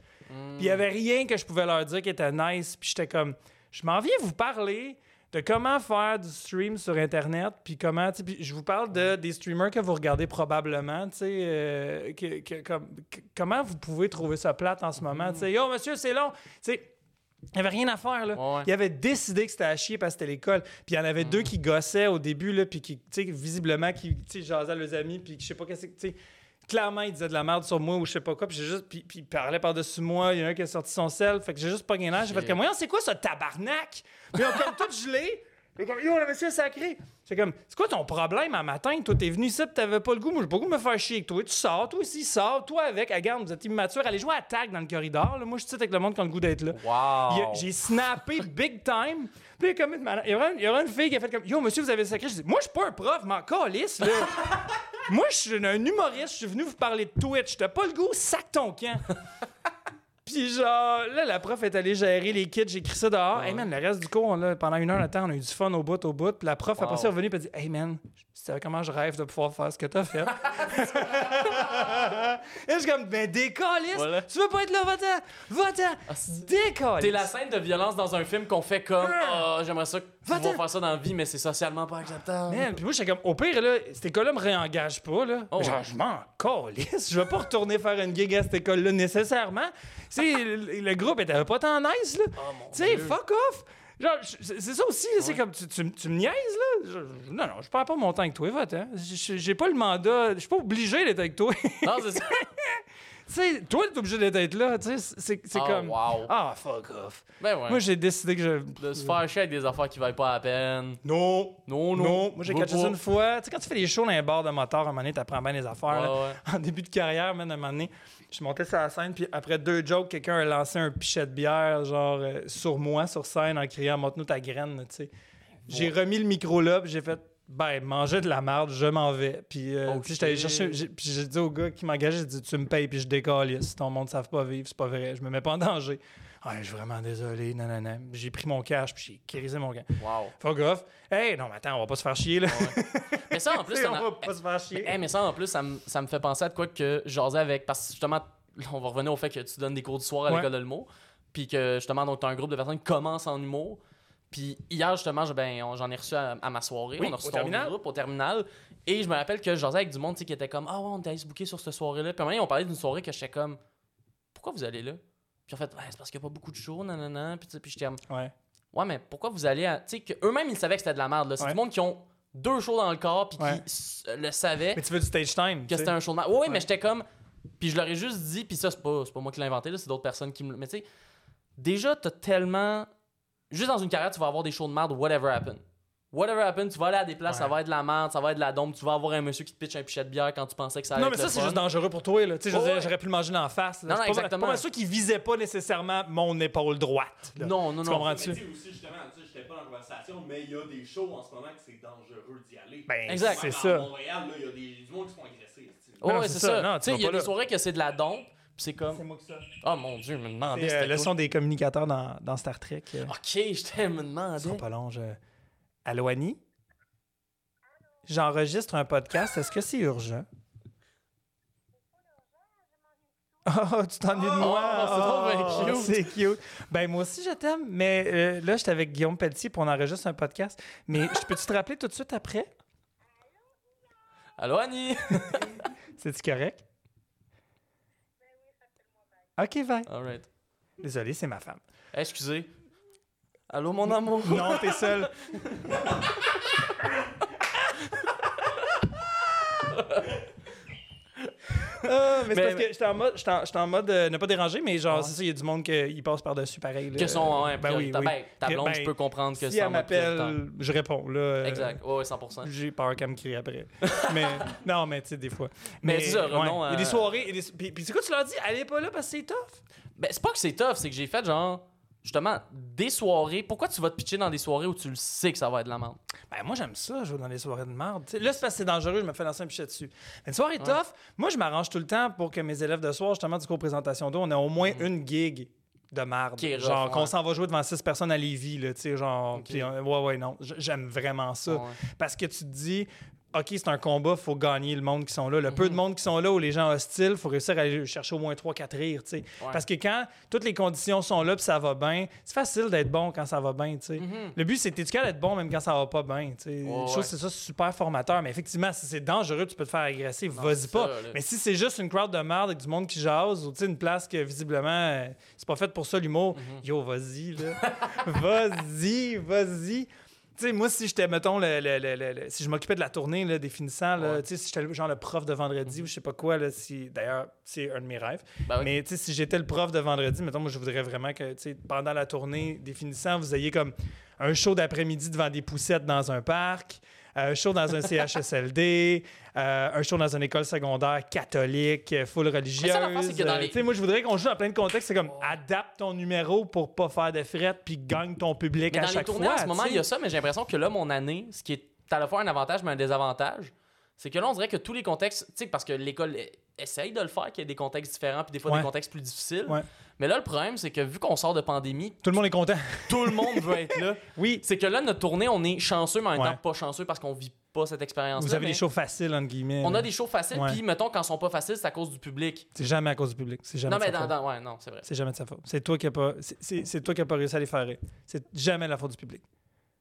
Puis il y avait rien que je pouvais leur dire qui était nice. Puis j'étais comme, je m'en viens vous parler de comment faire du stream sur Internet, puis comment, puis je vous parle de, des streamers que vous regardez probablement, tu sais, euh, que- que- comme- que- comment vous pouvez trouver ça plate en ce moment, tu sais, yo, monsieur, c'est long, tu sais, il n'y avait rien à faire, là. Ouais, ouais. Il avait décidé que c'était à chier parce que c'était l'école. Puis il y en avait deux qui gossaient au début, là, puis qui, visiblement, qui, jasaient leurs amis, puis je sais pas qu'est-ce que, clairement, ils disaient de la merde sur moi ou je sais pas quoi, puis j'ai juste, puis, puis ils parlaient par-dessus moi, il y en a un qui a sorti son sel, fait que j'ai juste pas gagné J'ai fait comme, voyons, c'est quoi ce tabarnak? Puis ont comme tout gelé. Puis comme, yo, le monsieur sacré. C'est comme, c'est quoi ton problème à matin? Toi, t'es venu ici, pis t'avais pas le goût. Moi, j'ai pas le goût de me faire chier avec toi. Tu sors, toi aussi, sors, toi avec. Regarde, vous êtes immature. Allez jouer à tag dans le corridor. là. Moi, je suis avec le monde qui a le goût d'être là. Wow. Il J'ai snappé big time. Puis il comme il y aura une, il y aura une fille qui a fait comme Yo, monsieur, vous avez sacré. Je dis Moi, je suis pas un prof, m'en calisse, là. Moi, je suis un humoriste. Je suis venu vous parler de Twitch. T'as pas le goût, sac ton camp. Puis genre, là, la prof est allée gérer les kids. J'ai écrit ça dehors. Hey man, le reste du cours, là, pendant une heure de temps, on a eu du fun au bout, au bout. Puis la prof, après Wow. ça, est revenue et a dit Hey man, tu savais comment je rêve de pouvoir faire ce que t'as fait. et je suis comme Ben décalisse. Voilà. Tu veux pas être là, va-t'en. Va-t'en. c'est- Décalisse. T'es la scène de violence dans un film qu'on fait comme Ah, j'aimerais ça pouvoir Va-t'en. faire ça dans la vie, mais c'est socialement pas acceptable. Man, puis moi, j'étais comme, au pire, là, cette école-là me réengage pas, là. Oh. Genre, je m'en calisse. Je vais pas retourner faire une gig à cette école-là nécessairement. tu sais, le, le groupe était pas tant nice, là. Oh, tu sais, fuck off. C'est ça aussi, c'est comme, tu, tu, tu me niaises, là. Je- non, non, je perds pas mon temps avec toi, va hein. J'ai pas le mandat, je suis pas obligé d'être avec toi. Non, c'est ça. tu sais, toi, t'es obligé d'être là, tu sais, c'est c'est Ah, comme... wow. Ah, fuck off. Ben ouais. Moi, j'ai décidé que je... de se faire chier avec des affaires qui valent pas la peine. Non, Non, non. Non, moi j'ai catché ça une fois. Tu sais, quand tu fais des shows dans les bars de moteur, à un moment donné, t'apprends bien les affaires. là. Ouais, ouais. En début de carrière, même, à un moment donné, je montais sur la scène, puis après deux jokes, quelqu'un a lancé un pichet de bière, genre, euh, sur moi, sur scène, en criant « Montre-nous ta graine », tu sais. J'ai remis le micro là, puis j'ai fait « Ben, mangez de la merde, je m'en vais. » Puis, euh, j'étais allé chercher... j'ai- Puis j'ai dit au gars qui m'engageait, j'ai dit « Tu me payes, puis je décolle. Si ton monde ne savent pas vivre, c'est pas vrai. Je me mets pas en danger. » Ouais, je suis vraiment désolé, non, non, non. J'ai pris mon cash, puis j'ai crisé mon gars. Wow. Fuck off. Hey, non, mais attends, on va pas se faire chier, là. Mais ça, en plus, on va pas se faire chier. Eh, mais ça, en plus, ça me, ça me fait penser à de quoi que j'osais avec. Parce que justement, on va revenir au fait que tu donnes des cours du soir à Ouais. l'école de l'humour. Puis que justement, donc, tu as un groupe de personnes qui commencent en humour. Puis hier, justement, je- ben, j'en ai reçu à, à ma soirée. Oui, on a reçu au ton terminal. groupe au terminal. Et je me rappelle que j'osais avec du monde tu sais, qui était comme Ah ouais, on était allé se booker sur cette soirée-là. Puis à un moment donné, on parlait d'une soirée que j'étais comme Pourquoi vous allez là? Puis en fait, Ouais, c'est parce qu'il n'y a pas beaucoup de shows, nanana. Puis, puis j'étais comme Ouais. Ouais, mais pourquoi vous allez à. Tu sais, qu'eux-mêmes, ils savaient que c'était de la merde. C'est Ouais. du monde qui ont deux shows dans le corps, puis Ouais. qui s- le savaient Mais tu veux du stage time. que c'était un show de merde. Ouais, mais j'étais comme. Puis je leur ai juste dit, puis ça, c'est pas, c'est pas moi qui l'ai inventé, c'est d'autres personnes qui me. Mais tu sais, déjà, t'as tellement. Juste dans une carrière, tu vas avoir des shows de merde, whatever happen. Whatever happen, tu vas aller à des places, ça Ouais. va être de la merde, ça va être de la dombe, tu vas avoir un monsieur qui te pitch un pichet de bière quand tu pensais que ça allait Non, être mais ça, le c'est juste dangereux pour toi. Là. Tu sais, Ouais, ouais. j'aurais pu le manger dans la face. Là. Non, non, C'est pas- exactement. Pas, sûr qu'il visait pas nécessairement mon épaule droite. là. Non, non, Tu non. comprends-tu? Mais tu sais aussi, justement, tu sais, j'étais pas dans la conversation, mais il y a des shows en ce moment que c'est dangereux d'y aller. Ben, Exact. c'est À ça. Montréal, là, il y a des, du monde qui se font agresser. tu sais. Ouais, Non, c'est ça. ça. Non, tu sais, il y a des soirées que c'est de la dompe, c'est comme. C'est moi que ça. Oh mon dieu, je me demandais. C'est euh, c'était le son des communicateurs dans, dans Star Trek. euh, Ok, je t'ai me Ce demandé. sera pas long. Je... Allô, Annie? J'enregistre un podcast. Est-ce que c'est urgent? Oh, tu t'ennuies de moi? c'est donc bien Oh, cute. C'est cute. Ben, moi aussi, je t'aime. Mais euh, là, j'étais avec Guillaume Pelletier pour on enregistre un podcast. Mais je peux-tu te rappeler tout de suite après? Allô, Annie? C'est-tu correct? OK, bye. Alright. Désolé, c'est ma femme. Excusez. Allô, mon amour? Non, t'es seul. Ah, mais c'est parce que j'étais en mode, j'étais en, j'étais en mode euh, ne pas déranger, mais genre, c'est ça, il y a du monde qui passe par-dessus pareil. là. Que son, ouais, ben oui, oui. Ben, ta blonde, Ben, je peux comprendre que si c'est elle en mode prioritaire. m'appelle, je réponds. Là, euh, Exact, ouais, ouais, 100%. J'ai peur qu'elle me crie après. mais non, mais tu sais, des fois. Mais c'est ça, revenons Il y a des soirées. et des- Puis, puis c'est quoi, tu leur dis, allez pas là parce que c'est tough? Ben, c'est pas que c'est tough, c'est que j'ai fait genre, justement, des soirées. Pourquoi tu vas te pitcher dans des soirées où tu le sais que ça va être de la merde? Ben, moi, j'aime ça, jouer dans des soirées de merde. Là, c'est parce que c'est dangereux, je me fais lancer un pichet dessus. Mais une soirée tough, moi, je m'arrange tout le temps pour que mes élèves de soir, justement, du cours présentation d'eau, on ait au moins une gig de merde. Qui est rough, genre, ouais. qu'on s'en va jouer devant six personnes à Lévis, là, tu sais, genre. Ok. puis, euh, ouais, ouais, non. J'aime vraiment ça. Ouais. Parce que tu te dis, OK, c'est un combat, faut gagner le monde qui sont là. Le peu Mhm. de monde qui sont là, où les gens hostiles, faut réussir à aller chercher au moins 3-4 rires. Ouais. Parce que quand toutes les conditions sont là puis ça va bien, c'est facile d'être bon quand ça va bien. Mhm. Le but, c'est capable d'être bon même quand ça va pas bien, Je trouve que c'est ça super formateur. Mais effectivement, si c'est dangereux, tu peux te faire agresser, vas-y pas. ça, mais si c'est juste une crowd de merde avec du monde qui jase, ou une place que visiblement, euh, c'est pas fait pour ça l'humour, Mhm. yo, vas-y, là. vas-y, vas-y. Sais, moi, si j'étais, mettons, le, si je m'occupais de la tournée, là, Ouais. Mhm. tu sais, si j'étais le- genre le prof de vendredi ou je sais pas quoi, là, si, d'ailleurs, c'est un de mes rêves. Ben oui. Mais tu sais, si j'étais le prof de vendredi, mettons, moi, je voudrais vraiment que, tu sais, pendant la tournée des finissants, vous ayez comme un show d'après-midi devant des poussettes dans un parc, un show dans un CHSLD, euh, un show dans une école secondaire catholique, euh, full religieuse. dans Euh, moi, je voudrais qu'on joue dans plein de contextes. C'est comme, adapte ton numéro pour pas faire de fret, puis gagne ton public à dans les chaque fois. en ce moment, il y a ça, mais j'ai l'impression que là, mon année, ce qui est à la fois un avantage, mais un désavantage, c'est que là, on dirait que tous les contextes, tu sais, parce que l'école essaye de le faire, qu'il y ait des contextes différents, puis des fois Ouais. des contextes plus difficiles. Ouais. Mais là, le problème, c'est que vu qu'on sort de pandémie, Tout le monde est content. tout le monde veut être là. Oui. C'est que là, notre tournée, on est chanceux, mais en même Ouais. temps pas chanceux parce qu'on vit pas cette expérience-là. Vous avez des shows faciles, entre guillemets. On a des shows faciles, puis mettons, quand ils sont pas faciles, c'est à cause du public. C'est jamais à cause du public. C'est jamais Non, de mais dans, Ouais, non, c'est vrai. C'est jamais de sa faute. C'est toi qui a pas. c'est- C'est c'est toi qui a pas réussi à les faire rire. C'est jamais la faute du public.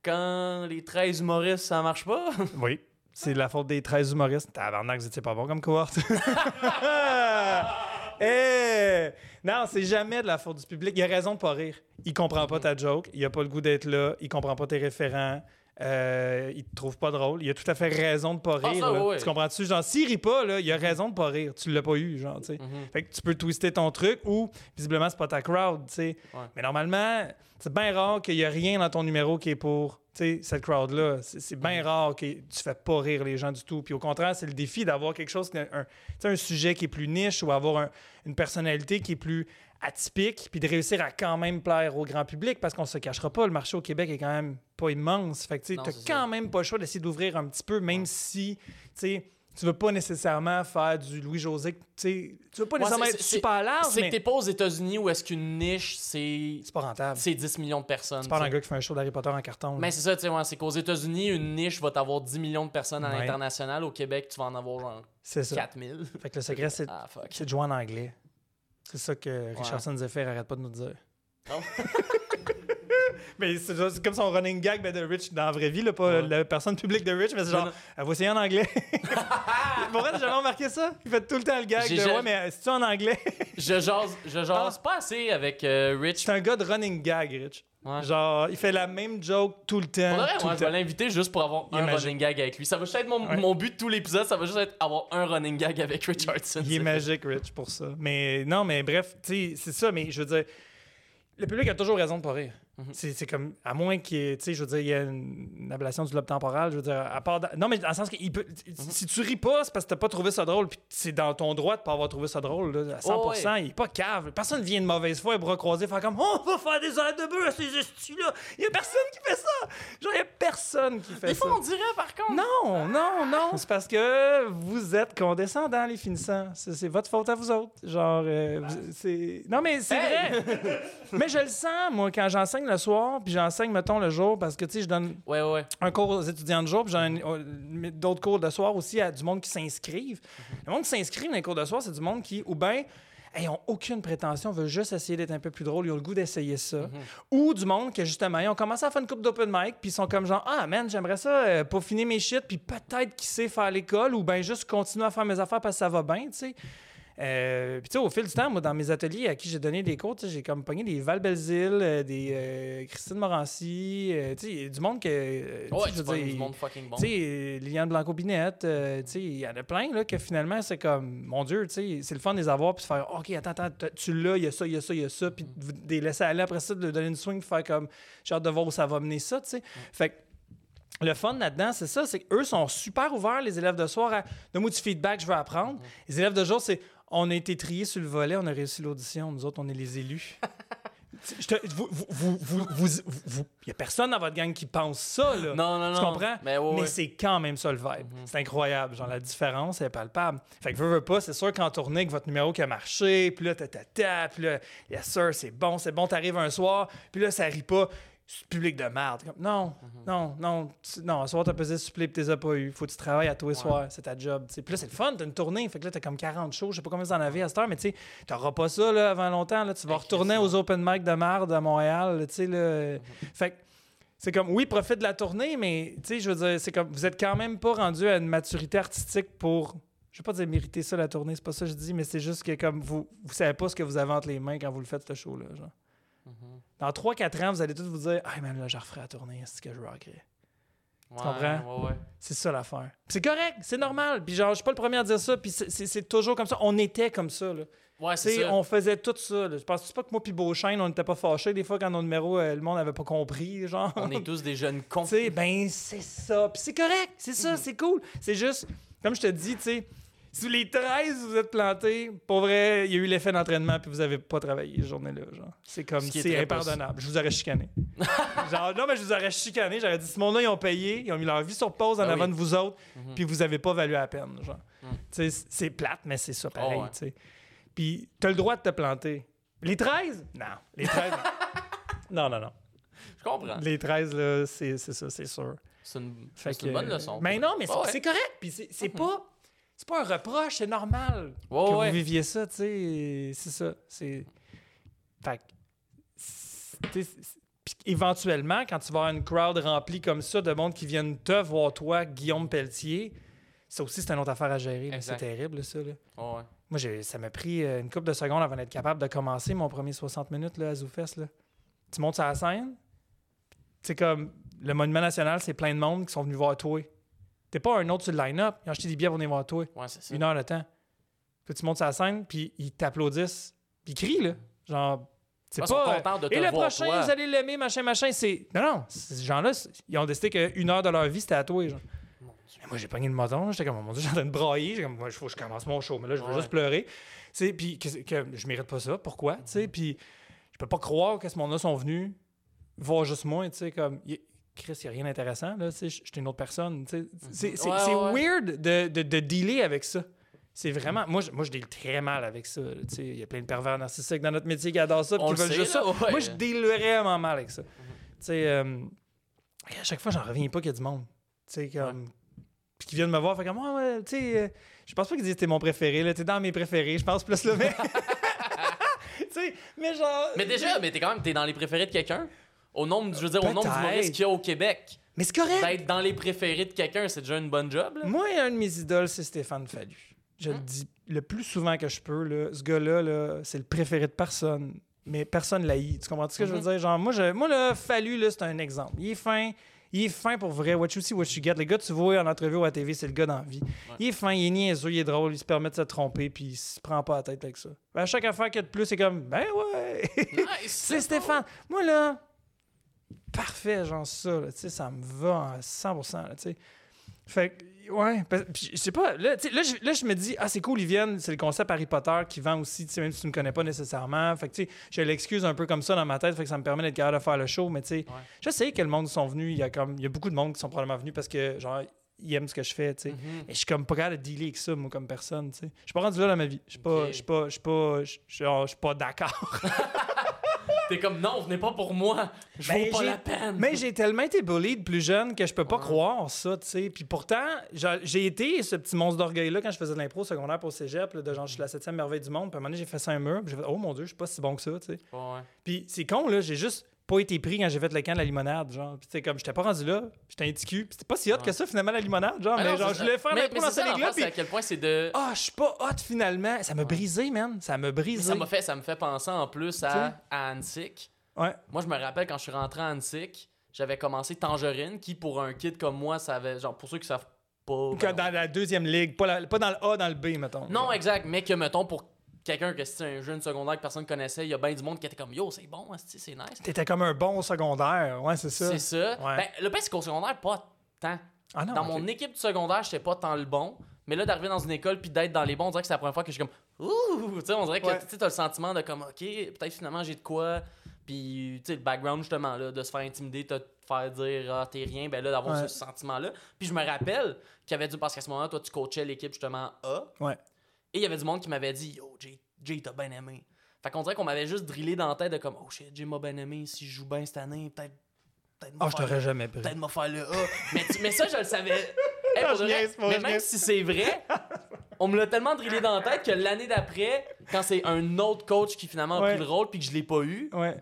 Quand les 13 humoristes, ça marche pas? Oui. C'est la faute des 13 humoristes. Tabarnak, vous étiez pas bon comme cohorte. Eh! Non, c'est jamais de la faute du public. Il a raison de pas rire. Il comprend pas ta joke. Il a pas le goût d'être là. Il comprend pas tes référents. Euh, il te trouve pas drôle. Il a tout à fait raison de pas Ah, rire. ça, là. ouais. Tu comprends-tu? Genre, s'il rit pas, là, il a raison de pas rire. Tu l'as pas eu, genre, tu sais. Mhm. Fait que tu peux twister ton truc ou, visiblement, c'est pas ta crowd, tu sais. Ouais. Mais normalement, c'est bien rare qu'il y a rien dans ton numéro qui est pour, sais, cette crowd-là. C'est bien rare que tu fais pas rire les gens du tout. Puis au contraire, c'est le défi d'avoir quelque chose, un, un- sujet qui est plus niche ou avoir un- une personnalité qui est plus atypique, puis de réussir à quand même plaire au grand public, parce qu'on se cachera pas, le marché au Québec est quand même pas immense. Fait que tu n'as quand ça. même pas le choix d'essayer d'ouvrir un petit peu, même si, tu sais, tu veux pas nécessairement faire du Louis-José, tu veux pas Ouais, nécessairement être super large, C'est que t'es pas aux États-Unis où est-ce qu'une niche, c'est c'est pas rentable. c'est 10 millions de personnes. Tu parles d'un gars qui fait un show d'Harry Potter en carton. Mais c'est ça, tu sais, ouais, c'est qu'aux États-Unis, une niche va t'avoir 10 millions de personnes à Ouais. l'international. Au Québec, tu vas en avoir genre c'est ça. 4000. Fait que le secret, c'est Ah, de jouer en anglais. C'est ça que Richardson Zephyr arrête pas de nous dire. Non? mais c'est comme son running gag ben, de Rich dans la vraie vie, là, pas Ouais. la personne publique de Rich, mais c'est genre, elle va essayer en anglais. Pour vrai, t'as jamais remarqué ça? Il fait tout le temps le gag J'ai de jamais- ouais, mais c'est-tu en anglais? Je jase, je jase Ah. pas assez avec euh, Rich. c'est un gars de running gag, Rich. Ouais. Genre, il fait la même joke tout le temps. Vrai, tout moi, le je vais l'inviter juste pour avoir Il un magique. running gag avec lui. Ça va juste être mon, Ouais. mon but de tout l'épisode, ça va juste être avoir un running gag avec Richardson. Il est magique, Rich, pour ça. Mais non, mais bref, tu sais, c'est ça, mais je veux dire, le public a toujours raison de pas rire. Mhm. C'est c'est comme, à moins qu'il y ait, tu sais, je veux dire, il y a une, une ablation du lobe temporal, je veux dire, à part. non, mais dans le sens que il peut, Mhm. si tu ris pas, c'est parce que t'as pas trouvé ça drôle, puis c'est dans ton droit de pas avoir trouvé ça drôle, là, à 100%. Oh, Il est pas cave. Personne vient de mauvaise foi, les bras croisés, faire comme, oh, on va faire des airs de bœuf à ces estis-là. Il y a personne qui fait ça. Genre, il y a personne qui fait Des ça. fois, on dirait par contre. Non, non, non, c'est parce que vous êtes condescendants, les finissants. C'est c'est votre faute à vous autres. Genre, euh, vous- c'est. Non, mais c'est Hey! vrai. mais je le sens, moi, quand j'enseigne le soir, puis j'enseigne, mettons, le jour, parce que, tu sais, je donne Ouais, ouais, ouais. un cours aux étudiants de jour, puis j'en ai euh, d'autres cours de soir aussi à du monde qui s'inscrivent. Le monde qui s'inscrit dans les cours de soir, c'est du monde qui, ou bien, ils n'ont aucune prétention, veulent juste essayer d'être un peu plus drôle, ils ont le goût d'essayer ça. Ou du monde que, justement, ils ont commencé à faire une coupe d'open mic, puis ils sont comme genre, ah, man, j'aimerais ça euh, peaufiner mes shit, puis peut-être qui sait faire l'école, ou bien juste continuer à faire mes affaires parce que ça va bien, tu sais. Euh, puis tu sais, au fil du temps, moi, dans mes ateliers à qui j'ai donné des cours, j'ai comme pogné des Val Belzile, euh, des euh, Christine Morancy, euh, tu sais, du monde que. Ouais, je dire, du monde fucking bon. tu sais, Liliane Blanco-Binette, tu sais, il y en a plein, là, que finalement, c'est comme, mon Dieu, tu sais, c'est le fun de les avoir, puis de faire, OK, attends, attends, tu l'as, il y a ça, il y a ça, il y a ça, puis de les laisser aller après ça, de leur donner une swing, faire comme, j'ai hâte de voir où ça va mener ça, tu sais. Fait que, le fun là-dedans, c'est ça, c'est qu'eux sont super ouverts, les élèves de soir, à donne-moi du feedback, je veux apprendre. Les élèves de jour, c'est on a été triés sur le volet, on a réussi l'audition, nous autres, on est les élus. Je te- vous, vous, vous, vous, vous- vous- y a personne dans votre gang qui pense ça, là. Non, non, non. Tu comprends? Mais ouais, Mais ouais. c'est quand même ça le vibe. C'est incroyable. Genre, la différence est palpable. Fait que veux, veux pas, c'est sûr qu'en tournée, que votre numéro qui a marché, puis là, ta, ta, ta, puis là, yes sir, c'est bon, c'est bon, t'arrives un soir, puis là, ça rit pas. C'est public de merde. Comme, non, non, non, tu- non, un soir, t'as pesé supplé, puis t'es pas eu. Faut que tu travailles à tous les soirs. C'est ta job. tu sais. Puis là, c'est le fun, t'as une tournée. Fait que là, t'as comme 40 shows. Je sais pas combien vous en avez à cette heure, mais tu sais, t'auras pas ça là, avant longtemps. Là. Tu vas retourner aux open mic de merde à Montréal. là, Tu sais, là. Fait que c'est comme, oui, profite de la tournée, mais tu sais, je veux dire, c'est comme, vous êtes quand même pas rendu à une maturité artistique pour. Je vais pas dire mériter ça la tournée, c'est pas ça que je dis, mais c'est juste que comme vous, vous savez pas ce que vous avez entre les mains quand vous le faites ce show-là. Genre. Dans 3-4 ans, vous allez tous vous dire, ah, man, là, je referai la tournée, c'est ce que je rockerais. Ouais, comprends? Ouais, ouais. C'est ça l'affaire. C'est correct, c'est normal. Puis genre, je suis pas le premier à dire ça, puis c'est- toujours comme ça. On était comme ça, là. Ouais, Tu c'est on faisait tout ça. là. Je pense pas que moi puis Beauchesne, on n'était pas fâchés des fois quand nos numéros, euh, le monde n'avait pas compris, genre? On est tous des jeunes cons. Tu ben c'est ça. Puis c'est correct, c'est ça, c'est cool. C'est juste, comme je te dis, tu sais, si les 13 vous êtes plantés, pour vrai, il y a eu l'effet d'entraînement puis vous avez pas travaillé cette journée-là, genre. C'est comme, Ce c'est impardonnable. Je vous aurais chicané. genre, non, mais je vous aurais chicané. J'aurais dit, ce monde-là, ils ont payé, ils ont mis leur vie sur pause en Ah avant oui. de vous autres, Mhm. puis vous avez pas valu la peine, genre. Mhm. Sais, c'est plate, mais c'est ça, pareil, Oh, ouais. Puis t'as le droit de te planter. Les 13? Non. Les 13, non. non, non, non. Je comprends. Les 13, là, c'est c'est ça, c'est sûr. C'est une, Fait c'est une que- bonne leçon. Mais non, mais c'est Ouais, ouais. c'est correct. Puis c'est c'est pas. C'est pas un reproche, c'est normal que ouais. vous viviez ça, tu sais. C'est ça. C'est. Fait que. éventuellement, quand tu vas avoir une crowd remplie comme ça de monde qui viennent te voir, toi, Guillaume Pelletier, ça aussi, c'est une autre affaire à gérer. C'est terrible, ça. Là. Ouais, ouais. Moi, ça m'a pris euh, une couple de secondes avant d'être capable de commencer mon premier 60 minutes là, à ZooFest. Là. Tu montes sur la scène, c'est comme le Monument National, c'est plein de monde qui sont venus voir toi. T'es pas un autre sur le line-up, ils ont acheté des billets pour venir voir toi. Ouais, c'est ça. Une heure de temps. Puis tu montes sur la scène, puis ils t'applaudissent, puis ils crient, là. Genre, c'est pas. euh, contents de te Et le voir, prochain, toi. vous allez l'aimer, machin, machin. C'est. Non, non, ces gens-là, ils ont décidé qu'une heure de leur vie, c'était à toi, genre. Mais moi, j'ai pogné le moton. J'étais comme, mon Dieu, j'ai en train de brailler. J'ai comme, moi, il faut que je commence mon show. Mais là, je veux Ouais. juste pleurer. Tu sais, puis que, que je mérite pas ça. Pourquoi? Tu sais, puis je peux pas croire que ce monde-là sont venus voir juste moi. Tu sais, comme, Chris, il n'y a rien d'intéressant. Je suis une autre personne. Sais, c'est Ouais, ouais. weird de, de, de dealer avec ça. C'est vraiment. Moi, je, moi, je deal très mal avec ça. il y a plein de pervers narcissiques dans notre métier qui adorent ça. qui le veulent sait, juste là, ça. ouais. Moi, je deal vraiment mal avec ça. Sais, euh, à chaque fois, j'en reviens pas qu'il y a du monde. Tu sais, comme. Puis qui viennent me voir, fait comme, ouais, tu sais, euh, je pense pas qu'ils disent que t'es mon préféré, là, t'es dans mes préférés, je pense plus là, mais. tu sais, mais genre. Mais déjà, mais t'es quand même t'es dans les préférés de quelqu'un. Au nombre, je veux dire, au nombre d'humoristes qu'il y a au Québec. Mais c'est correct! D'être dans les préférés de quelqu'un, c'est déjà une bonne job. Là. Moi, un de mes idoles, c'est Stéphane Fallu. Je le Hein? dis le plus souvent que je peux, là, ce gars-là, là, c'est le préféré de personne. Mais personne l'a Tu comprends ce que je veux Mhm. dire? Genre, moi, je, moi là, Fallu, là, c'est un exemple. Il est fin. Il est fin pour vrai. What you see, what you get. Le gars tu vois en entrevue ou à TV, c'est le gars dans la vie. Il est fin, il est niaiseux, il est drôle, il se permet de se tromper, puis il se prend pas la tête avec ça. À chaque affaire qu'il y a de plus, c'est comme, ben ouais! Nice, c'est Stéphane. Moi, là, parfait, genre ça, tu sais, ça me va à 100%, là, tu sais. Fait que, ouais, je sais pas, là, là, je, là, je me dis, ah, c'est cool, ils viennent, c'est le concept Harry Potter qui vend aussi, tu sais, même si tu me connais pas nécessairement. Fait que, tu sais, j'ai l'excuse un peu comme ça dans ma tête, fait que ça me permet d'être capable de faire le show, mais tu sais, je sais que le monde sont venus, il y a comme, il y a beaucoup de monde qui sont probablement venus parce que, genre, ils aiment ce que je fais, tu sais. Mhm. Mais je suis comme pas capable de dealer avec ça, moi, comme personne, tu sais. Je suis pas rendu là dans ma vie. Je suis pas, je suis pas, je suis pas, je je- je suis pas d'accord. T'es comme, non, venez pas pour moi. Je Ben, vaux pas la peine. Mais j'ai tellement été bullied de plus jeune que je peux pas Ouais. croire ça, tu sais. Puis pourtant, j'ai été ce petit monstre d'orgueil-là quand je faisais de l'impro secondaire pour cégep, là, de genre, je suis la septième merveille du monde. Puis à un moment donné, j'ai fait ça un mur. Puis j'ai fait, oh mon Dieu, je suis pas si bon que ça, tu sais. Ouais. Puis c'est con, là, j'ai juste pas été pris quand j'ai fait le camp de la limonade, genre. Puis c'est comme, j'étais pas rendu là, j'étais un petit cul. Puis c'était pas si hot que ça, finalement, la limonade, genre. Ah mais non, genre, je voulais faire l'impro dans cette ligue-là, puis à quel point c'est de. ah, je suis pas hot, finalement. Ça m'a brisé, man. Ça m'a brisé. ça m'a fait, ça me fait penser en plus à, à Hansik. Ouais. Moi, je me rappelle quand je suis rentré à Hansik, j'avais commencé Tangerine, qui pour un kid comme moi, ça avait. Genre, pour ceux qui savent pas. Que dans la deuxième ligue, pas, la- pas dans le A, dans le B, mettons. Non, exact, mais que mettons pour quelqu'un que c'est un jeune secondaire que personne connaissait, il y a bien du monde qui était comme Yo, c'est bon, c'est nice. T'étais comme un bon secondaire. Ouais, c'est ça. C'est ça. Ouais. Ben, le pire, c'est qu'au secondaire, pas tant. Ah non, dans mon équipe du secondaire, j'étais pas tant le bon. Mais là, d'arriver dans une école puis d'être dans les bons, on dirait que c'est la première fois que je suis comme Ouh! Tu sais, on dirait que Ouais. tu t'as le sentiment de comme OK, peut-être finalement j'ai de quoi. Puis, tu sais, le background justement, là, de se faire intimider, te faire dire Ah, t'es rien, ben là, d'avoir Ouais. ce sentiment-là. Puis je me rappelle qu'il y avait du. Parce qu'à ce moment-là, toi, tu coachais l'équipe justement A. Ouais. Et il y avait du monde qui m'avait dit Yo, Jay, Jay t'as bien aimé. Fait qu'on dirait qu'on m'avait juste drillé dans la tête de comme Oh shit, Jay m'a bien aimé. Si je joue bien cette année, peut-être. Peut-être m'a je t'aurais jamais pris. peut-être m'a faire le A. mais, tu- mais ça, je le savais. Hey, pour vrai, niaise mais même si c'est vrai, on me l'a tellement drillé dans la tête que l'année d'après, quand c'est un autre coach qui finalement a Ouais. pris le rôle puis que je l'ai pas eu, Ouais.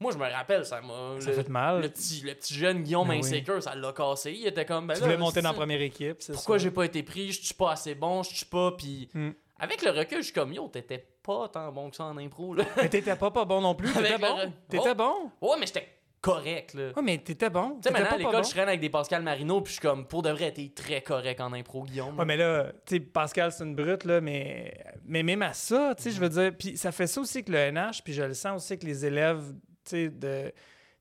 Moi je me rappelle, ça m'a. Ça le, fait mal. Le petit, le petit jeune Guillaume Ben oui. Insécure, ça l'a cassé. Il était comme. Ben Tu là, voulais monter dans la première équipe, c'est Pourquoi j'ai pas été pris? Je suis pas assez bon, je suis pas. Puis Hmm. avec le recul, je suis comme yo, t'étais pas tant bon que ça en impro. Là. Mais t'étais pas, pas bon non plus. T'étais bon? re- T'étais Oh. bon? Ouais, mais j'étais correct. là. Ouais, mais t'étais bon. Tu sais, maintenant, à l'école, bon. je traîne avec des Pascal Marino, puis je suis comme, pour de vrai, t'es très correct en impro, Guillaume. Ouais, mais là, tu sais, Pascal, c'est une brute, là, mais, mais même à ça, tu sais, je veux dire, puis ça fait ça aussi avec le NH, puis je le sens aussi que les élèves, tu de.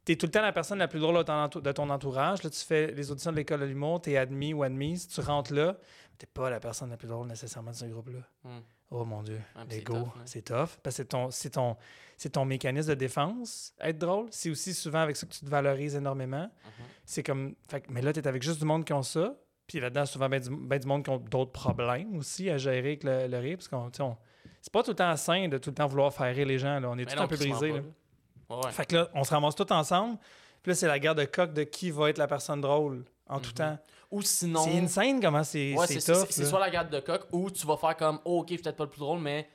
T'es tout le temps la personne la plus drôle de ton, entourage. Là, tu fais les auditions de l'école de l'humour, t'es admis ou admise, tu rentres là, t'es pas la personne la plus drôle nécessairement de ce groupe-là. Hmm. Oh mon Dieu, Ah, c'est l'ego, tough, hein. c'est tough. Parce que c'est ton, c'est, ton, mécanisme de défense, être drôle. C'est aussi souvent avec ça que tu te valorises énormément. Mhm. C'est comme. fait mais là, tu es avec juste du monde qui ont ça. Puis là-dedans, souvent, ben du, ben du monde qui ont d'autres problèmes aussi à gérer avec le, le rire. Parce qu'on. tu C'est pas tout le temps sain de tout le temps vouloir faire rire les gens. Là. On est Mais tous non, un peu crissement Ouais. Fait que là, on se ramasse tous ensemble. Puis là, c'est la guerre de coq de qui va être la personne drôle en tout Mhm. temps. Ou sinon. C'est insane comment c'est, Ouais, c'est c'est soit la garde de coq, ou tu vas faire comme, oh, ok, peut-être pas le plus drôle, mais.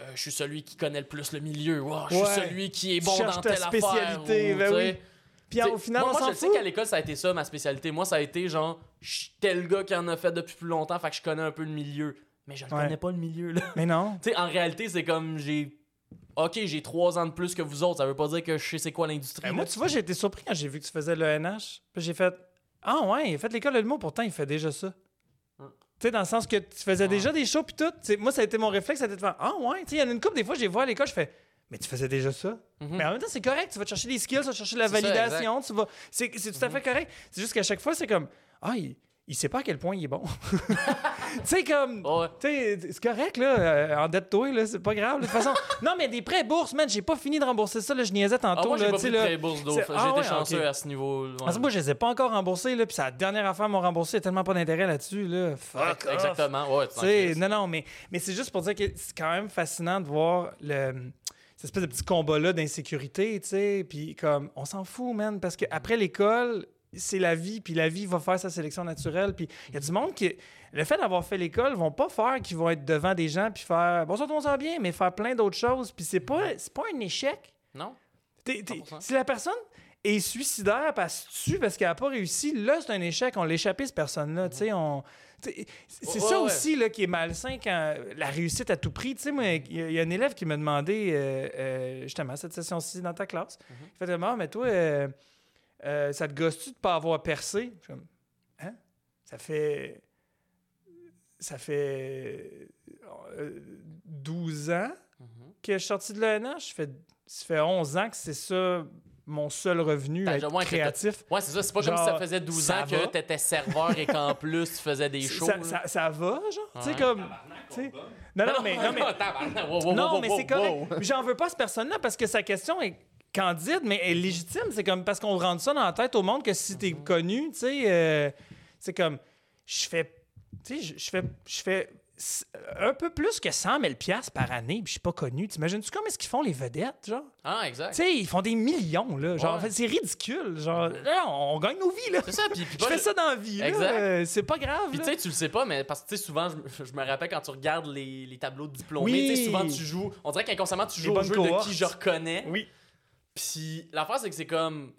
euh, je suis celui qui connaît le plus le milieu. Wow, je suis Ouais. celui qui est bon dans ta telle spécialité, affaire. ben oui. Puis au final, moi, on moi, je sais qu'à l'école, ça a été ça, ma spécialité. Moi, ça a été genre, je suis tel gars qui en a fait depuis plus longtemps, fait que je connais un peu le milieu. Mais je le Ouais. connais pas le milieu, là. Mais non. tu sais, en réalité, c'est comme j'ai. Ok, j'ai trois ans de plus que vous autres, ça veut pas dire que je sais c'est quoi l'industrie. Là. moi, tu vois, j'ai été surpris quand j'ai vu que tu faisais le NH. Puis j'ai fait Ah ouais, il a fait l'école de l'humour, pourtant il fait déjà ça. Tu sais, dans le sens que tu faisais Ouais. déjà des shows, puis tout. Moi, ça a été mon réflexe, ça a été de faire Ah ouais, tu sais, il y en a une couple, des fois, j'ai vu à l'école, je fais Mais tu faisais déjà ça. Mhm. Mais en même temps, c'est correct, tu vas te chercher des skills, tu vas chercher la ça, validation, tu vas. C'est tout à fait correct. C'est juste qu'à chaque fois, c'est comme Ah, il, il sait pas à quel point il est bon. tu sais, comme. Ouais. Tu sais, c'est correct, là, euh, en dette toi, là, c'est pas grave. De toute façon, non, mais des prêts bourses, man, j'ai pas fini de rembourser ça, là, je niaisais Ah, tantôt, moi, j'ai pas pris de là. pré bourse d'eau. J'ai ah été ouais, chanceux à ce niveau. ouais. Moi, je les ai pas encore remboursés, là, puis c'est la dernière affaire m'ont remboursé, il y a tellement pas d'intérêt là-dessus, là. Fuck off. Exactement, ouais. tu non, non, mais, mais c'est juste pour dire que c'est quand même fascinant de voir le, cette espèce de petit combat-là d'insécurité, tu sais, puis comme, on s'en fout, man, parce qu'après l'école, c'est la vie, puis la vie va faire sa sélection naturelle, puis il y a du monde qui, le fait d'avoir fait l'école, vont pas faire qu'ils vont être devant des gens, puis faire, bon, ça, on s'en bien, mais faire plein d'autres choses, puis c'est pas, c'est pas un échec. Non? T'es- t'es- 100%. si la personne est suicidaire parce que tue parce qu'elle n'a pas réussi, là, c'est un échec. On l'a échappé, cette personne-là. tu sais, on... C'est ça ouais. aussi là, qui est malsain quand la réussite à tout prix. Tu sais, moi, il y, a- il y a un élève qui m'a demandé, euh, euh, justement, cette session-ci dans ta classe. Mhm. Il fait Ah, mais toi, euh, euh, ça te gosse-tu de pas avoir percé? Comme, hein? Ça fait. Ça fait. euh, 12 ans Mhm. que je suis sorti de l'ENH. Ça fait, ça fait 11 ans que c'est ça mon seul revenu à être créatif. Ouais, c'est ça. C'est pas comme si ça faisait 12 ça ans va. que t'étais serveur et qu'en plus tu faisais des shows. ça, là. ça, ça va, genre? Tu sais, comme. tu sais- Non, non, mais. Non, mais, non, mais c'est correct. J'en veux pas à cette personne-là parce que sa question est candide, mais elle est légitime. C'est comme parce qu'on rentre ça dans la tête au monde que si t'es Mhm. connu, tu sais, euh, c'est comme. Je fais. Tu sais, je- fais. Je fais un peu plus que 100 000 piastres par année, puis je suis pas connu. T'imagines-tu comment est-ce qu'ils font les vedettes, genre? Ah, exact. Tu sais, ils font des millions, là. Genre, Ouais. en fait, c'est ridicule. Genre, là, on gagne nos vies, là. C'est ça. Puis, Je fais ça dans la vie, là. Exact. Euh, c'est pas grave, Puis tu sais, tu le sais pas, mais parce que tu sais, souvent, je, me- je me rappelle quand tu regardes les, les tableaux de diplômés, Oui. tu sais, souvent tu joues. On dirait qu'inconsciemment tu joues au jeu cohortes. de qui je reconnais. Oui. Puis l'affaire, c'est que c'est comme.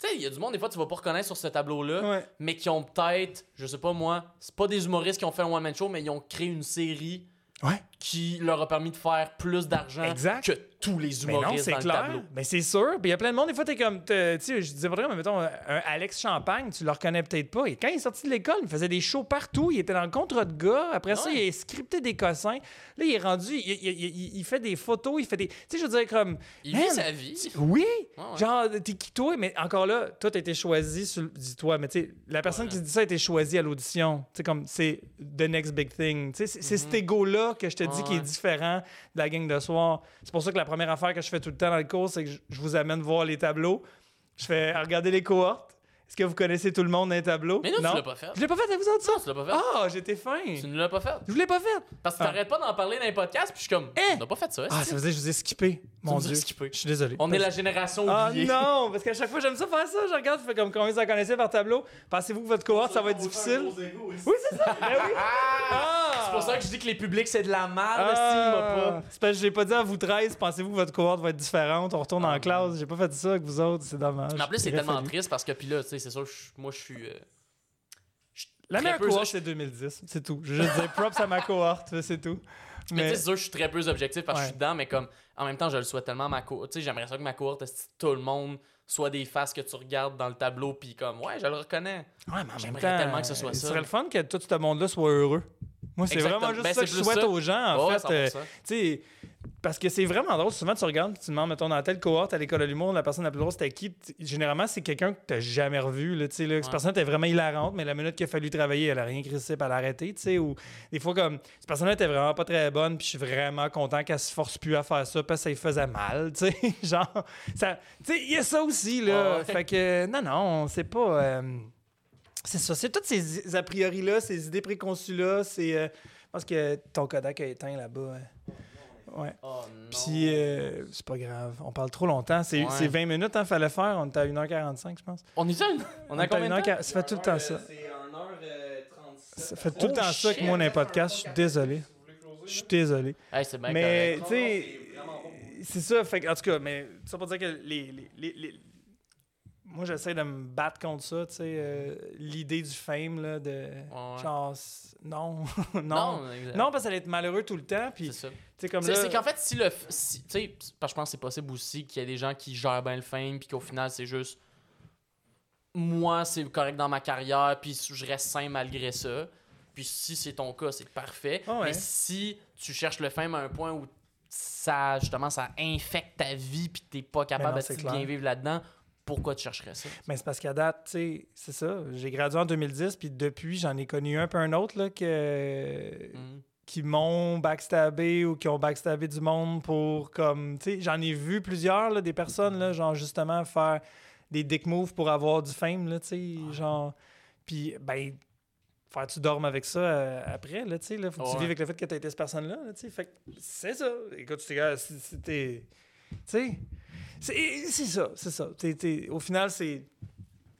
Tu sais, il y a du monde, des fois, tu vas pas reconnaître sur ce tableau-là, Ouais. mais qui ont peut-être, je sais pas moi, c'est pas des humoristes qui ont fait un one-man show, mais ils ont créé une série Ouais. Qui leur a permis de faire plus d'argent que tous les Mais non, humoristes c'est dans le clair. tableau. Mais c'est sûr. Puis il y a plein de monde, des fois, t'es comme. Tu sais, je disais pas très, mais mettons, un Alex Champagne, tu le reconnais peut-être pas. Et quand il est sorti de l'école, il faisait des shows partout. Il était dans le contre de gars. Après ça, il a scripté des cossins. Là, il est rendu. Il, il- il- il fait des photos, il fait des. Tu sais, je veux dire, comme. Il vit sa vie. Oui! Ouais, ouais. Genre, t'es qui toi? Mais encore là, toi, t'as été choisi sur le- Dis-toi, mais tu sais, la personne Ouais. qui dit ça a été choisie à l'audition. Tu sais, comme, c'est the next big thing. Tu sais, c'est c'est cet ego-là que je te Ouais, qui est différent de la gang de soir. C'est pour ça que la première affaire que je fais tout le temps dans le cours, c'est que je vous amène voir les tableaux. Je fais regarder les cohortes. Est-ce que vous connaissez tout le monde dans les tableaux? Mais non, tu l'as pas fait. Je l'ai pas fait à vous autres, ça? Non, tu l'as pas fait. Ah, j'étais fin. Tu ne l'as pas fait. Je l'ai pas fait. Parce que Ah. t'arrêtes pas d'en parler dans les podcasts, puis je suis comme, Hein? on n'a pas fait ça. Ah, ça veut dire que je vous ai skippé. Mon Dieu. skippé. Je suis désolé. On est la génération Ah oubliée. non, parce qu'à chaque fois j'aime ça faire ça, je regarde, je fais comme combien ça connaissait par tableau? Pensez-vous que votre cohorte ça va être difficile? Oui, c'est ça. Ben oui. Ah! C'est pour ça que je dis que les publics, c'est de la merde, Ah! C'est parce que j'ai pas dit à vous 13, pensez-vous que votre cohorte va être différente, on retourne en classe. J'ai pas fait ça avec vous autres, c'est dommage. Ah. Mais en plus, c'est tellement triste parce que, puis là, tu sais, c'est sûr, je- moi, je suis. euh, La meilleure cohorte c'est 2010, c'est tout. Je veux dire props à ma cohorte, c'est tout. Mais tu sais, c'est sûr, je suis très peu objectif parce que je suis dedans, mais comme, en même temps, je le souhaite tellement à ma cohorte. Tu sais, j'aimerais ça que ma cohorte, tout le monde soit des faces que tu regardes dans le tableau, puis comme, ouais, je le reconnais. Ouais, mais J'aimerais tellement que ce soit ça. serait le fun que tout ce monde-là soit heureux. Moi, c'est vraiment juste Ben, ça que je souhaite ça. aux gens, en fait. euh, 100%. Tu sais, parce que c'est vraiment drôle. Souvent, tu regardes, tu demandes, mettons, dans telle cohorte à l'école de l'humour, la personne la plus drôle, c'était qui? Généralement, c'est quelqu'un que tu jamais revu. Là, tu sais, là, Cette Ouais. personne était vraiment hilarante, mais la minute qu'il a fallu travailler, elle a rien crissé, tu sais, Ou des fois, comme, cette personne-là était vraiment pas très bonne, puis je suis vraiment content qu'elle se force plus à faire ça, parce que ça lui faisait mal. tu sais. Genre, ça- tu sais, il y a ça aussi. là. Ouais. Fait que, non, non, c'est pas. euh, c'est ça, c'est toutes ces a priori-là, ces idées préconçues-là. C'est. euh, je pense que ton Kodak a éteint là-bas. hein. Ouais. Oh non. Puis, euh, c'est pas grave. On parle trop longtemps. C'est Ouais. c'est 20 minutes, hein, fallait faire. On était à 1h45, je pense. On est jeune. On a est à combien de temps? 1h40. Ça fait tout le temps ça. C'est 1h37. Ça fait tout le Oh, temps ça que moi, dans les podcasts, je suis désolé. Je suis désolé. Hey, c'est bien Mais, tu sais, c'est ça. Fait que, en tout cas, mais ça pour dire que les. les- les- les- Moi, j'essaie de me battre contre ça, tu sais. euh, L'idée du fame, là, de. Ouais. Genre, non. non. Non. Non, parce qu'elle est malheureux tout le temps. Puis, C'est tu ça. sais, comme C'est là. c'est qu'en fait, si le. Si, tu sais, parce que je pense que c'est possible aussi qu'il y ait des gens qui gèrent bien le fame, puis qu'au final, c'est juste. Moi, c'est correct dans ma carrière, puis je reste sain malgré ça. Puis si c'est ton cas, c'est parfait. Ah ouais. Mais si tu cherches le fame à un point où ça, justement, ça infecte ta vie, puis t'es pas capable non, de bien vivre là-dedans, pourquoi tu chercherais ça? Mais c'est parce qu'à date, tu sais, c'est ça. J'ai gradué en 2010, puis depuis, j'en ai connu un peu un autre, là, que. Hmm. qui m'ont backstabé ou qui ont backstabé du monde pour comme tu sais j'en ai vu plusieurs là, des personnes là genre justement faire des dick moves pour avoir du fame là tu sais genre puis ben faire que tu dormes avec ça euh, après là tu sais là faut que tu Ouais. vives avec le fait que tu été cette personne là, tu sais fait que c'est ça écoute tu gars c'était tu sais c'est c'est ça c'est ça T'es- t'es- au final c'est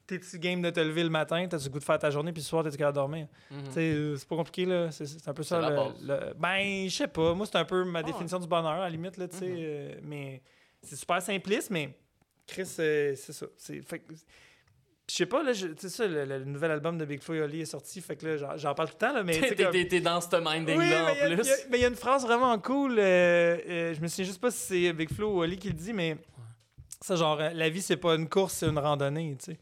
t'es-tu game de te lever le matin, t'as du goût de faire ta journée, puis le soir, t'es capable de dormir. Mhm. Sais, euh, C'est pas compliqué, là. C'est- un peu ça. Le- le- Ben, je sais pas. Moi, c'est un peu ma Ah. définition du bonheur, à la limite, là, tu sais. Mhm. euh, mais c'est super simpliste, mais Chris, euh, c'est ça. Fait je sais pas, là, tu sais ça, le, le nouvel album de Big Flo et Oli est sorti, fait que là, j'en- parle tout le temps, là, mais... T'es comme- t'es- t'es dans ce Oui, minding-là y a- en il y a- plus. mais il y a une phrase vraiment cool. euh, euh, je me souviens juste pas si c'est Big Flo ou Oli qui le dit, mais ça, genre, euh, la vie, c'est pas une course, c'est une randonnée, tu sais.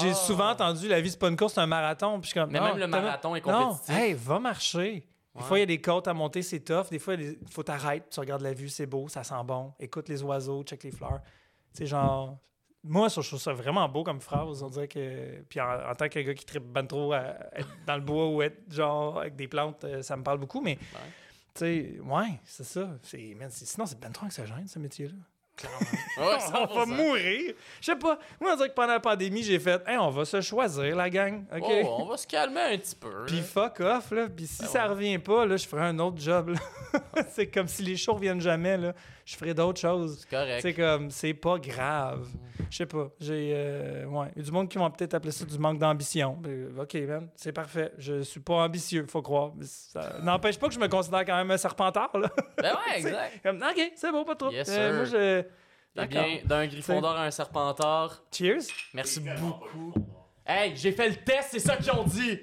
J'ai Ah. souvent entendu la vie, c'est pas une course, c'est un marathon. Puis je suis comme, Mais non, même le marathon est Non, compétitif. hey, va marcher. Des Ouais. fois, il y a des côtes à monter, c'est tough. Des fois, il faut t'arrêter, tu regardes la vue, c'est beau, ça sent bon. Écoute les oiseaux, check les fleurs. Sais, genre. Moi, ça, je trouve ça vraiment beau comme phrase. On dirait que. Puis en, en tant que gars qui tripe ben trop à être dans le bois ou être genre avec des plantes, euh, ça me parle beaucoup. Mais, tu sais, ouais, c'est ça. C'est, c'est- sinon, c'est ben trop anxiogène, ce métier-là. Ouais, on va 100%. mourir. Je sais pas. Moi, on dirait que pendant la pandémie, j'ai fait, hey, on va se choisir, la gang. OK? Oh, on va se calmer un petit peu. Puis là. fuck off, là. Puis si Ben ça ouais. revient pas, là, je ferai un autre job, c'est comme si les shows reviennent jamais, là. Je ferai d'autres choses. C'est correct. C'est comme, c'est pas grave. Je sais pas. J'ai. euh, ouais. Il y a du monde qui vont peut-être appeler ça du manque d'ambition. Ben, ok, man, c'est parfait. Je suis pas ambitieux, faut croire. Mais Ça n'empêche pas que je me considère quand même un serpentard, là. Ben ouais, exact. Comme, ok, c'est bon, pas trop. Yes, Euh, moi, je. Eh bien, d'un Gryffondor à un Serpentard, Cheers. merci beaucoup. Hey, j'ai fait le test, c'est ça qu'ils ont dit!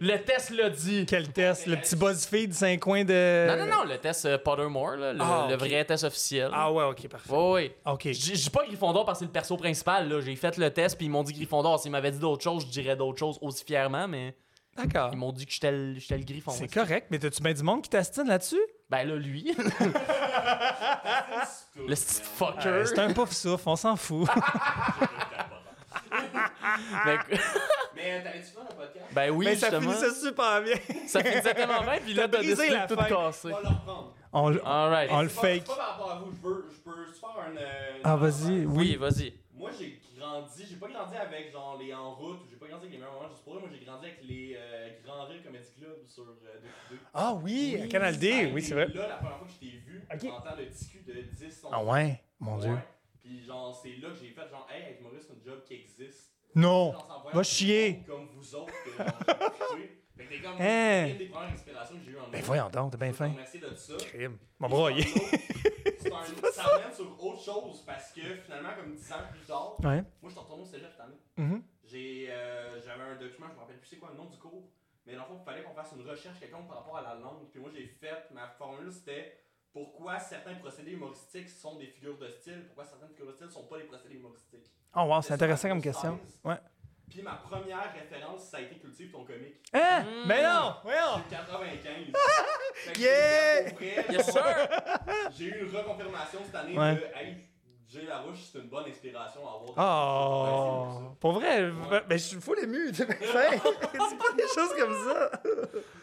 Le test l'a dit! Quel test? Le petit BuzzFeed, 5 coins de. Non, non, non, le test euh, Pottermore, là, le, Ah, le ok. vrai test officiel. Ah ouais, ok, parfait. Ouais, ouais. Ok. Je dis- je dis pas Gryffondor parce que c'est le perso principal, là. J'ai fait le test, puis ils m'ont dit Gryffondor. S'ils m'avaient dit d'autres choses, je dirais d'autres choses aussi fièrement, mais D'accord. ils m'ont dit que j'étais le, j'étais le Griffon. C'est correct, mais t'as-tu bien du monde qui t'astine là-dessus? Ben là, lui, le petit fucker. Euh, c'est un pauvre souffle, on s'en fout. Ben, Mais t'avais-tu fait un podcast? ben oui, mais ça justement. finissait super bien. Ça finissait tellement bien, puis là, T'as décidé la de tout casser. On va le reprendre. On, l- Alright. On le C'est pas- fake. C'est pas par rapport à vous, je peux, je peux se faire un. euh, Ah, vas-y. Oui, vas-y. Moi, j'ai grandi, j'ai pas grandi avec genre les En route, ou j'ai pas grandi avec les meilleurs moments juste pour eux. Moi, j'ai grandi avec les euh, Grands Rires Comedy Club sur euh, 2 Ah oui, à Canal D, oui, c'est vrai. Là, la première fois que je t'ai vu, Ok. en le discu de 10 11 Ah ouais, mon dieu. Puis genre, c'est là que j'ai fait genre, hey, avec Maurice, c'est un job qui existe. Non. Va chier. Comme vous autres. Fait que t'es comme Hein? une des premières inspirations que j'ai eues en Ben voyons donc, t'es bien fin. de ça. Crime. Mon broyer. Ça amène sur autre chose parce que finalement, comme 10 ans plus tard, Ouais. moi je suis retourné au cégep cette année. Mhm. J'ai, euh, j'avais un document, je me rappelle plus c'est quoi le nom du cours, mais dans le fond, il fallait qu'on fasse une recherche quelconque par rapport à la langue. Puis moi j'ai fait, ma formule c'était pourquoi certains procédés humoristiques sont des figures de style, pourquoi certaines figures de style sont pas des procédés humoristiques. Oh wow, c'est intéressant comme question. Ouais. Puis ma première référence, ça a été Cultive ton comique. Hein? Mm. Mais non! Voyons! J'ai 95. Fait que Yeah! Yes, sir! J'ai eu une reconfirmation cette année Ouais. de Hey, Jay Larouche, c'est une bonne inspiration à avoir. Oh! Pour vrai, ben, je suis full ému, t'es bien fin. C'est pas des choses comme ça.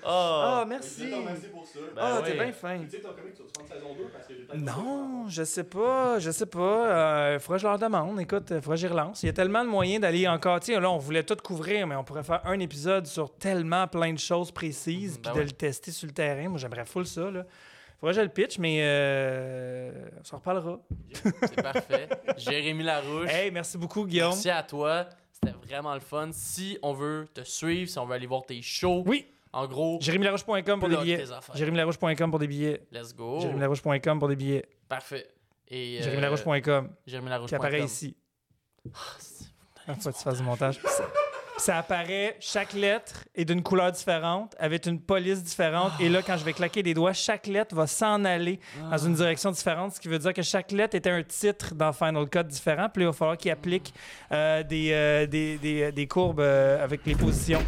Oh. Ah, Merci. merci. Merci pour ça. Ben Ah, ouais. t'es bien fin. Tu sais, ton comique, tu vas prendre saison 2 parce que j'ai. Non, je sais pas, je sais pas. Euh, faudrait que je leur demande. Écoute, faudrait que j'y relance. Il y a tellement de moyens d'aller encore. Tu sais, là, on voulait tout couvrir, mais on pourrait faire un épisode sur tellement plein de choses précises, puis ben de ouais. le tester sur le terrain. Moi, j'aimerais full ça, là. Faudrait que je le pitch, mais euh, on s'en reparlera. C'est parfait. Jérémy Larouche. Hey, merci beaucoup, Guillaume. Merci à toi. C'était vraiment le fun. Si on veut te suivre, si on veut aller voir tes shows, Oui, en gros, jérémylarouche.com pour des billets. jérémylarouche.com pour des billets. let's go. jérémylarouche.com pour des billets. Parfait. Et euh, jérémylarouche.com jérémylarouche.com. qui apparaît ici. Ah, c'est- Il faut que tu fasses du montage. Ça, apparaît, chaque lettre est d'une couleur différente, avec une police différente. Et là, quand je vais claquer des doigts, chaque lettre va s'en aller dans une direction différente, ce qui veut dire que chaque lettre était un titre dans Final Cut différent. Puis là, il va falloir qu'il applique euh, des, euh, des, courbes euh, avec les positions.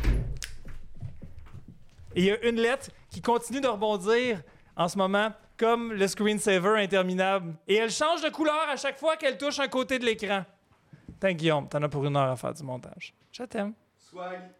Il y a une lettre qui continue de rebondir en ce moment, comme le screensaver interminable. Et elle change de couleur à chaque fois qu'elle touche un côté de l'écran. Tiens, Guillaume, t'en as pour une heure à faire du montage. Je t'aime. Swag.